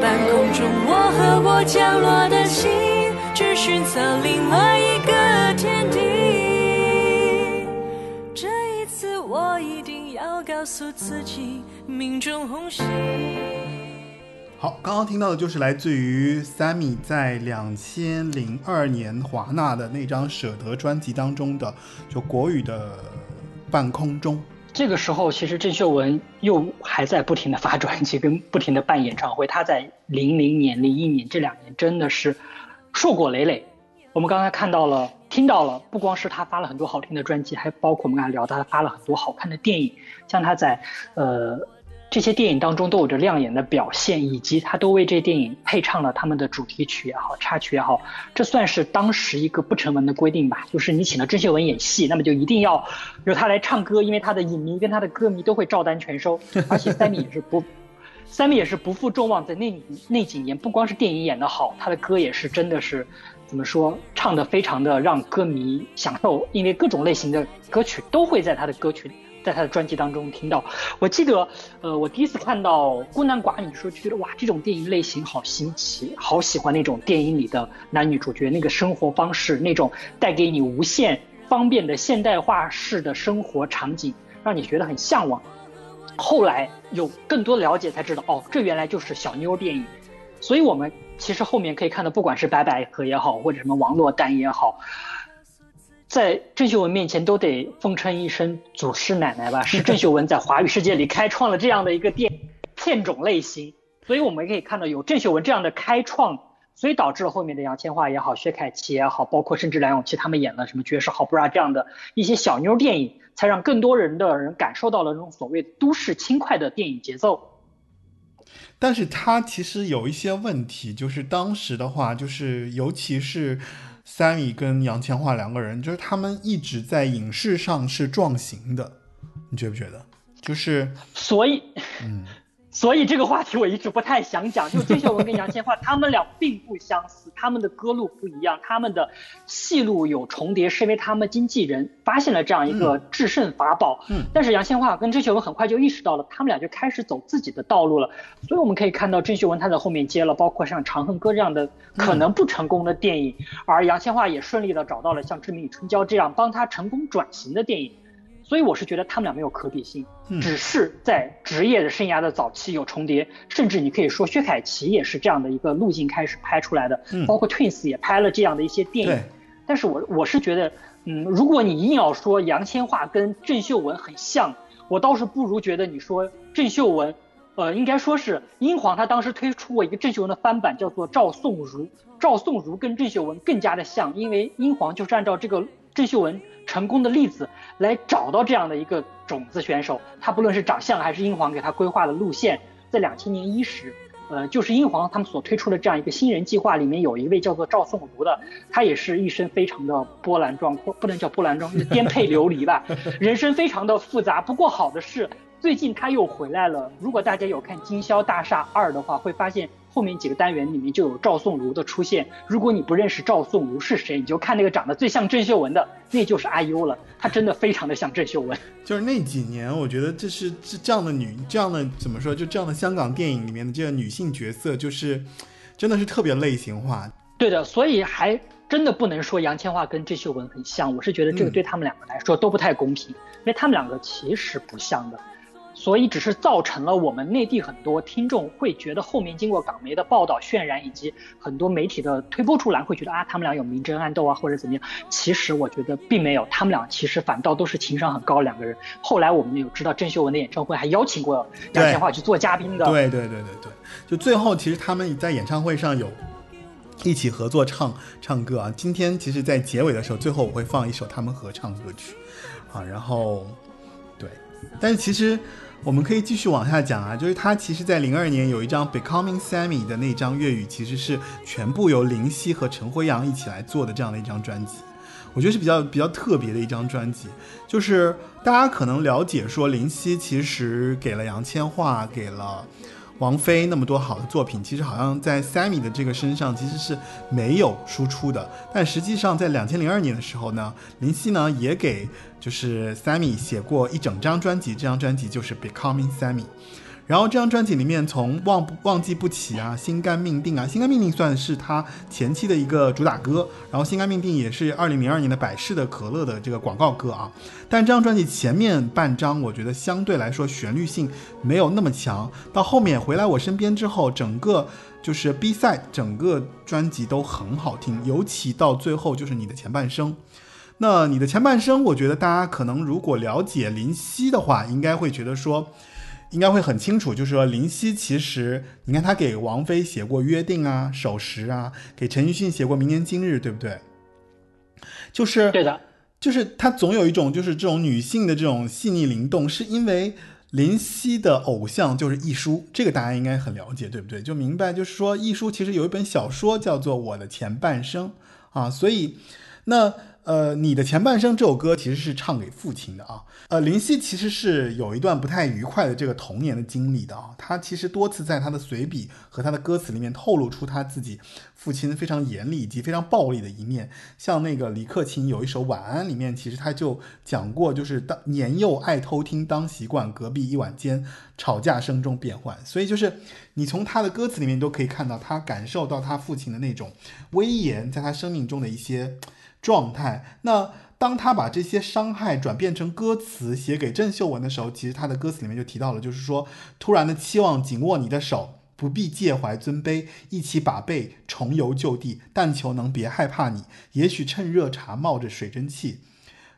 半空中，我和我降落的心。去寻找另外一个天地。这一次，我一定要告诉自己，命中红心。好，刚刚听到的就是来自于 Sammy 在两千零二年华纳的那张《舍得》专辑当中的，就国语的《半空中》。这个时候，其实郑秀文又还在不停的发专辑，跟不停的办演唱会。她在零零年、零一年这两年，真的是。硕果累累，我们刚才看到了、听到了，不光是他发了很多好听的专辑，还包括我们刚才聊到他发了很多好看的电影，像他在呃这些电影当中都有着亮眼的表现，以及他都为这电影配唱了他们的主题曲也好、插曲也好，这算是当时一个不成文的规定吧，就是你请了郑秀文演戏，那么就一定要由他来唱歌，因为他的影迷跟他的歌迷都会照单全收，而且三米也是不。三米也是不负众望，在那那几年，不光是电影演得好，他的歌也是真的是，怎么说，唱的非常的让歌迷享受，因为各种类型的歌曲都会在他的歌曲里，在他的专辑当中听到。我记得，呃，我第一次看到《孤男寡女》的时候，就觉得哇，这种电影类型好新奇，好喜欢那种电影里的男女主角那个生活方式，那种带给你无限方便的现代化式的生活场景，让你觉得很向往。后来有更多了解，才知道哦，这原来就是小妞电影。所以，我们其实后面可以看到，不管是白百合也好，或者什么王珞丹也好，在郑秀文面前都得奉称一声祖师奶奶吧。是 郑秀文在华语世界里开创了这样的一个电片种类型。所以我们可以看到，有郑秀文这样的开创，所以导致了后面的杨千嬅也好，薛凯琪也好，包括甚至梁咏琪他们演了什么《绝世好 bra》这样的一些小妞电影。才让更多人的人感受到了那种所谓都市轻快的电影节奏。但是他其实有一些问题，就是当时的话，就是尤其是 Sammy 跟杨千嬅两个人，就是他们一直在影视上是撞型的，你觉不觉得？就是，所以，嗯，所以这个话题我一直不太想讲。就郑秀文跟杨千嬅，他们俩并不相似，他们的歌路不一样，他们的戏路有重叠，是因为他们经纪人发现了这样一个制胜法宝。嗯但是杨千嬅跟郑秀文很快就意识到了，他们俩就开始走自己的道路了。所以我们可以看到，郑秀文她在后面接了包括像《长恨歌》这样的可能不成功的电影，而杨千嬅也顺利的找到了像《志明与春娇》这样帮她成功转型的电影。所以我是觉得他们俩没有可比性，嗯只是在职业的生涯的早期有重叠，甚至你可以说薛凯琪也是这样的一个路径开始拍出来的，嗯包括 Twins 也拍了这样的一些电影。但是我我是觉得，嗯，如果你硬要说杨千嬅跟郑秀文很像，我倒是不如觉得你说郑秀文，呃，应该说是英皇他当时推出过一个郑秀文的翻版，叫做赵颂如。赵颂如跟郑秀文更加的像，因为英皇就是按照这个郑秀文成功的例子来找到这样的一个种子选手。他不论是长相还是英皇给他规划的路线，在两千年伊始，呃，就是英皇他们所推出的这样一个新人计划里面有一位叫做赵颂如的，他也是一生非常的波澜壮阔，不能叫波澜壮阔，颠沛流离吧，人生非常的复杂。不过好的是，最近他又回来了。如果大家有看《经销大厦二》的话，会发现后面几个单元里面就有赵颂如的出现。如果你不认识赵颂如是谁，你就看那个长得最像郑秀文的，那就是阿优了。她真的非常的像郑秀文。就是那几年，我觉得这是这这样的女，这样的怎么说，就这样的香港电影里面的这个女性角色，就是真的是特别类型化。对的，所以还真的不能说杨千嬅跟郑秀文很像，我是觉得这个嗯对他们两个来说都不太公平，因为他们两个其实不像的。所以只是造成了我们内地很多听众会觉得后面经过港媒的报道渲染，以及很多媒体的推波助澜，会觉得啊他们俩有明争暗斗啊或者怎么样。其实我觉得并没有，他们俩其实反倒都是情商很高的两个人。后来我们有知道郑秀文的演唱会还邀请过杨千嬅去做嘉宾的，对对对对对，就最后其实他们在演唱会上有一起合作唱唱歌啊。今天其实，在结尾的时候，最后我会放一首他们合唱歌曲啊。然后对，但是其实我们可以继续往下讲啊，就是他其实在零二年有一张《Becoming Sammy》的那张粤语，其实是全部由林夕和陈辉阳一起来做的这样的一张专辑。我觉得是比较比较特别的一张专辑，就是大家可能了解说林夕其实给了杨千嬅，给了王菲那么多好的作品，其实好像在 Sammy 的这个身上其实是没有输出的。但实际上在两千零二年的时候呢，林夕呢也给就是 Sammy 写过一整张专辑，这张专辑就是《Becoming Sammy》。然后这张专辑里面，从忘不忘记不起啊，心甘命定啊，心甘命定算是他前期的一个主打歌，然后心甘命定也是二零零二年的百事的可乐的这个广告歌啊。但这张专辑前面半张，我觉得相对来说旋律性没有那么强，到后面回来我身边之后，整个就是 B side 整个专辑都很好听，尤其到最后就是你的前半生。那你的前半生，我觉得大家可能如果了解林夕的话，应该会觉得说。应该会很清楚，就是说林夕其实，你看他给王菲写过《约定》啊、《守时》啊，给陈奕迅写过《明年今日》，对不对？就是对的，就是他总有一种就是这种女性的这种细腻灵动，是因为林夕的偶像就是亦舒，这个大家应该很了解，对不对？就明白，就是说亦舒其实有一本小说叫做《我的前半生》啊，所以那。呃，你的前半生这首歌其实是唱给父亲的啊。呃，林夕其实是有一段不太愉快的这个童年的经历的啊。他其实多次在他的随笔和他的歌词里面透露出他自己父亲非常严厉以及非常暴力的一面。像那个李克勤有一首《晚安》里面，其实他就讲过，就是当年幼爱偷听，当习惯隔壁一晚间吵架声中变换。所以就是你从他的歌词里面都可以看到，他感受到他父亲的那种威严，在他生命中的一些。状态。那当他把这些伤害转变成歌词写给郑秀文的时候，其实他的歌词里面就提到了，就是说突然的期望紧握你的手，不必介怀尊卑，一起把背重游旧地，但求能别害怕你。也许趁热茶冒着水蒸气，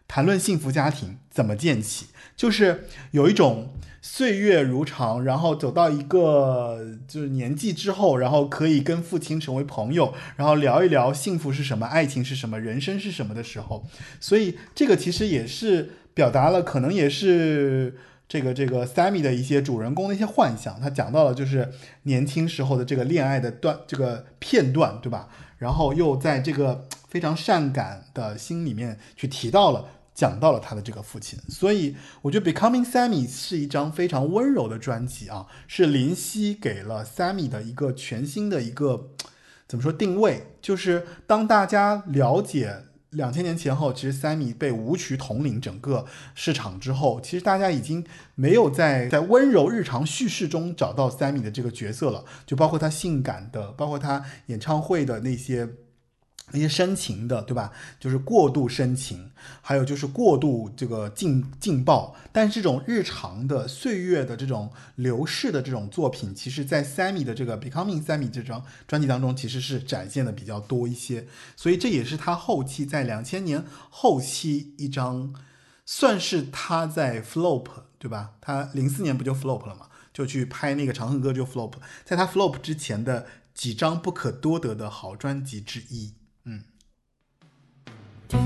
谈论幸福家庭怎么建起，就是有一种。岁月如常，然后走到一个就是年纪之后，然后可以跟父亲成为朋友，然后聊一聊幸福是什么，爱情是什么，人生是什么的时候，所以这个其实也是表达了，可能也是这个这个 Sammy 的一些主人公的一些幻想，他讲到了就是年轻时候的这个恋爱的段这个片段，对吧？然后又在这个非常善感的心里面去提到了。讲到了他的这个父亲，所以我觉得《Becoming Sammy》是一张非常温柔的专辑啊，是林夕给了 Sammy 的一个全新的一个怎么说定位，就是当大家了解两千年前后，其实 Sammy 被舞曲统领整个市场之后，其实大家已经没有在在温柔日常叙事中找到 Sammy 的这个角色了，就包括他性感的，包括他演唱会的那些。那些深情的，对吧？就是过度深情，还有就是过度这个劲劲爆。但是这种日常的岁月的这种流逝的这种作品，其实，在 Sammy 的这个 Becoming Sammy 这张专辑当中，其实是展现的比较多一些。所以这也是他后期在两千年后期一张，算是他在 Flop，对吧？他零四年不就 Flop 了嘛？就去拍那个长恨歌就 Flop，在他 Flop 之前的几张不可多得的好专辑之一。我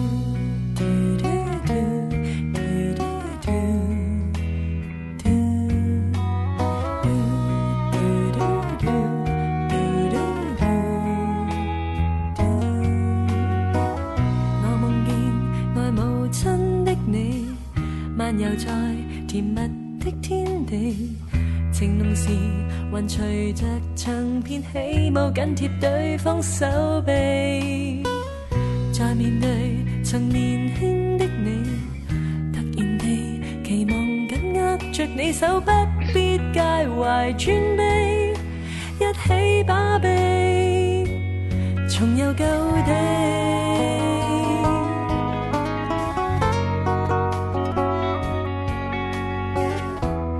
梦見愛母親的你，漫游在甜蜜的天地。情濃時，還隨着唱片起舞，緊貼對方手臂。在面对曾年輕的你，突然地期望緊握着你手，不必介懷尊卑，一起把臂重遊舊地。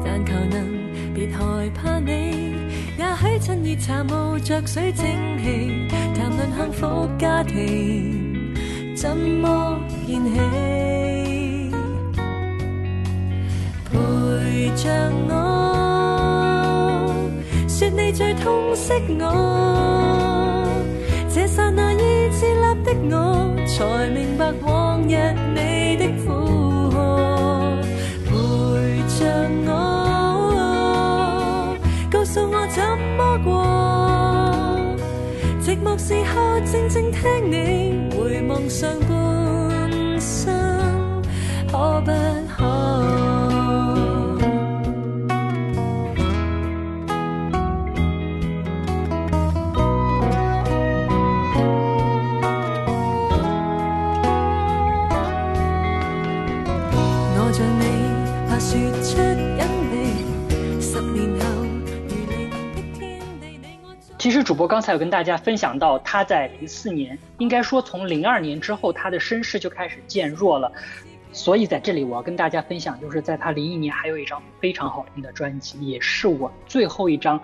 但求能別害怕你，也許趁熱茶冒着水蒸氣，談論幸福家庭怎么建起，陪着我，说你最痛惜我，这刹那已自立的我，才明白往日你的負荷。陪着我，告诉我怎么过。寂寞时候静静听望上播刚才有跟大家分享到，他在零四年，应该说从零二年之后，他的声势就开始渐弱了。所以在这里我要跟大家分享，就是在他零一年还有一张非常好听的专辑，也是我最后一张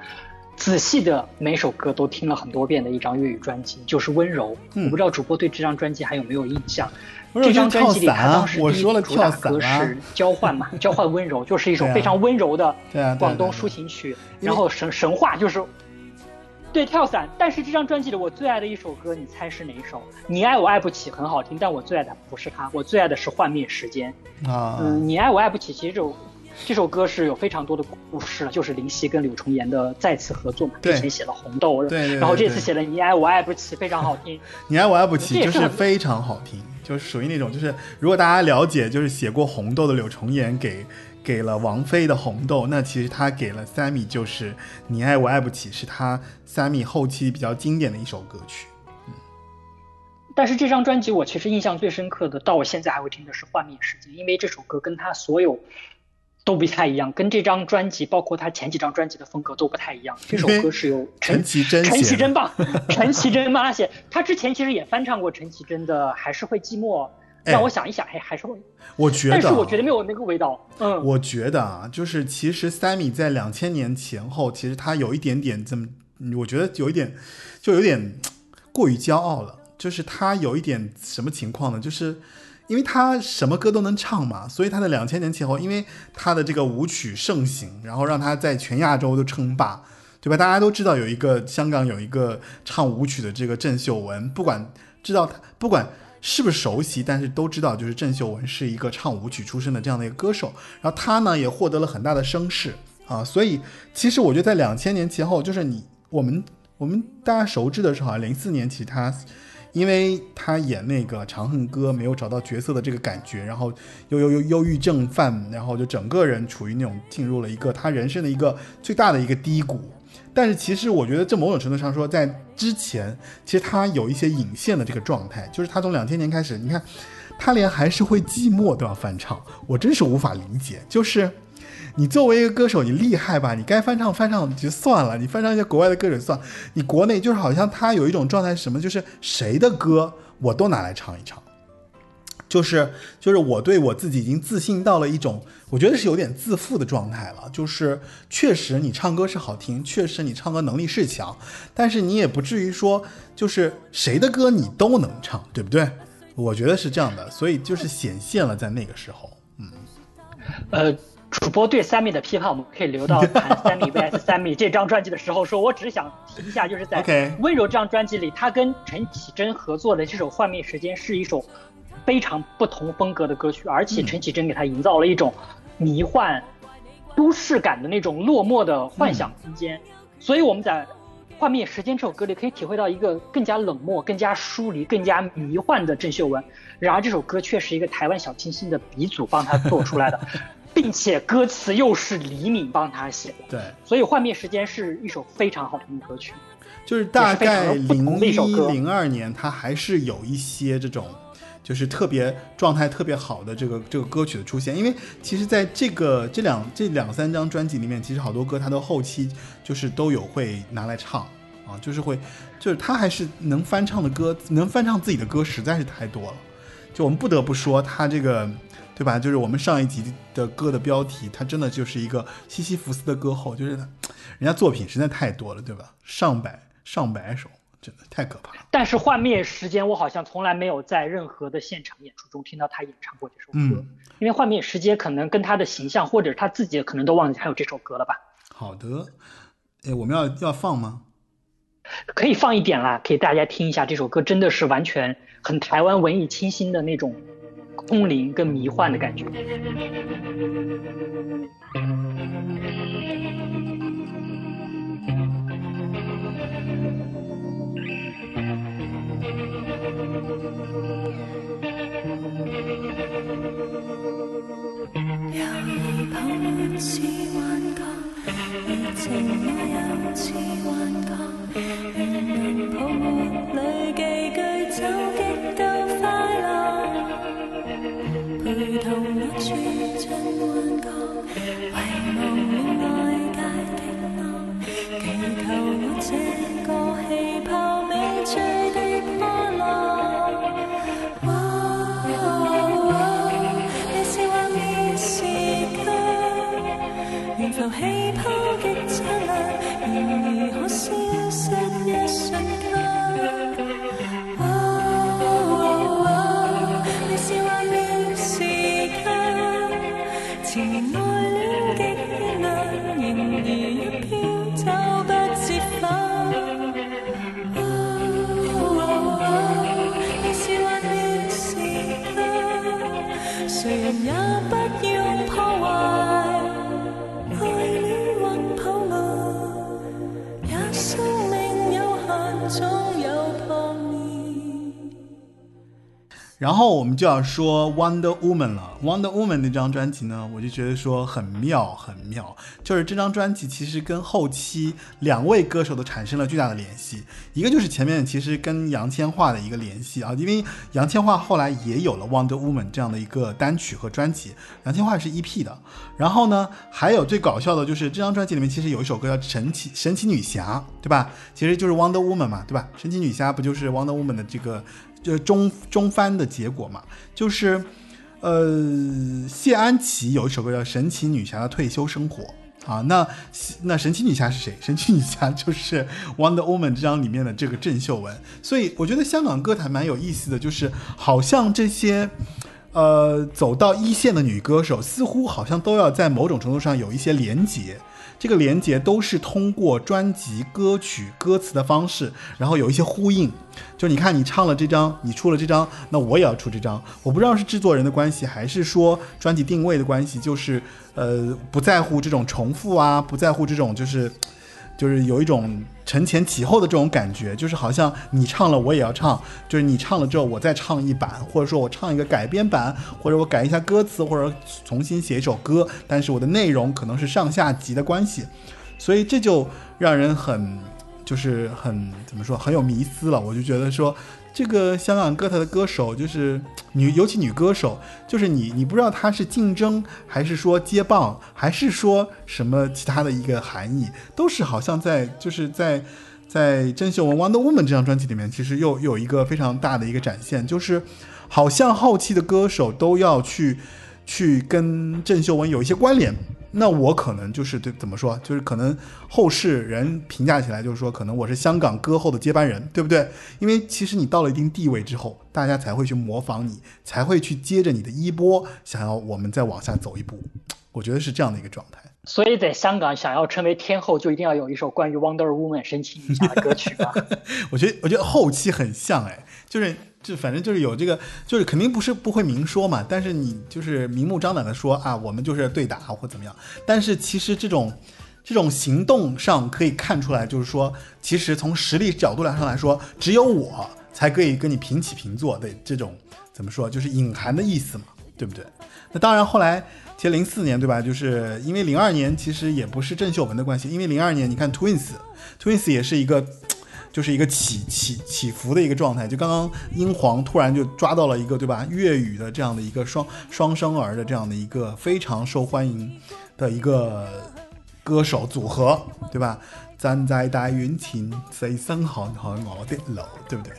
仔细的每首歌都听了很多遍的一张粤语专辑，就是《温柔》。嗯我不知道主播对这张专辑还有没有印象？这张专辑里，他当时第一主打歌啊是 交换嘛，交换温柔，就是一首非常温柔的广东抒情曲。然后神神话就是对跳伞，但是这张专辑里我最爱的一首歌，你猜是哪一首？你爱我爱不起很好听，但我最爱的不是它，我最爱的是幻灭时间。啊，嗯，你爱我爱不起，其实这首这首歌是有非常多的故事了，就是林夕跟柳重言的再次合作嘛，对之前写了红豆，对对对然后这次写了你爱我爱不起，非常好听。你爱我爱不起，就是非常好听，就是属于那种，就是如果大家了解，就是写过《红豆》的柳重言给给了王菲的《红豆》，那其实他给了 Sammy 就是《你爱我爱不起》，是他 Sammy 后期比较经典的一首歌曲。嗯但是这张专辑我其实印象最深刻的，到我现在还会听的是《幻灭时间》，因为这首歌跟他所有都不太一样，跟这张专辑包括他前几张专辑的风格都不太一样。这首歌是由陈绮贞陈绮贞吧，陈绮贞帮他写。他之前其实也翻唱过陈绮贞的《还是会寂寞》，哎让我想一想，哎，还是会，我觉得啊，但是我觉得没有那个味道。嗯，我觉得啊，就是其实 Sammy 在两千年前后，其实他有一点点这么，我觉得有一点，就有点过于骄傲了。就是他有一点什么情况呢？就是因为他什么歌都能唱嘛，所以他的两千年前后，因为他的这个舞曲盛行，然后让他在全亚洲都称霸，对吧？大家都知道有一个香港有一个唱舞曲的这个郑秀文，不管知道他不管是不是熟悉，但是都知道，就是郑秀文是一个唱舞曲出身的这样的一个歌手。然后她呢也获得了很大的声势啊，所以其实我觉得在两千年前后，就是你我们我们大家熟知的是好像零四年起她。因为他演那个《长恨歌》没有找到角色的这个感觉，然后又又又忧郁症犯，然后就整个人处于那种进入了一个他人生的一个最大的一个低谷。但是其实我觉得这某种程度上说，在之前其实他有一些隐现的这个状态，就是他从两千年开始，你看他连还是会寂寞都要翻唱，我真是无法理解，就是。你作为一个歌手，你厉害吧？你该翻唱翻唱就算了，你翻唱一些国外的歌手算。你国内就是好像他有一种状态是什么？就是谁的歌我都拿来唱一唱，就是就是我对我自己已经自信到了一种，我觉得是有点自负的状态了。就是确实你唱歌是好听，确实你唱歌能力是强，但是你也不至于说就是谁的歌你都能唱，对不对？我觉得是这样的，所以就是显现了在那个时候，嗯，呃。主播对 Sammy 的批判，我们可以留到谈 Sammy vs Sammy 这张专辑的时候说。我只是想提一下，就是在《温柔》这张专辑里，他跟陈绮贞合作的这首《幻灭时间》是一首非常不同风格的歌曲，而且陈绮贞给他营造了一种迷幻、都市感的那种落寞的幻想空间。所以我们在《幻灭时间》这首歌里可以体会到一个更加冷漠、更加疏离、更加迷幻的郑秀文。然而这首歌却是一个台湾小清新的鼻祖帮他做出来的。并且歌词又是李敏帮他写的，对，所以《幻灭时间》是一首非常好听的歌曲，就是大概零一零二年，他还是有一些这种，就是特别状态特别好的这个这个歌曲的出现。因为其实在这个这两这两三张专辑里面，其实好多歌他都后期就是都有会拿来唱啊，就是会就是他还是能翻唱的歌，能翻唱自己的歌实在是太多了。就我们不得不说他这个。对吧？就是我们上一集的歌的标题，它真的就是一个西西弗斯的歌后，就是，人家作品实在太多了，对吧？上百上百首，真的太可怕了。但是幻灭时间，我好像从来没有在任何的现场演出中听到他演唱过这首歌，因为幻灭时间可能跟他的形象，或者他自己可能都忘记还有这首歌了吧。好的，哎，我们要要放吗？可以放一点啦，给大家听一下这首歌，真的是完全很台湾文艺清新的那种。空灵跟迷幻的感觉。游离泡沫似幻觉热情也有似幻觉仍能泡沫里寄居走极度快乐陪同我说 so hey, po. 然后我们就要说 Wonder Woman 了。Wonder Woman 那张专辑呢，我就觉得说很妙，很妙。就是这张专辑其实跟后期两位歌手都产生了巨大的联系。一个就是前面其实跟杨千嬅的一个联系啊，因为杨千嬅后来也有了 Wonder Woman 这样的一个单曲和专辑。杨千嬅是 EP 的。然后呢，还有最搞笑的就是这张专辑里面其实有一首歌叫《神奇神奇女侠》，对吧？其实就是 Wonder Woman 嘛，对吧？神奇女侠不就是 Wonder Woman 的这个？就中中翻的结果嘛，就是，呃，谢安琪有一首歌叫《神奇女侠的退休生活》啊，那那神奇女侠是谁？神奇女侠就是《Wonder Woman》这张里面的这个郑秀文。所以我觉得香港歌坛蛮有意思的，就是好像这些，呃，走到一线的女歌手，似乎好像都要在某种程度上有一些连结。这个连接都是通过专辑歌曲歌词的方式，然后有一些呼应。就你看，你唱了这张，你出了这张，那我也要出这张。我不知道是制作人的关系，还是说专辑定位的关系，就是呃不在乎这种重复啊，不在乎这种就是。就是有一种承前启后的这种感觉，就是好像你唱了我也要唱，就是你唱了之后我再唱一版，或者说我唱一个改编版，或者我改一下歌词，或者重新写一首歌，但是我的内容可能是上下级的关系，所以这就让人很就是很怎么说很有迷思了。我就觉得说。这个香港歌坛的歌手，就是女，尤其女歌手，就是你，你不知道她是竞争，还是说接棒，还是说什么其他的一个含义，都是好像在，就是在，在郑秀文《Wonder Woman》这张专辑里面，其实又又有一个非常大的一个展现，就是好像后期的歌手都要去，去跟郑秀文有一些关联。那我可能就是对怎么说，就是可能后世人评价起来就是说，可能我是香港歌后的接班人，对不对？因为其实你到了一定地位之后，大家才会去模仿你，才会去接着你的衣钵，想要我们再往下走一步。我觉得是这样的一个状态。所以在香港，想要成为天后，就一定要有一首关于 Wonder Woman 深情一下的歌曲吧？我觉得，我觉得后期很像，哎，就是。就反正就是有这个，就是肯定不是不会明说嘛，但是你就是明目张胆的说啊，我们就是对打或怎么样。但是其实这种这种行动上可以看出来，就是说，其实从实力角度来上来说，只有我才可以跟你平起平坐的这种怎么说，就是隐含的意思嘛，对不对？那当然后来其实零四年对吧？就是因为零二年其实也不是郑秀文的关系，因为零二年你看 Twins，Twins 也是一个。就是一个起起起伏的一个状态，就刚刚英皇突然就抓到了一个对吧？粤语的这样的一个双双生儿的这样的一个非常受欢迎的一个歌手组合，对吧？站在大云前，谁生好好我的楼，对不对？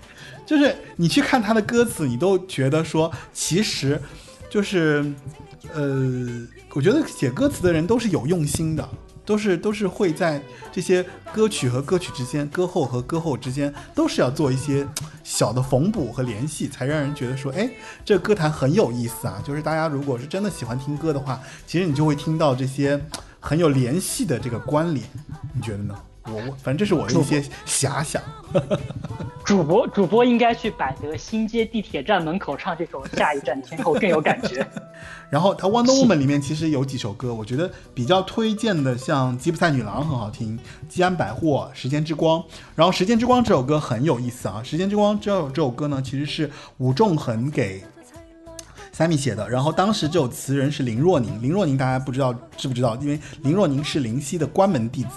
就是你去看他的歌词，你都觉得说，其实就是，呃，我觉得写歌词的人都是有用心的。都是都是会在这些歌曲和歌曲之间，歌后和歌后之间，都是要做一些 小的缝补和联系，才让人觉得说，哎，这歌坛很有意思啊。就是大家如果是真的喜欢听歌的话，其实你就会听到这些很有联系的这个关联，你觉得呢？我我反正这是我的一些遐想。主播主播应该去百德新街地铁站门口唱这首《下一站天后》更有感觉。然后他《Wonder Woman》里面其实有几首歌，我觉得比较推荐的，像《吉普赛女郎》很好听，《吉安百货》《时间之光》。然后《时间之光》这首歌很有意思啊，《时间之光》这首这首歌呢，其实是伍仲衡给。Sammy 写的，然后当时这首词人是林若宁，林若宁大家不知道知不知道？因为林若宁是林夕的关门弟子，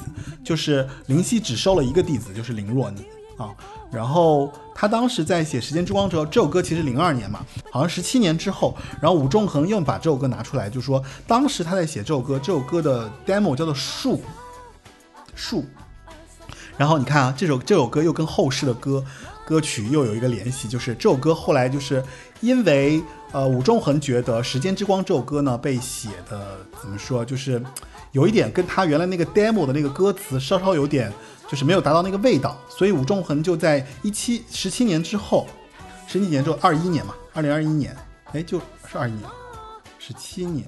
就是林夕只收了一个弟子，就是林若宁啊。然后他当时在写《时间之光》之后，这首歌其实零二年嘛，好像十七年之后，然后武仲恒又把这首歌拿出来，就说当时他在写这首歌，这首歌的 demo 叫做树树。然后你看啊，这首这首歌又跟后世的歌歌曲又有一个联系，就是这首歌后来就是因为。呃，武仲衡觉得《时间之光》这首歌呢，被写的怎么说，就是有一点跟他原来那个 demo 的那个歌词稍稍有点，就是没有达到那个味道，所以武仲衡就在一七十七年之后，十几年之后，二一年嘛，二零二一年，哎，就是二一年，十七年，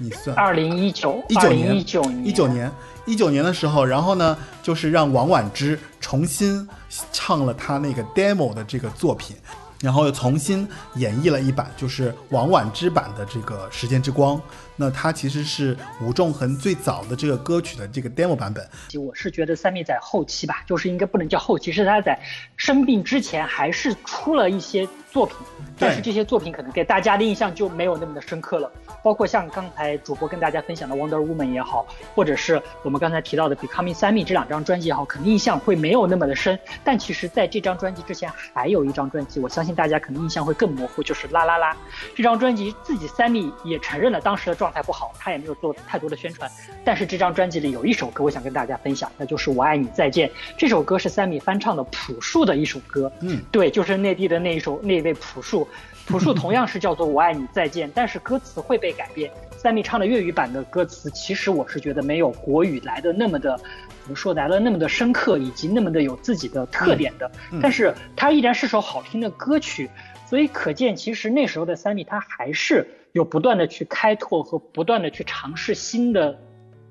你算二零一九一九年一九年一九年一九年的时候，然后呢，就是让王婉之重新唱了他那个 demo 的这个作品。然后又重新演绎了一版，就是王菀之版的这个《时间之光》。那它其实是吴仲恒最早的这个歌曲的这个 demo 版本。我是觉得三妹在后期吧，就是应该不能叫后期，是他在生病之前还是出了一些作品，但是这些作品可能给大家的印象就没有那么的深刻了。包括像刚才主播跟大家分享的《Wonder Woman》也好，或者是我们刚才提到的《Becoming Sammy》这两张专辑也好，可能印象会没有那么的深。但其实，在这张专辑之前还有一张专辑，我相信大家可能印象会更模糊，就是《啦啦啦》这张专辑。自己 Sammy 也承认了当时的状态不好，他也没有做太多的宣传。但是这张专辑里有一首歌，我想跟大家分享，那就是《我爱你再见》。这首歌是 Sammy 翻唱的朴树的一首歌。嗯，对，就是内地的那一首那位朴树。朴树同样是叫做《我爱你再见》，但是歌词会被改变。三米唱的粤语版的歌词，其实我是觉得没有国语来的那么的，怎么说来的那么的深刻，以及那么的有自己的特点的。但是它依然是首好听的歌曲，所以可见其实那时候的三米他还是有不断的去开拓和不断的去尝试新的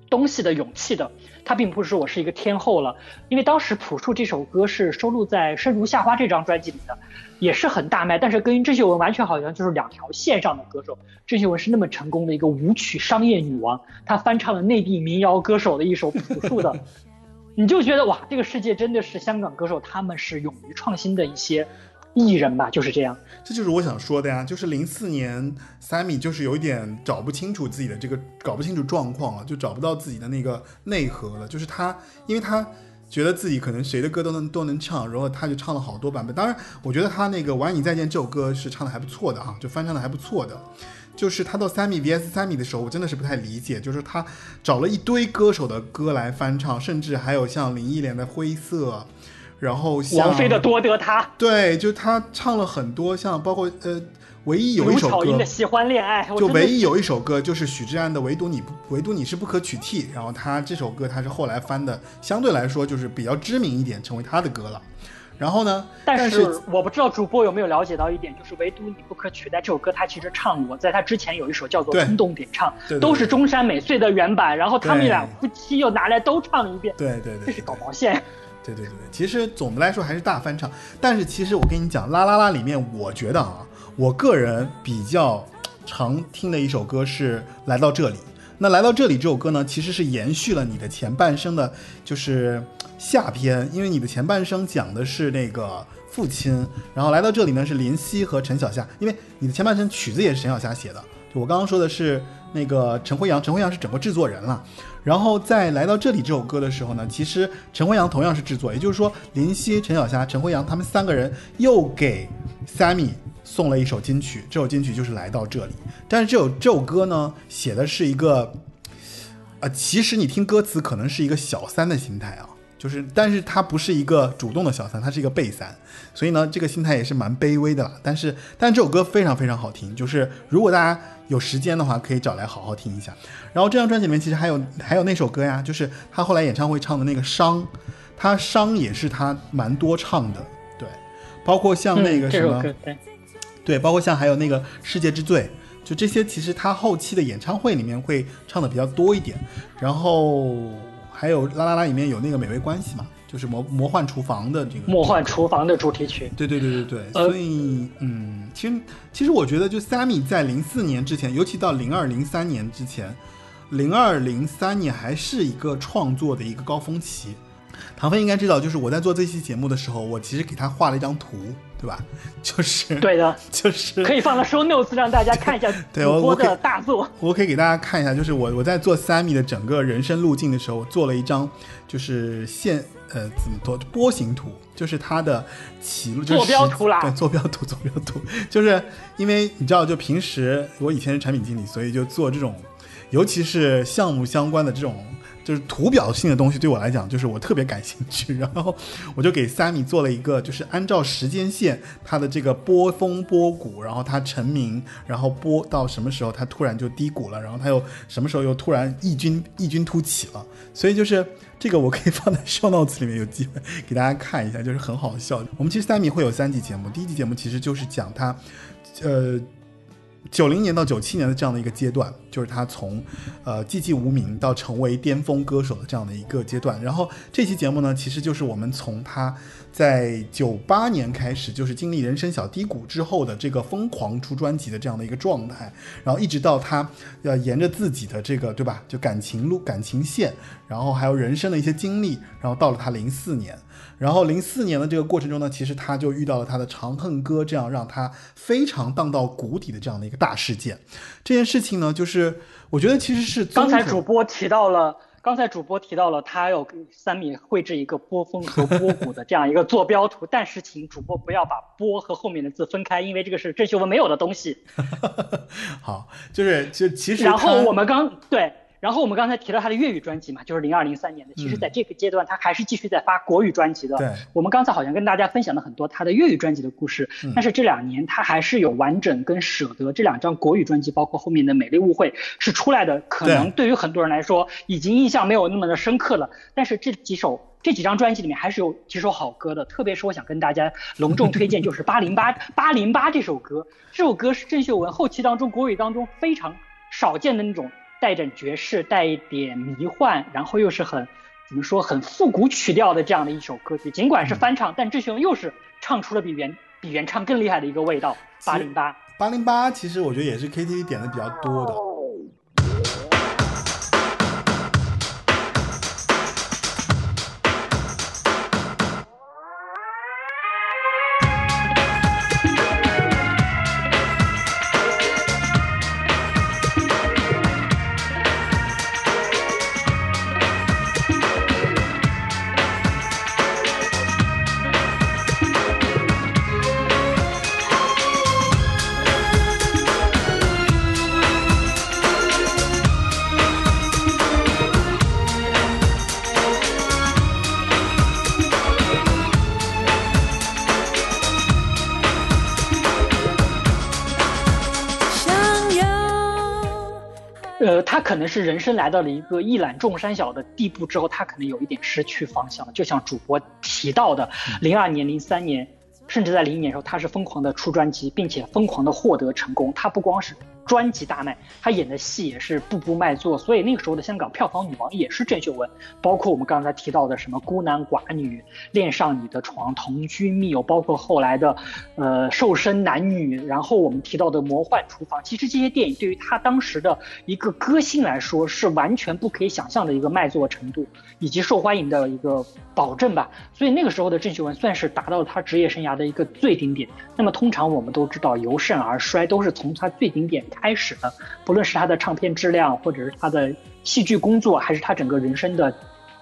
东西的勇气的。他并不是说我是一个天后了，因为当时《朴树》这首歌是收录在《生如夏花》这张专辑里的，也是很大卖，但是跟郑秀文完全好像就是两条线上的歌手。郑秀文是那么成功的一个舞曲商业女王，她翻唱了内地民谣歌手的一首朴树的，你就觉得哇，这个世界真的是香港歌手，他们是勇于创新的一些。艺人吧，就是这样。这就是我想说的呀，就是零四年，Sammy 就是有一点找不清楚自己的这个，搞不清楚状况了，就找不到自己的那个内核了。就是他，因为他觉得自己可能谁的歌都能都能唱，然后他就唱了好多版本。当然，我觉得他那个《晚你再见》这首歌是唱的还不错的哈，就翻唱的还不错的。就是他到 Sammy vs Sammy 的时候，我真的是不太理解，就是他找了一堆歌手的歌来翻唱，甚至还有像林忆莲的《灰色》。然后王菲的多得他，对，就他唱了很多，像包括呃，唯一有一首歌，喜欢恋爱，就唯一有一首歌就是许志安的，唯独你不，唯独你是不可取替。然后他这首歌他是后来翻的，相对来说就是比较知名一点，成为他的歌了。然后呢，但是我不知道主播有没有了解到一点，就是唯独你不可取代这首歌，他其实唱过，在他之前有一首叫做《冲动点唱》，都是中山美穗的原版，然后他们俩夫妻又拿来都唱了一遍，对对对，这是搞毛线。对对对，其实总的来说还是大翻唱，但是其实我跟你讲，啦啦啦里面，我觉得啊，我个人比较常听的一首歌是《来到这里》。那《来到这里》这首歌呢，其实是延续了你的前半生的，就是下篇，因为你的前半生讲的是那个父亲，然后来到这里呢是林夕和陈小夏，因为你的前半生曲子也是陈小夏写的，就我刚刚说的是那个陈辉阳，陈辉阳是整个制作人了。然后在来到这里这首歌的时候呢，其实陈辉阳同样是制作，也就是说林夕、陈小霞、陈辉阳他们三个人又给 Sammy 送了一首金曲，这首金曲就是来到这里。但是这首这首歌呢，写的是一个，呃，其实你听歌词可能是一个小三的心态啊。就是，但是他不是一个主动的小三，他是一个被三，所以呢，这个心态也是蛮卑微的啦。但是，但这首歌非常非常好听，就是如果大家有时间的话，可以找来好好听一下。然后这张专辑里面其实还有还有那首歌呀，就是他后来演唱会唱的那个《伤》，他《伤》也是他蛮多唱的，对，包括像那个什么，对，包括像还有那个《世界之最》，就这些其实他后期的演唱会里面会唱的比较多一点，然后。还有啦啦啦里面有那个美味关系嘛，就是魔魔幻厨房的这个魔幻厨房的主题曲。对对对对对，所以嗯，其实其实我觉得就 Sammy 在零四年之前，尤其到零二零三年之前，零二零三年还是一个创作的一个高峰期。唐飞应该知道，就是我在做这期节目的时候，我其实给他画了一张图。对吧？就是对的，就是可以放到 show notes 让大家看一下 对我的大作。我可以给大家看一下，就是我我在做 Sammy 的整个人生路径的时候，我做了一张就是线呃怎么多波形图，就是它的起路坐标图啦。对，坐标图，坐标图，就是因为你知道，就平时我以前是产品经理，所以就做这种，尤其是项目相关的这种。就是图表性的东西对我来讲，就是我特别感兴趣。然后我就给 Sammy 做了一个，就是按照时间线，他的这个波峰波谷，然后他成名，然后波到什么时候他突然就低谷了，然后他又什么时候又突然异军异军突起了。所以就是这个我可以放在 show notes 里面，有机会给大家看一下，就是很好笑。我们其实 Sammy 会有三集节目，第一集节目其实就是讲他，呃。九零年到九七年的这样的一个阶段，就是他从，呃寂寂无名到成为巅峰歌手的这样的一个阶段。然后这期节目呢，其实就是我们从他在九八年开始，就是经历人生小低谷之后的这个疯狂出专辑的这样的一个状态，然后一直到他要沿着自己的这个对吧，就感情路、感情线，然后还有人生的一些经历，然后到了他零四年。然后零四年的这个过程中呢，其实他就遇到了他的《长恨歌》这样让他非常荡到谷底的这样的一个大事件。这件事情呢，就是我觉得其实是刚才主播提到了，刚才主播提到了他要给三米绘制一个波峰和波谷的这样一个坐标图，但是请主播不要把波和后面的字分开，因为这个是郑秀文没有的东西。好，就是就其实然后我们刚对。然后我们刚才提到他的粤语专辑嘛，就是零二零三年的。其实，在这个阶段，他还是继续在发国语专辑的。对。我们刚才好像跟大家分享了很多他的粤语专辑的故事，但是这两年他还是有完整跟舍得这两张国语专辑，包括后面的《美丽误会》是出来的。可能对于很多人来说，已经印象没有那么的深刻了。但是这几首、这几张专辑里面还是有几首好歌的。特别是我想跟大家隆重推荐，就是《八零八 八零八》这首歌。这首歌是郑秀文后期当中国语当中非常少见的那种。带着爵士，带一点迷幻，然后又是很怎么说很复古曲调的这样的一首歌曲。尽管是翻唱，但郑秀文又是唱出了比原比原唱更厉害的一个味道。八零八，八零八，其实我觉得也是 KTV 点的比较多的。能是人生来到了一个一览众山小的地步之后，他可能有一点失去方向了。就像主播提到的，零二年、零三年，甚至在零一年的时候，他是疯狂的出专辑，并且疯狂的获得成功。他不光是。专辑大卖，他演的戏也是步步卖座，所以那个时候的香港票房女王也是郑秀文。包括我们刚才提到的什么孤男寡女、恋上你的床、同居密友，包括后来的，呃，瘦身男女，然后我们提到的魔幻厨房，其实这些电影对于他当时的一个歌星来说是完全不可以想象的一个卖座程度以及受欢迎的一个保证吧。所以那个时候的郑秀文算是达到了他职业生涯的一个最顶点。那么通常我们都知道由盛而衰都是从他最顶点。开始的，不论是他的唱片质量，或者是他的戏剧工作，还是他整个人生的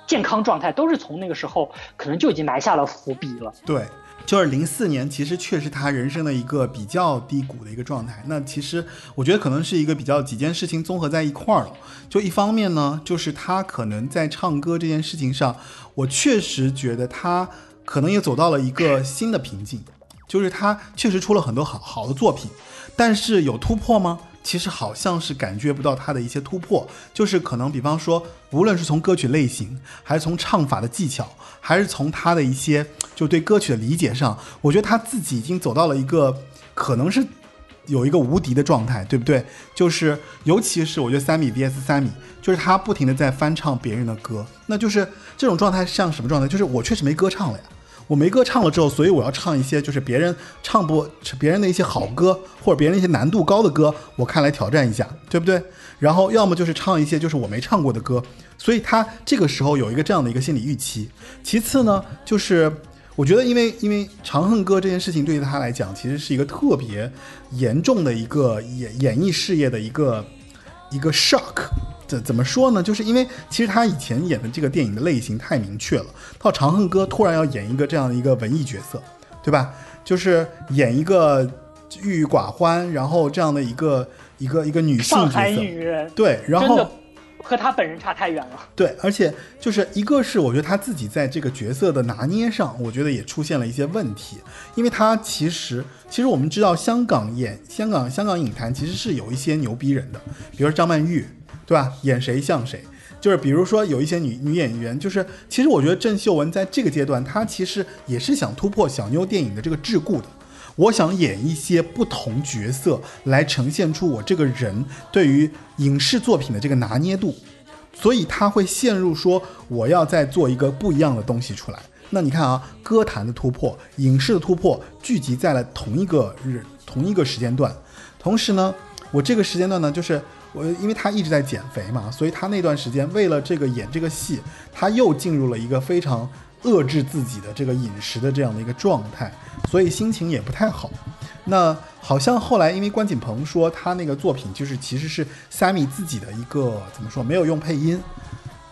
健康状态，都是从那个时候可能就已经埋下了伏笔了。对，就是零四年，其实确实他人生的一个比较低谷的一个状态。那其实我觉得可能是一个比较几件事情综合在一块儿了。就一方面呢，就是他可能在唱歌这件事情上，我确实觉得他可能也走到了一个新的瓶颈，就是他确实出了很多好好的作品。但是有突破吗？其实好像是感觉不到他的一些突破，就是可能比方说，无论是从歌曲类型，还是从唱法的技巧，还是从他的一些就对歌曲的理解上，我觉得他自己已经走到了一个可能是有一个无敌的状态，对不对？就是尤其是我觉得三米 VS 三米，就是他不停的在翻唱别人的歌，那就是这种状态像什么状态？就是我确实没歌唱了呀。我没歌唱了之后，所以我要唱一些就是别人唱不别人的一些好歌，或者别人一些难度高的歌，我看来挑战一下，对不对？然后要么就是唱一些就是我没唱过的歌，所以他这个时候有一个这样的一个心理预期。其次呢，就是我觉得因为因为《长恨歌》这件事情对于他来讲，其实是一个特别严重的一个演演艺事业的一个一个 shock。怎怎么说呢？就是因为其实他以前演的这个电影的类型太明确了，到《长恨歌》突然要演一个这样的一个文艺角色，对吧？就是演一个郁郁寡欢，然后这样的一个一个一个女性角色，女人，对，然后和他本人差太远了。对，而且就是一个是我觉得他自己在这个角色的拿捏上，我觉得也出现了一些问题，因为他其实其实我们知道香港演香港香港影坛其实是有一些牛逼人的，比如说张曼玉。对吧？演谁像谁，就是比如说有一些女女演员，就是其实我觉得郑秀文在这个阶段，她其实也是想突破小妞电影的这个桎梏的。我想演一些不同角色，来呈现出我这个人对于影视作品的这个拿捏度，所以她会陷入说我要再做一个不一样的东西出来。那你看啊，歌坛的突破，影视的突破，聚集在了同一个日同一个时间段，同时呢，我这个时间段呢，就是。我因为他一直在减肥嘛，所以他那段时间为了这个演这个戏，他又进入了一个非常遏制自己的这个饮食的这样的一个状态，所以心情也不太好。那好像后来因为关锦鹏说他那个作品就是其实是 Sammy 自己的一个怎么说没有用配音。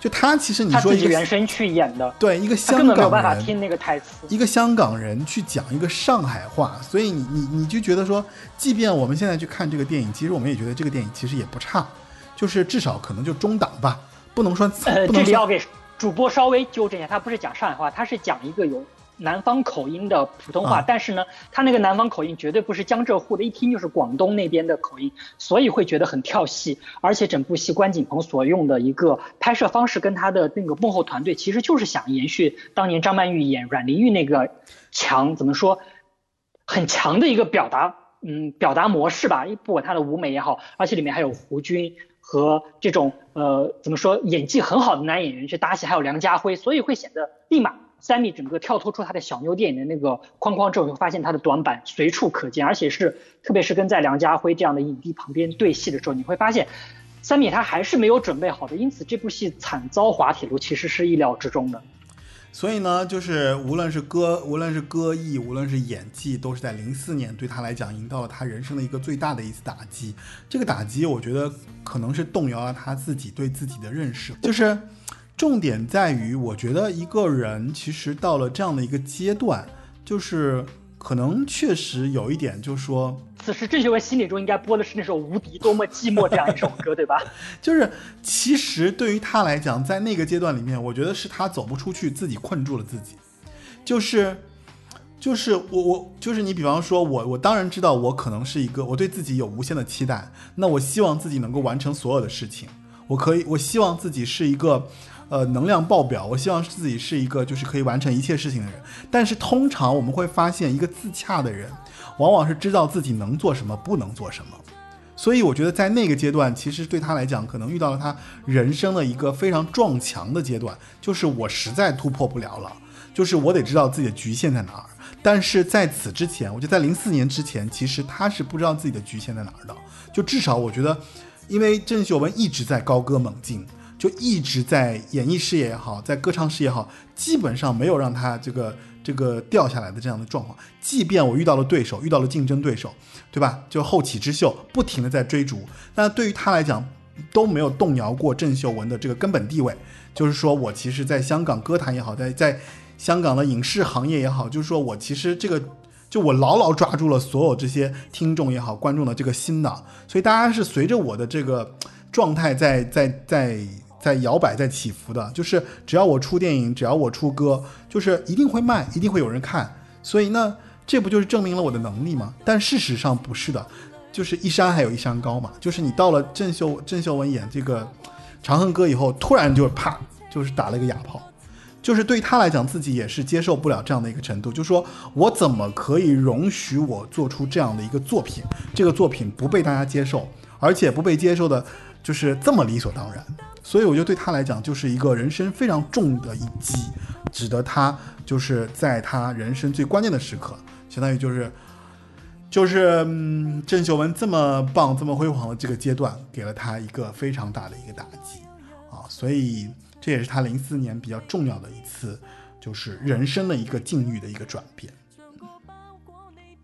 就他其实你说一个原声去演的，对一个香港人，根本没有办法听那个台词。一个香港人去讲一个上海话，所以你你你就觉得说，即便我们现在去看这个电影，其实我们也觉得这个电影其实也不差，就是至少可能就中档吧，不能说。呃，这里要给主播稍微纠正一下，他不是讲上海话，他是讲一个有。南方口音的普通话，但是呢，他那个南方口音绝对不是江浙沪的，一听就是广东那边的口音，所以会觉得很跳戏。而且整部戏关锦鹏所用的一个拍摄方式，跟他的那个幕后团队，其实就是想延续当年张曼玉演阮玲玉那个强，怎么说，很强的一个表达，嗯，表达模式吧。不管他的舞美也好，而且里面还有胡军。和这种呃怎么说演技很好的男演员去搭戏，还有梁家辉，所以会显得立马。三米整个跳脱出他的小妞电影的那个框框之后，你会发现他的短板随处可见，而且是特别是跟在梁家辉这样的影帝旁边对戏的时候，你会发现三米他还是没有准备好的，因此这部戏惨遭滑铁卢其实是意料之中的。所以呢，就是无论是歌，无论是歌艺，无论是演技，都是在零四年对他来讲迎到了他人生的一个最大的一次打击。这个打击，我觉得可能是动摇了他自己对自己的认识，就是。重点在于，我觉得一个人其实到了这样的一个阶段，就是可能确实有一点，就是说，此时郑秀文心里中应该播的是那首《无敌多么寂寞》这样一首歌，对吧？就是其实对于他来讲，在那个阶段里面，我觉得是他走不出去，自己困住了自己。就是，就是我我就是你，比方说我我当然知道，我可能是一个我对自己有无限的期待，那我希望自己能够完成所有的事情，我可以，我希望自己是一个。呃，能量爆表，我希望自己是一个就是可以完成一切事情的人。但是通常我们会发现，一个自洽的人，往往是知道自己能做什么，不能做什么。所以我觉得在那个阶段，其实对他来讲，可能遇到了他人生的一个非常撞墙的阶段，就是我实在突破不了了，就是我得知道自己的局限在哪儿。但是在此之前，我觉得在零四年之前，其实他是不知道自己的局限在哪儿的。就至少我觉得，因为郑秀文一直在高歌猛进。就一直在演艺事业也好，在歌唱事业也好，基本上没有让他这个这个掉下来的这样的状况。即便我遇到了对手，遇到了竞争对手，对吧？就后起之秀不停的在追逐，那对于他来讲都没有动摇过郑秀文的这个根本地位。就是说我其实在香港歌坛也好，在在香港的影视行业也好，就是说我其实这个就我牢牢抓住了所有这些听众也好，观众的这个心的。所以大家是随着我的这个状态在在在。在摇摆，在起伏的，就是只要我出电影，只要我出歌，就是一定会卖，一定会有人看。所以呢，这不就是证明了我的能力吗？但事实上不是的，就是一山还有一山高嘛。就是你到了郑秀郑秀文演这个《长恨歌》以后，突然就啪，就是打了一个哑炮。就是对他来讲，自己也是接受不了这样的一个程度。就说我怎么可以容许我做出这样的一个作品？这个作品不被大家接受，而且不被接受的，就是这么理所当然。所以我觉得对他来讲就是一个人生非常重的一击，指得他就是在他人生最关键的时刻，相当于就是就是嗯，郑秀文这么棒、这么辉煌的这个阶段，给了他一个非常大的一个打击啊！所以这也是他零四年比较重要的一次，就是人生的一个境遇的一个转变。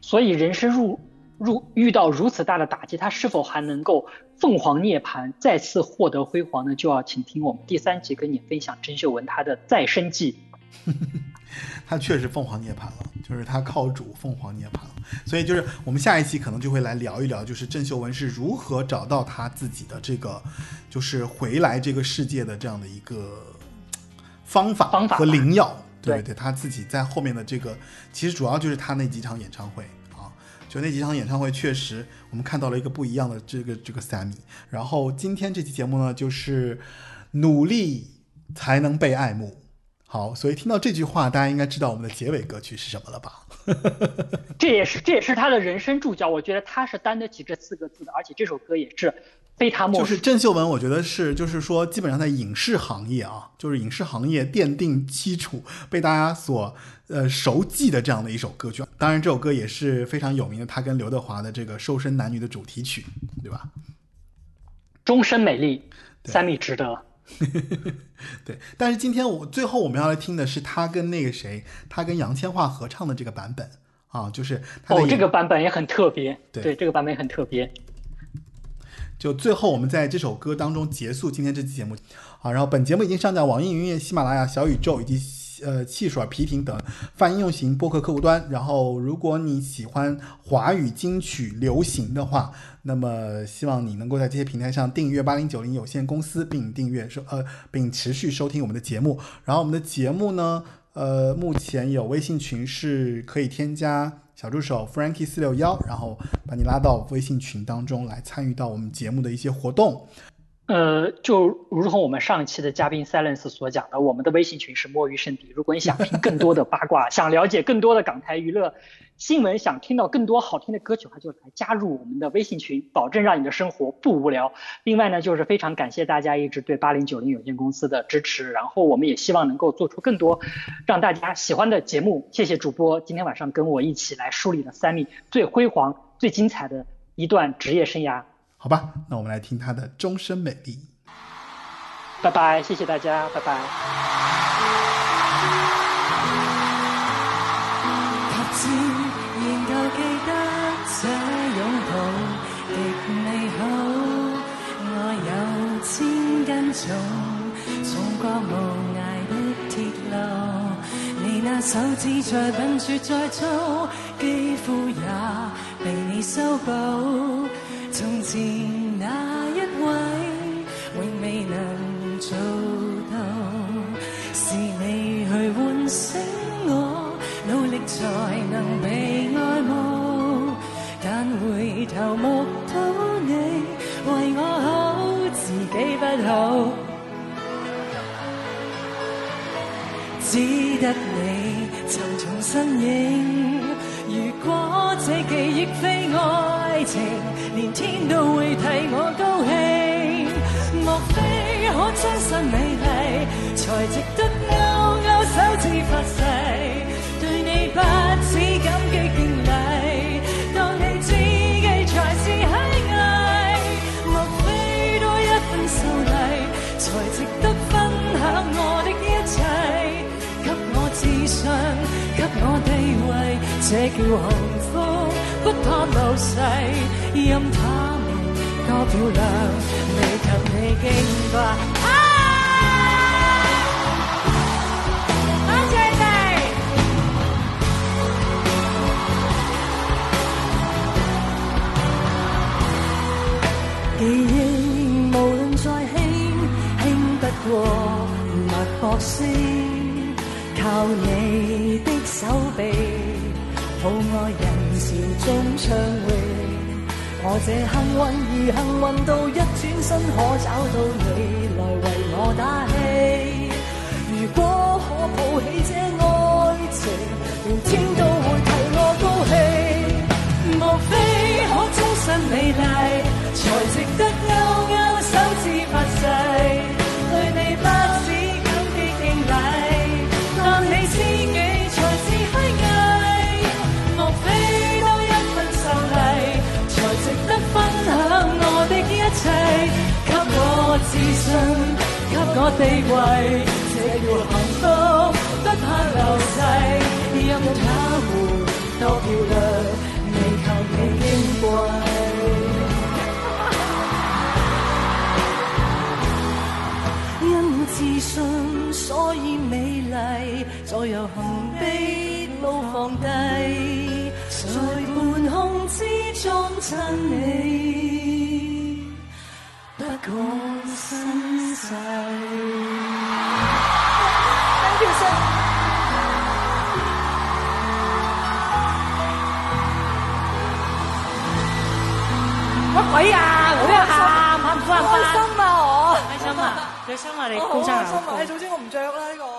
所以人生入。入遇到如此大的打击，他是否还能够凤凰涅槃，再次获得辉煌呢？就要请听我们第三集跟你分享郑秀文她的再生记。他确实凤凰涅槃了，就是他靠主凤凰涅槃了。所以就是我们下一期可能就会来聊一聊，就是郑秀文是如何找到他自己的这个，就是回来这个世界的这样的一个方法和灵药。对对，他自己在后面的这个，其实主要就是他那几场演唱会。就那几场演唱会，确实我们看到了一个不一样的这个这个 Sammy。然后今天这期节目呢，就是努力才能被爱慕。好，所以听到这句话，大家应该知道我们的结尾歌曲是什么了吧？这也是这也是他的人生注脚，我觉得他是担得起这四个字的，而且这首歌也是。非他莫。就是郑秀文，我觉得是，就是说，基本上在影视行业啊，就是影视行业奠定基础，被大家所呃熟记的这样的一首歌曲。当然，这首歌也是非常有名的，他跟刘德华的这个《瘦身男女》的主题曲，对吧？终身美丽，三米值得。对，但是今天我最后我们要来听的是他跟那个谁，他跟杨千嬅合唱的这个版本啊，就是哦，这个版本也很特别，对，这个版本也很特别。就最后，我们在这首歌当中结束今天这期节目，好，然后本节目已经上架网易云音乐、喜马拉雅、小宇宙以及呃汽水、皮艇等泛应用型播客客户端。然后，如果你喜欢华语金曲流行的话，那么希望你能够在这些平台上订阅八零九零有限公司，并订阅收呃并持续收听我们的节目。然后，我们的节目呢，呃，目前有微信群是可以添加。小助手 Frankie 四六幺，然后把你拉到微信群当中来参与到我们节目的一些活动。呃，就如同我们上期的嘉宾 Silence 所讲的，我们的微信群是摸鱼圣地。如果你想听更多的八卦，想了解更多的港台娱乐新闻，想听到更多好听的歌曲的话，就来加入我们的微信群，保证让你的生活不无聊。另外呢，就是非常感谢大家一直对八零九零有限公司的支持，然后我们也希望能够做出更多让大家喜欢的节目。谢谢主播今天晚上跟我一起来梳理了 Sammy 最辉煌、最精彩的一段职业生涯。好吧，那我们来听他的《终身美丽》。拜拜，谢谢大家，拜拜。拍照仍旧記得這擁抱極美好，愛有千斤重，重過無涯的鐵路。你那手指再笨拙再粗，肌膚也被你修補。从前那一位，永未能做到，是你去唤醒我，努力才能被爱慕。但回头目睹你为我好，自己不好，只得你沉重身影。这记忆非爱情，连天都会替我高兴。莫非可終身美丽，才值得勾勾手指发誓？对你不止这叫幸福，不怕流逝，任他們多漂亮，未及你敬拜。啊！多謝你。記憶無論再轻，轻不过脉搏声。靠你的手臂，抱爱人潮中畅泳。我这幸运儿幸运到一转身可找到你来为我打气。如果可抱起这爱情，连天都会替我高兴。莫非可终身美丽，才值得勾勾手指發一切？給我自信，給我地位，這叫幸福，不怕流逝，任他們多漂亮，未及你矜貴。因自信，所以美麗，再有幸悲怒放低，在半空之中亲你，不講身世。Thank you, sir. 乜鬼啊！我都要喊，喊唔翻開心啊我！开心啊！开心啊！你我好高山開心啊！啊！誒，早知我唔着啦呢個。